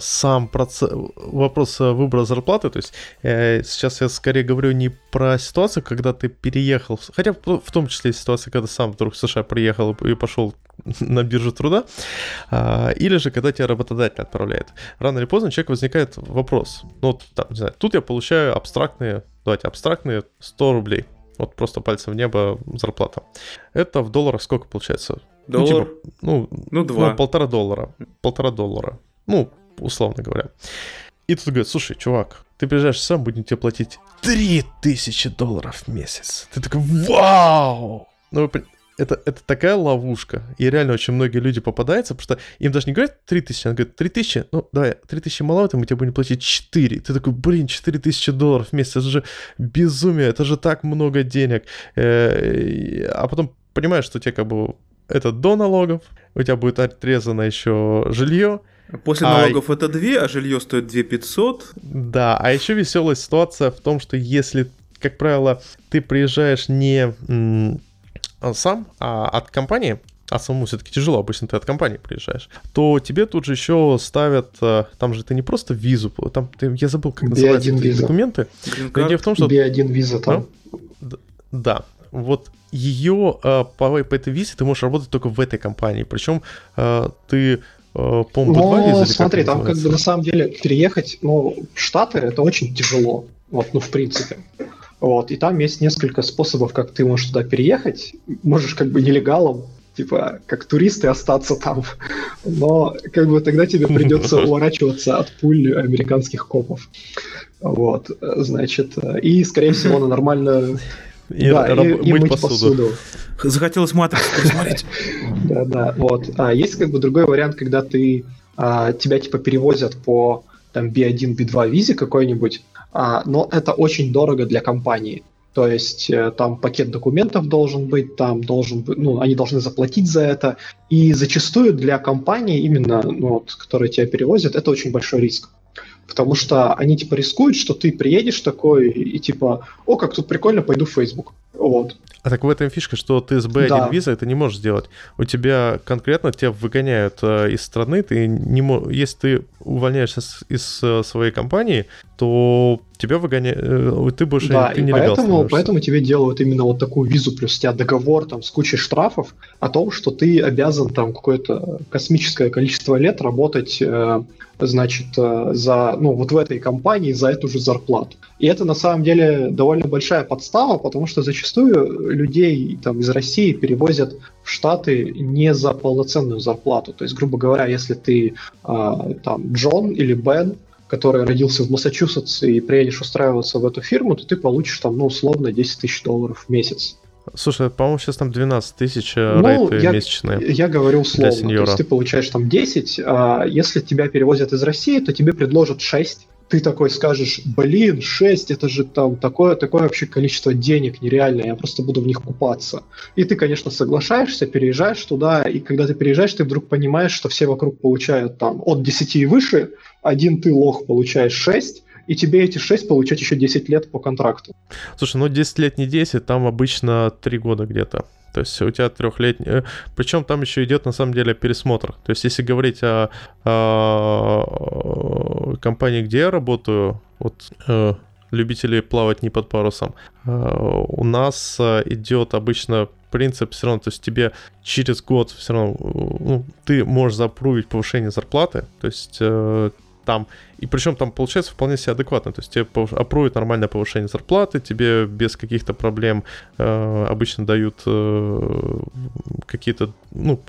сам процесс, вопрос э, выбора зарплаты, то есть э, сейчас я скорее говорю не про ситуацию, когда ты переехал, хотя в том числе ситуация, когда сам вдруг в США приехал и пошел на биржу труда, э, или же когда тебя работодатель отправляет. Рано или поздно человек возникает вопрос, ну там, не знаю, тут я получаю абстрактные, давайте, абстрактные 100 рублей, вот просто пальцем в небо зарплата. Это в долларах сколько получается? Доллар? Ну, типа, ну, ну, два. Ну, полтора доллара. Полтора доллара ну, условно говоря. И тут говорят, слушай, чувак, ты приезжаешь сам, будем тебе платить 3000 долларов в месяц. Ты такой, вау! Ну, это, это такая ловушка. И реально очень многие люди попадаются, потому что им даже не говорят 3000, они говорят 3000, ну давай, 3000 маловато, мы тебе будем платить 4. Ты такой, блин, 4000 долларов в месяц, это же безумие, это же так много денег. Э, а потом понимаешь, что тебе как бы это до налогов, у тебя будет отрезано еще жилье, После а налогов а... это 2, а жилье стоит 2 500. Да, а еще веселая ситуация в том, что если, как правило, ты приезжаешь не сам, а от компании, а самому все-таки тяжело, обычно ты от компании приезжаешь, то тебе тут же еще ставят, э, там же ты не просто визу, там ты, я забыл, как называются эти виза. документы. Идея в том, что... B1 виза там. Ну, да, вот ее э, по, по этой визе ты можешь работать только в этой компании, причем э, ты по-моему, два виза. Смотри, там как бы на самом деле переехать, ну, в Штаты это очень тяжело. Вот, ну, в принципе. Вот, и там есть несколько способов, как ты можешь туда переехать. Можешь как бы нелегалом, типа, как туристы остаться там. Но как бы тогда тебе придется уворачиваться от пуль американских копов. Вот, значит, и, скорее всего, на нормально и, да, раб- и, и мыть, мыть посуду. посуду. Захотелось матрицу посмотреть. Да, да, вот. А есть как бы другой вариант, когда ты а, тебя типа перевозят по там B1, B2 визе какой-нибудь, а, но это очень дорого для компании. То есть э, там пакет документов должен быть, там должен быть, ну, они должны заплатить за это. И зачастую для компании, именно, ну, вот, которые тебя перевозят, это очень большой риск. Потому что они типа рискуют, что ты приедешь такой и типа, о, как тут прикольно, пойду в Facebook. Вот. А так в этом фишка, что ты с B1 да. виза это не можешь сделать. У тебя конкретно тебя выгоняют э, из страны, ты не мо... если ты увольняешься с, из э, своей компании, то тебя выгоняют, э, ты больше да, ты и поэтому, поэтому тебе делают именно вот такую визу, плюс у тебя договор там с кучей штрафов о том, что ты обязан там какое-то космическое количество лет работать э, значит, э, за, ну, вот в этой компании за эту же зарплату. И это на самом деле довольно большая подстава, потому что зачастую людей там из России перевозят в Штаты не за полноценную зарплату. То есть, грубо говоря, если ты там Джон или Бен, который родился в Массачусетсе и приедешь устраиваться в эту фирму, то ты получишь там, ну, условно, 10 тысяч долларов в месяц. Слушай, по-моему, сейчас там 12 тысяч э, ну, рейты я, месячные. Я говорю условно. То есть ты получаешь там 10, а если тебя перевозят из России, то тебе предложат 6. Ты такой скажешь, блин, 6, это же там такое, такое вообще количество денег нереальное, я просто буду в них купаться. И ты, конечно, соглашаешься, переезжаешь туда, и когда ты переезжаешь, ты вдруг понимаешь, что все вокруг получают там от 10 и выше, один ты лох получаешь 6, и тебе эти 6 получать еще 10 лет по контракту. Слушай, ну 10 лет не 10, там обычно 3 года где-то. То есть у тебя трехлетний... Э, Причем там еще идет на самом деле пересмотр. То есть если говорить о, о компании, где я работаю, вот э, любители плавать не под парусом, э, у нас идет обычно принцип все равно, то есть тебе через год все равно ну, ты можешь запрувить повышение зарплаты, то есть там, и причем там получается вполне себе адекватно, то есть тебе опруют нормальное повышение зарплаты, тебе без каких-то проблем э, обычно дают э, какие-то, ну,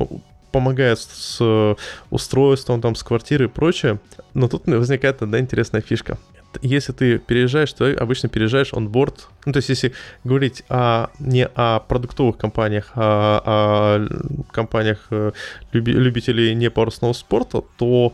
помогает с устройством, там, с квартирой и прочее. Но тут возникает одна интересная фишка. Если ты переезжаешь, то обычно переезжаешь онборд. Ну, то есть, если говорить о, не о продуктовых компаниях, а о компаниях э, люби, любителей не парусного спорта, то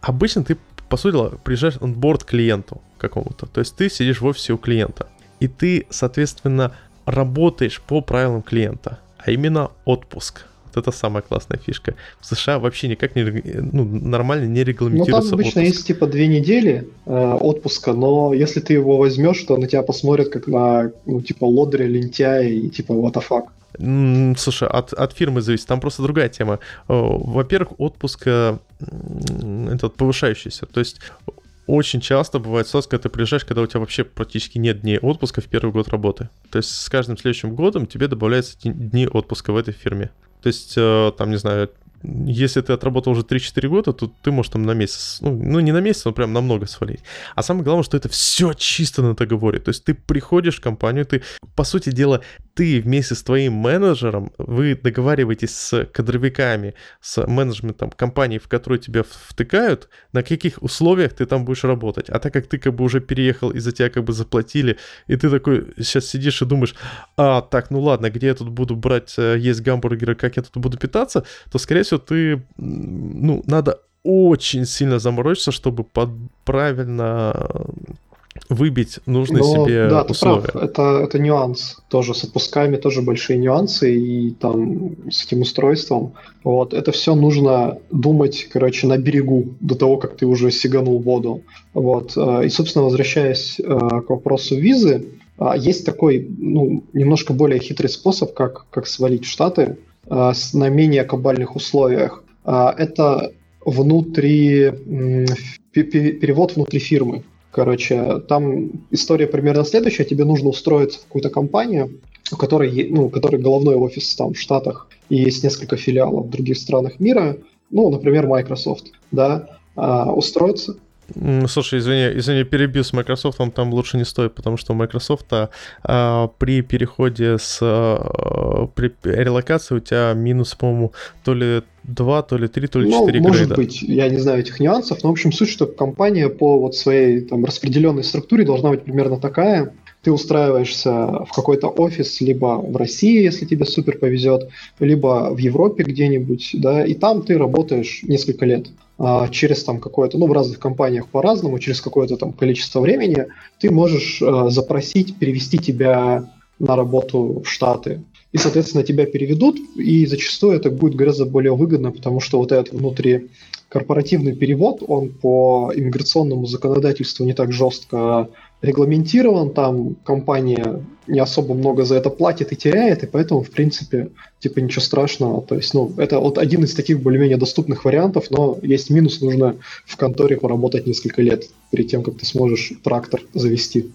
обычно ты, по сути дела, приезжаешь борт клиенту какому-то. То есть ты сидишь в офисе у клиента. И ты, соответственно, работаешь по правилам клиента, а именно отпуск. Вот это самая классная фишка. В США вообще никак не, ну, нормально не регламентируется Ну, там обычно отпуск. есть типа две недели э, отпуска, но если ты его возьмешь, то на тебя посмотрят как на, ну, типа, лодыря, лентяя и типа, what the fuck. Слушай, от, от фирмы зависит, там просто другая тема. Во-первых, отпуск э, этот повышающийся. То есть очень часто бывает ситуация, когда ты приезжаешь, когда у тебя вообще практически нет дней отпуска в первый год работы. То есть с каждым следующим годом тебе добавляются дни отпуска в этой фирме. То есть, э, там, не знаю, если ты отработал уже 3-4 года, то ты можешь там на месяц, ну, ну не на месяц, но прям намного свалить. А самое главное, что это все чисто на договоре. То есть ты приходишь в компанию, ты, по сути дела, ты вместе с твоим менеджером, вы договариваетесь с кадровиками, с менеджментом компании, в которую тебя втыкают, на каких условиях ты там будешь работать. А так как ты как бы уже переехал, и за тебя как бы заплатили, и ты такой сейчас сидишь и думаешь, а, так, ну ладно, где я тут буду брать, э, есть гамбургеры, как я тут буду питаться, то, скорее всего, ты, ну, надо очень сильно заморочиться, чтобы под правильно выбить нужные Но, себе да, условия. Ты прав. Это, это нюанс. Тоже с отпусками тоже большие нюансы и там с этим устройством. Вот. Это все нужно думать, короче, на берегу до того, как ты уже сиганул в воду. Вот. Э, и, собственно, возвращаясь э, к вопросу визы, э, есть такой, ну, немножко более хитрый способ, как, как свалить в Штаты на менее кабальных условиях. Это внутри перевод внутри фирмы. Короче, там история примерно следующая. Тебе нужно устроиться в какую-то компанию, у которой, ну, у которой головной офис там в Штатах, и есть несколько филиалов в других странах мира, ну, например, Microsoft, да, а, устроиться, Слушай, извини, извини, перебью с Microsoft, там лучше не стоит, потому что у Microsoft а, при переходе с а, при релокации у тебя минус, по-моему, то ли 2, то ли 3, то ли 4 ну, может грейда. быть, я не знаю этих нюансов, но в общем суть, что компания по вот своей там распределенной структуре должна быть примерно такая. Ты устраиваешься в какой-то офис либо в России, если тебе супер повезет, либо в Европе где-нибудь, да, и там ты работаешь несколько лет. А, через там какое-то, ну, в разных компаниях по-разному, через какое-то там количество времени ты можешь а, запросить перевести тебя на работу в Штаты и, соответственно, тебя переведут, и зачастую это будет гораздо более выгодно, потому что вот этот внутрикорпоративный перевод, он по иммиграционному законодательству не так жестко регламентирован, там компания не особо много за это платит и теряет, и поэтому, в принципе, типа ничего страшного. То есть, ну, это вот один из таких более-менее доступных вариантов, но есть минус, нужно в конторе поработать несколько лет перед тем, как ты сможешь трактор завести.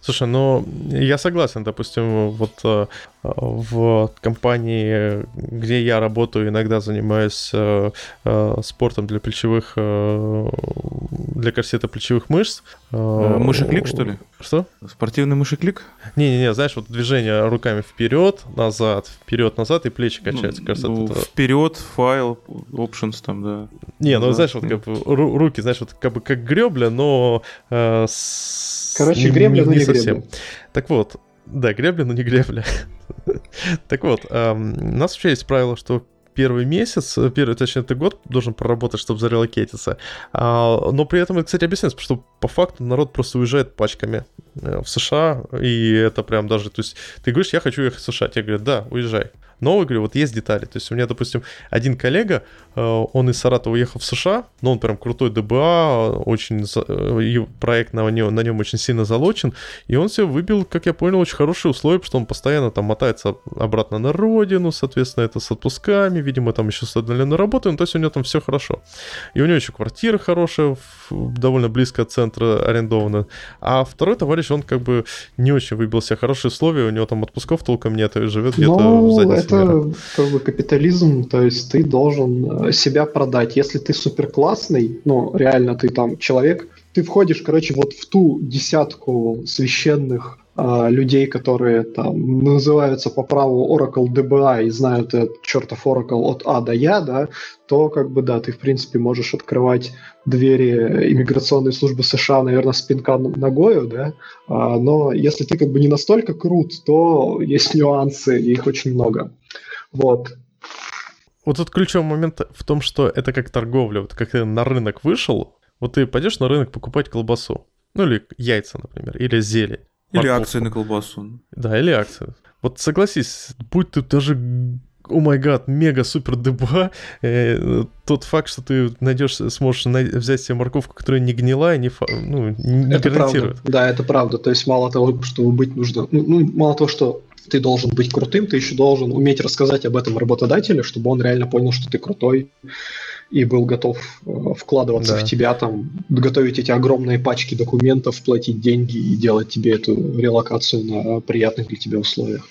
Слушай, ну я согласен, допустим, вот э, в компании, где я работаю, иногда занимаюсь э, э, спортом для плечевых, для корсета плечевых мышц. Мышеклик, что ли? Что? Спортивный мышеклик? Не-не-не, знаешь, вот движение руками вперед, назад, вперед, назад и плечи качаются. Ну, кажется, ну, это... Вперед, файл, options там, да. Не, ну знаешь, вот как бы руки, знаешь, вот как бы как гребля, но э, с Короче, гребля, но не, не совсем. Гребля. Так вот, да, гребля, но не гребля. так вот, у нас вообще есть правило, что первый месяц, первый, точнее, ты год должен проработать, чтобы зарелокетиться. А, но при этом, кстати, объясняется, что по факту народ просто уезжает пачками э, в США, и это прям даже, то есть ты говоришь, я хочу ехать в США, тебе говорят, да, уезжай. Но, говорю, вот есть детали. То есть у меня, допустим, один коллега, э, он из Саратова уехал в США, но он прям крутой ДБА, очень э, проект на нем, на нем очень сильно залочен, и он себе выбил, как я понял, очень хорошие условия, потому что он постоянно там мотается обратно на родину, соответственно, это с отпусками, видимо, там еще с отдаленной работой, ну, то есть у него там все хорошо. И у него еще квартира хорошая, довольно близко от центра арендована. А второй товарищ, он как бы не очень выбил себе хорошие условия, у него там отпусков толком нет, и живет где-то ну, в задней это как бы капитализм, то есть ты должен э, себя продать. Если ты супер классный, ну, реально ты там человек, ты входишь, короче, вот в ту десятку священных людей, которые там называются по праву Oracle DBA и знают этот чертов Oracle от А до Я, да, то как бы да, ты в принципе можешь открывать двери иммиграционной службы США, наверное, с пинка ногою, да, а, но если ты как бы не настолько крут, то есть нюансы, и их очень много. Вот. Вот тут ключевой момент в том, что это как торговля. Вот как ты на рынок вышел, вот ты пойдешь на рынок покупать колбасу. Ну или яйца, например, или зелень. Или акции на колбасу. Да, или акции. Вот согласись, будь ты даже о май гад, мега супер ДБА, э, тот факт, что ты найдешь, сможешь на, взять себе морковку, которая не гнила, не, ну, не это гарантирует. Правда. Да, это правда. То есть мало того, чтобы быть нужно, ну, ну, мало того, что ты должен быть крутым, ты еще должен уметь рассказать об этом работодателю, чтобы он реально понял, что ты крутой и был готов э, вкладываться да. в тебя, там, готовить эти огромные пачки документов, платить деньги и делать тебе эту релокацию на приятных для тебя условиях.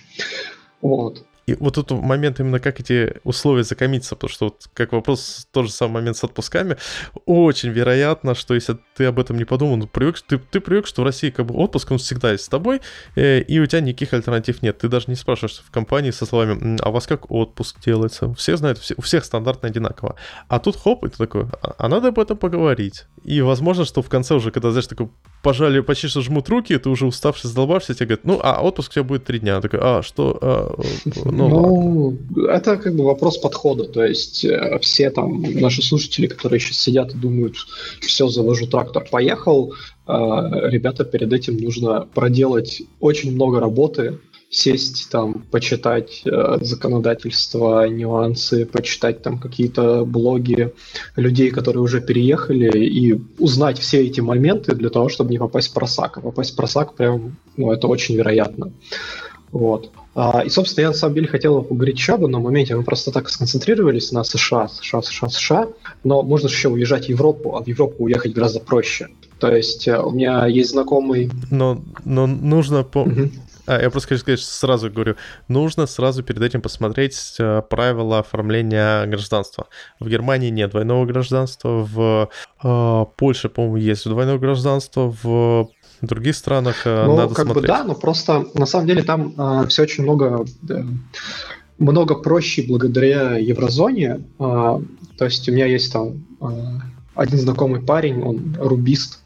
Вот. И вот тут момент именно как эти условия закомиться, потому что вот как вопрос, тот же самый момент с отпусками, очень вероятно, что если ты об этом не подумал, ну, привык, ты, ты привык, что в России как бы отпуск, он всегда есть с тобой, э, и у тебя никаких альтернатив нет. Ты даже не спрашиваешь в компании со словами, а у вас как отпуск делается? Все знают, все, у всех стандартно одинаково. А тут хоп, и ты такой, а, а надо об этом поговорить. И возможно, что в конце уже, когда, знаешь, такой пожали, почти что жмут руки, ты уже уставший, задолбавшийся, тебе говорят, ну, а отпуск у тебя будет три дня. Такой, а, что? А, ну, ну это как бы вопрос подхода. То есть э, все там наши слушатели, которые сейчас сидят и думают, все, завожу трактор, поехал, э, ребята, перед этим нужно проделать очень много работы, сесть там, почитать э, законодательство, нюансы, почитать там какие-то блоги людей, которые уже переехали, и узнать все эти моменты для того, чтобы не попасть в просак. А попасть в просак прям, ну, это очень вероятно. Вот. А, и, собственно, я на самом деле хотел поговорить еще об одном моменте. Мы просто так сконцентрировались на США, США, США, США, но можно же еще уезжать в Европу, а в Европу уехать гораздо проще. То есть э, у меня есть знакомый... Но, но нужно... По... Угу. А, я просто хочу сказать, что сразу говорю, нужно сразу перед этим посмотреть э, правила оформления гражданства. В Германии нет двойного гражданства, в э, Польше, по-моему, есть двойное гражданство, в других странах э, ну, надо как смотреть. бы да, но просто на самом деле там э, все очень много да, много проще благодаря еврозоне. Э, то есть у меня есть там э, один знакомый парень, он рубист,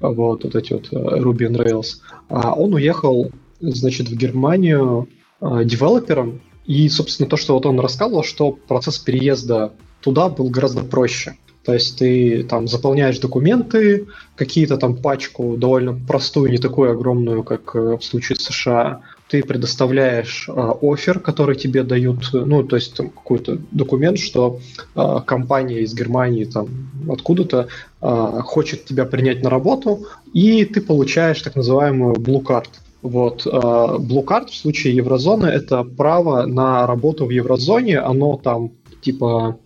вот, вот эти вот э, Ruby on Rails. А он уехал значит, в Германию э, девелопером, и, собственно, то, что вот он рассказывал, что процесс переезда туда был гораздо проще. То есть ты там заполняешь документы, какие-то там пачку довольно простую, не такую огромную, как э, в случае США. Ты предоставляешь э, офер, который тебе дают, ну, то есть там какой-то документ, что э, компания из Германии там откуда-то э, хочет тебя принять на работу, и ты получаешь так называемую blue card. Вот. А, Blue Card в случае еврозоны это право на работу в еврозоне, оно там типа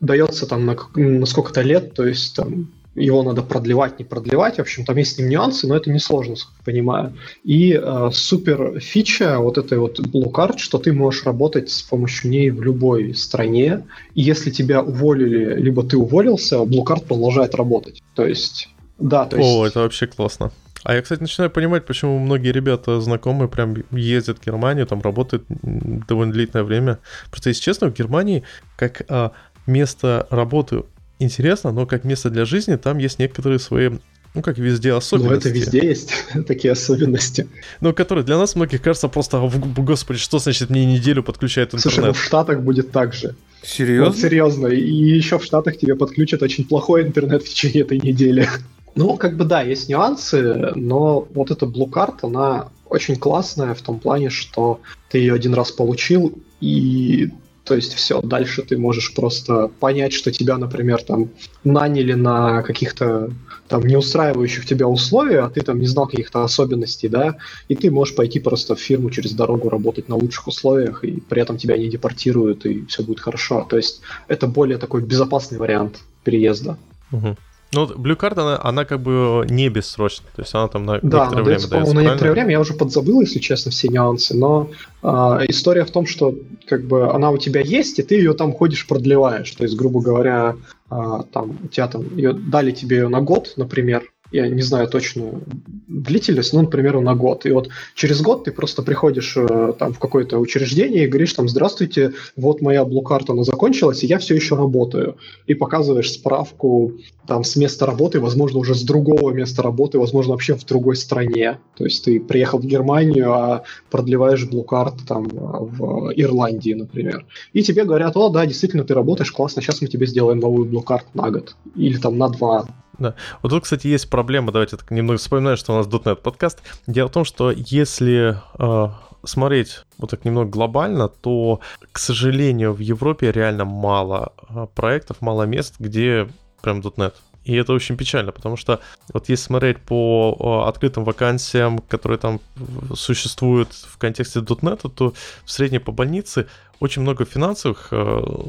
дается там на, на сколько-то лет, то есть там его надо продлевать, не продлевать. В общем, там есть с ним нюансы, но это несложно, сколько понимаю. И э, супер фича вот этой вот Blue Card, что ты можешь работать с помощью ней в любой стране. И если тебя уволили, либо ты уволился, Blue Card продолжает работать. То есть, да, то есть... О, это вообще классно. А я, кстати, начинаю понимать, почему многие ребята знакомые прям ездят в Германию, там работают довольно длительное время. Просто, если честно, в Германии как а, место работы интересно, но как место для жизни там есть некоторые свои ну, как везде особенности. Ну, это везде есть такие особенности. Ну, которые для нас многих кажется просто, господи, что значит мне неделю подключают интернет? Слушай, ну в Штатах будет так же. Серьезно? Вот, серьезно. И еще в Штатах тебе подключат очень плохой интернет в течение этой недели. Ну, как бы да, есть нюансы, но вот эта Blue Card, она очень классная в том плане, что ты ее один раз получил, и то есть все, дальше ты можешь просто понять, что тебя, например, там наняли на каких-то там не устраивающих тебя условия, а ты там не знал каких-то особенностей, да, и ты можешь пойти просто в фирму через дорогу работать на лучших условиях, и при этом тебя не депортируют, и все будет хорошо. То есть это более такой безопасный вариант переезда. Угу. Ну, Blue Card, она, она как бы не бессрочная, то есть она там на да, некоторое время дается. Да, на некоторое время, я уже подзабыл, если честно, все нюансы, но э, история в том, что как бы она у тебя есть, и ты ее там ходишь продлеваешь, то есть, грубо говоря, э, там у тебя там ее дали тебе ее на год, например, я не знаю точную длительность, ну, например, на год. И вот через год ты просто приходишь э, там в какое-то учреждение и говоришь там, здравствуйте, вот моя блокарта, она закончилась, и я все еще работаю. И показываешь справку там с места работы, возможно, уже с другого места работы, возможно, вообще в другой стране. То есть ты приехал в Германию, а продлеваешь блокарт там в Ирландии, например. И тебе говорят, о, да, действительно, ты работаешь, классно, сейчас мы тебе сделаем новую блокарт на год. Или там на два да. Вот тут, кстати, есть проблема. Давайте так немного вспоминаю, что у нас .NET подкаст. Дело в том, что если э, смотреть вот так немного глобально, то, к сожалению, в Европе реально мало э, проектов, мало мест, где прям .NET. И это очень печально, потому что вот если смотреть по э, открытым вакансиям, которые там существуют в контексте .NET, то в среднем по больнице очень много финансовых э,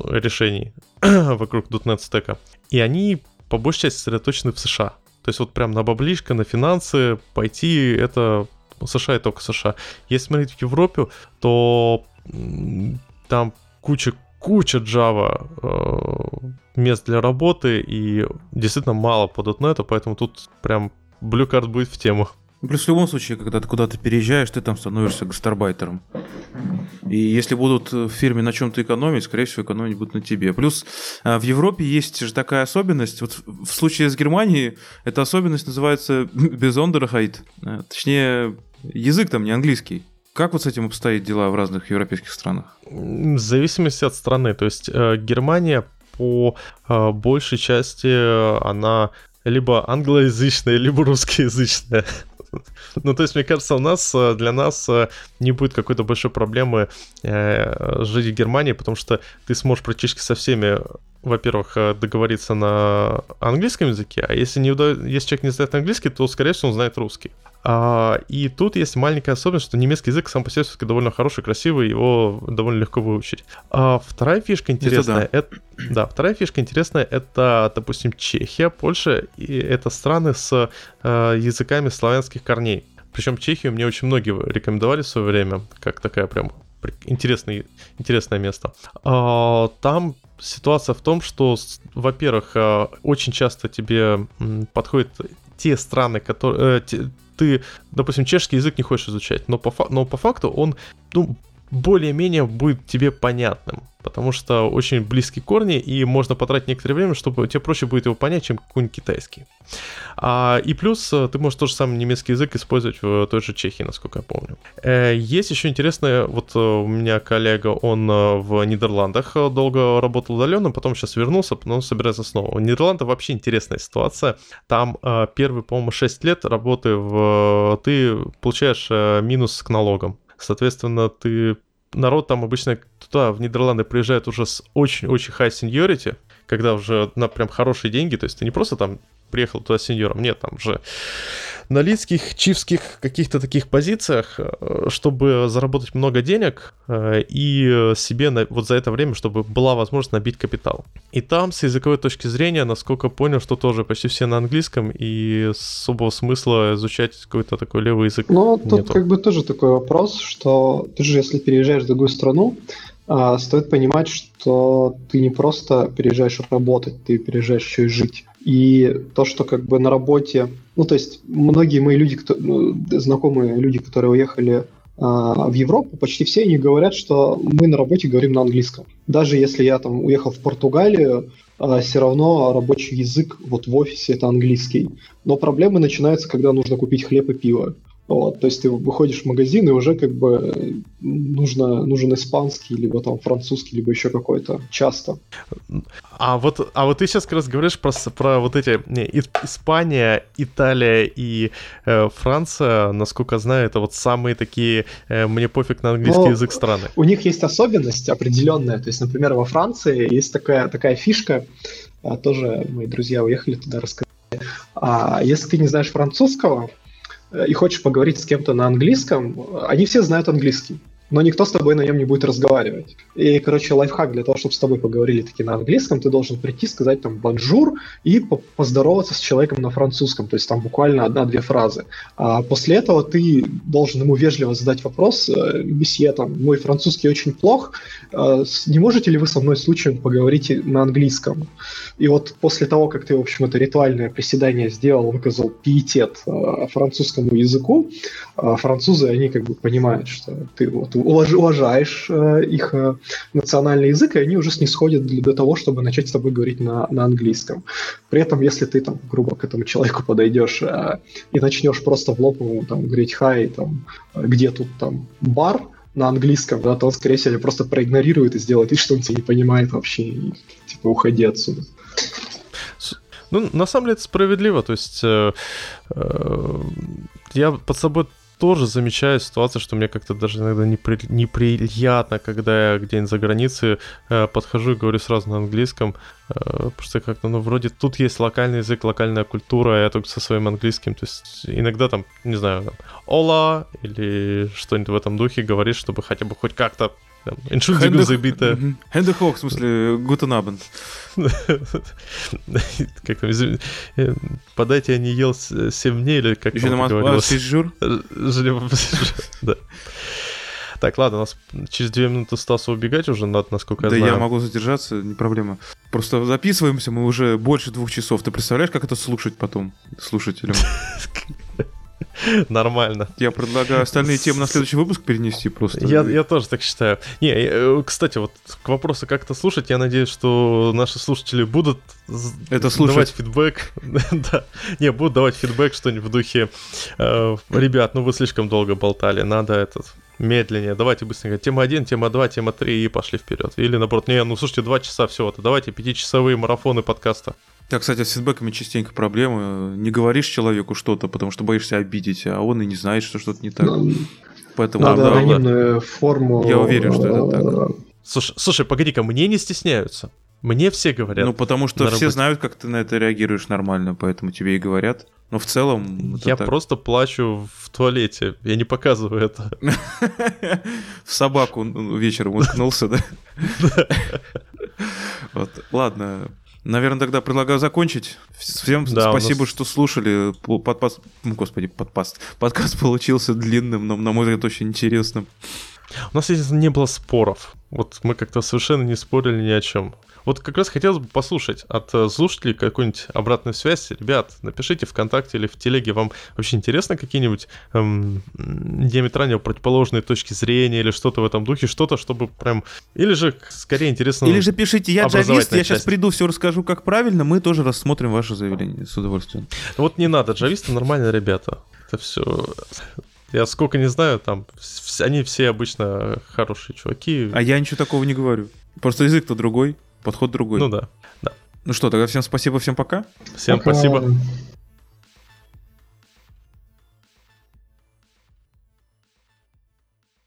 решений вокруг .NET стека. И они по большей части сосредоточены в США. То есть вот прям на баблишко, на финансы пойти, это США и только США. Если смотреть в Европе, то там куча куча Java э, мест для работы и действительно мало по .NET, поэтому тут прям Blue Card будет в тему. Плюс в любом случае, когда ты куда-то переезжаешь, ты там становишься гастарбайтером. И если будут в фирме на чем-то экономить, скорее всего, экономить будут на тебе. Плюс в Европе есть же такая особенность. Вот в случае с Германией эта особенность называется Besonderheit. Точнее, язык там не английский. Как вот с этим обстоят дела в разных европейских странах? В зависимости от страны. То есть э, Германия по э, большей части она либо англоязычная, либо русскоязычная. Ну, то есть, мне кажется, у нас, э, для нас э, не будет какой-то большой проблемы э, жить в Германии, потому что ты сможешь практически со всеми во-первых, договориться на английском языке, а если, не уда... если человек не знает английский, то, скорее всего, он знает русский. А, и тут есть маленькая особенность, что немецкий язык сам по себе все-таки довольно хороший, красивый, его довольно легко выучить. А вторая фишка интересная, это, да. это да, вторая фишка интересная, это, допустим, Чехия, Польша, и это страны с э, языками славянских корней. Причем Чехию мне очень многие рекомендовали в свое время, как такая прям интересное, интересное место. А, там ситуация в том, что, во-первых, э, очень часто тебе подходят те страны, которые... Э, ты, допустим, чешский язык не хочешь изучать, но по, но по факту он ну, более-менее будет тебе понятным потому что очень близкие корни, и можно потратить некоторое время, чтобы тебе проще будет его понять, чем какой-нибудь китайский. А, и плюс э, ты можешь тот же самый немецкий язык использовать в той же Чехии, насколько я помню. Э, есть еще интересное, вот э, у меня коллега, он в Нидерландах долго работал удаленно, потом сейчас вернулся, но собирается снова. У Нидерландов вообще интересная ситуация. Там первые, по-моему, 6 лет работы в... ты получаешь минус к налогам. Соответственно, ты народ там обычно туда, в Нидерланды, приезжает уже с очень-очень high seniority, когда уже на прям хорошие деньги, то есть ты не просто там приехал туда сеньором, нет, там же на лицких, чивских каких-то таких позициях, э, чтобы заработать много денег э, и себе на, вот за это время, чтобы была возможность набить капитал. И там с языковой точки зрения, насколько понял, что тоже почти все на английском, и особого смысла изучать какой-то такой левый язык Ну, тут нету. как бы тоже такой вопрос, что ты же, если переезжаешь в другую страну, а, стоит понимать, что ты не просто переезжаешь работать, ты переезжаешь еще и жить. И то, что как бы на работе, ну то есть многие мои люди, кто, ну, знакомые люди, которые уехали а, в Европу, почти все они говорят, что мы на работе говорим на английском. Даже если я там уехал в Португалию, а, все равно рабочий язык вот в офисе это английский. Но проблемы начинаются, когда нужно купить хлеб и пиво. Вот, то есть ты выходишь в магазин, и уже как бы нужно, нужен испанский, либо там французский, либо еще какой-то, часто. А вот, а вот ты сейчас как раз говоришь про, про вот эти, не, Испания, Италия и э, Франция, насколько знаю, это вот самые такие, э, мне пофиг на английский Но язык страны. У них есть особенность определенная, то есть, например, во Франции есть такая, такая фишка, а, тоже мои друзья уехали туда рассказать, а, если ты не знаешь французского, Э, и хочешь поговорить с кем-то на английском, они все знают английский но никто с тобой на нем не будет разговаривать. И, короче, лайфхак для того, чтобы с тобой поговорили таки на английском, ты должен прийти, сказать там «bonjour» и поздороваться с человеком на французском, то есть там буквально одна-две фразы. А после этого ты должен ему вежливо задать вопрос э, «Месье, там, мой французский очень плох, э, не можете ли вы со мной случаем поговорить на английском?» И вот после того, как ты, в общем, это ритуальное приседание сделал, выказал пиетет э, французскому языку, французы, они как бы понимают, что ты вот уваж, уважаешь э, их э, национальный язык, и они уже снисходят для, для того, чтобы начать с тобой говорить на, на английском. При этом, если ты там грубо к этому человеку подойдешь э, и начнешь просто в лоб ему там говорить «хай», там, где тут там бар, на английском, да, то он, скорее всего, просто проигнорирует и сделает вид, что он тебя не понимает вообще, и, типа, уходи отсюда. Ну, на самом деле это справедливо, то есть э, э, я под собой тоже замечаю ситуацию, что мне как-то даже иногда непри... неприятно, когда я где-нибудь за границей э, подхожу и говорю сразу на английском, э, потому что как-то, ну, вроде тут есть локальный язык, локальная культура, а я только со своим английским, то есть иногда там, не знаю, там, «Ола» или что-нибудь в этом духе говоришь, чтобы хотя бы хоть как-то Entschuldigung, за бита. Хэнде Хок, в смысле, Гутен Абенд. Как там, э, подайте, я не ел 7 дней, или как там говорилось. Да. Так, ладно, у нас через две минуты Стаса убегать уже надо, насколько я да знаю. я могу задержаться, не проблема. Просто записываемся мы уже больше двух часов. Ты представляешь, как это слушать потом слушателям? Нормально. Я предлагаю остальные темы на следующий выпуск перенести просто. Я, я тоже так считаю. Не, э, кстати, вот к вопросу, как это слушать, я надеюсь, что наши слушатели будут Это слушать. давать фидбэк. да. Не, будут давать фидбэк что-нибудь в духе э, Ребят, ну вы слишком долго болтали, надо этот медленнее, давайте быстренько. Тема 1, тема 2, тема 3 и пошли вперед. Или наоборот, не, ну слушайте, два часа всего-то, давайте пятичасовые марафоны подкаста. Так, кстати, с фидбэками частенько проблемы. Не говоришь человеку что-то, потому что боишься обидеть, а он и не знает, что что-то не так. Нам Поэтому Да, Надо да, да. анонимную форму. Я уверен, что это так. э, Слушай, слушай погоди-ка, мне не стесняются. Мне все говорят. Ну, потому что все работе. знают, как ты на это реагируешь нормально, поэтому тебе и говорят. Но в целом... я так. просто плачу в туалете. Я не показываю это. В собаку ну, вечером уткнулся, да? Вот. Ладно. Наверное, тогда предлагаю закончить. Всем Да, спасибо, нас- что слушали. Подпас... м, Господи, подпаст. Подкаст получился длинным, но, на мой взгляд, очень интересным. У нас, естественно, не было споров. Вот мы как-то совершенно не спорили ни о чем. Вот как раз хотелось бы послушать от э, слушателей какую-нибудь обратную связь. Ребят, напишите ВКонтакте или в Телеге, вам вообще интересно какие-нибудь эм, диаметрально противоположные точки зрения или что-то в этом духе, что-то, чтобы прям... Или же, скорее, интересно... Или же пишите, я джавист, я сейчас приду, все расскажу, как правильно, мы тоже рассмотрим ваше заявление с удовольствием. Вот не надо, джависты нормальные ребята. Это все... Я сколько не знаю, там, они все обычно хорошие чуваки. А я ничего такого не говорю. Просто язык-то другой, подход другой. Ну да. Ну что, тогда всем спасибо, всем пока. Всем пока. спасибо.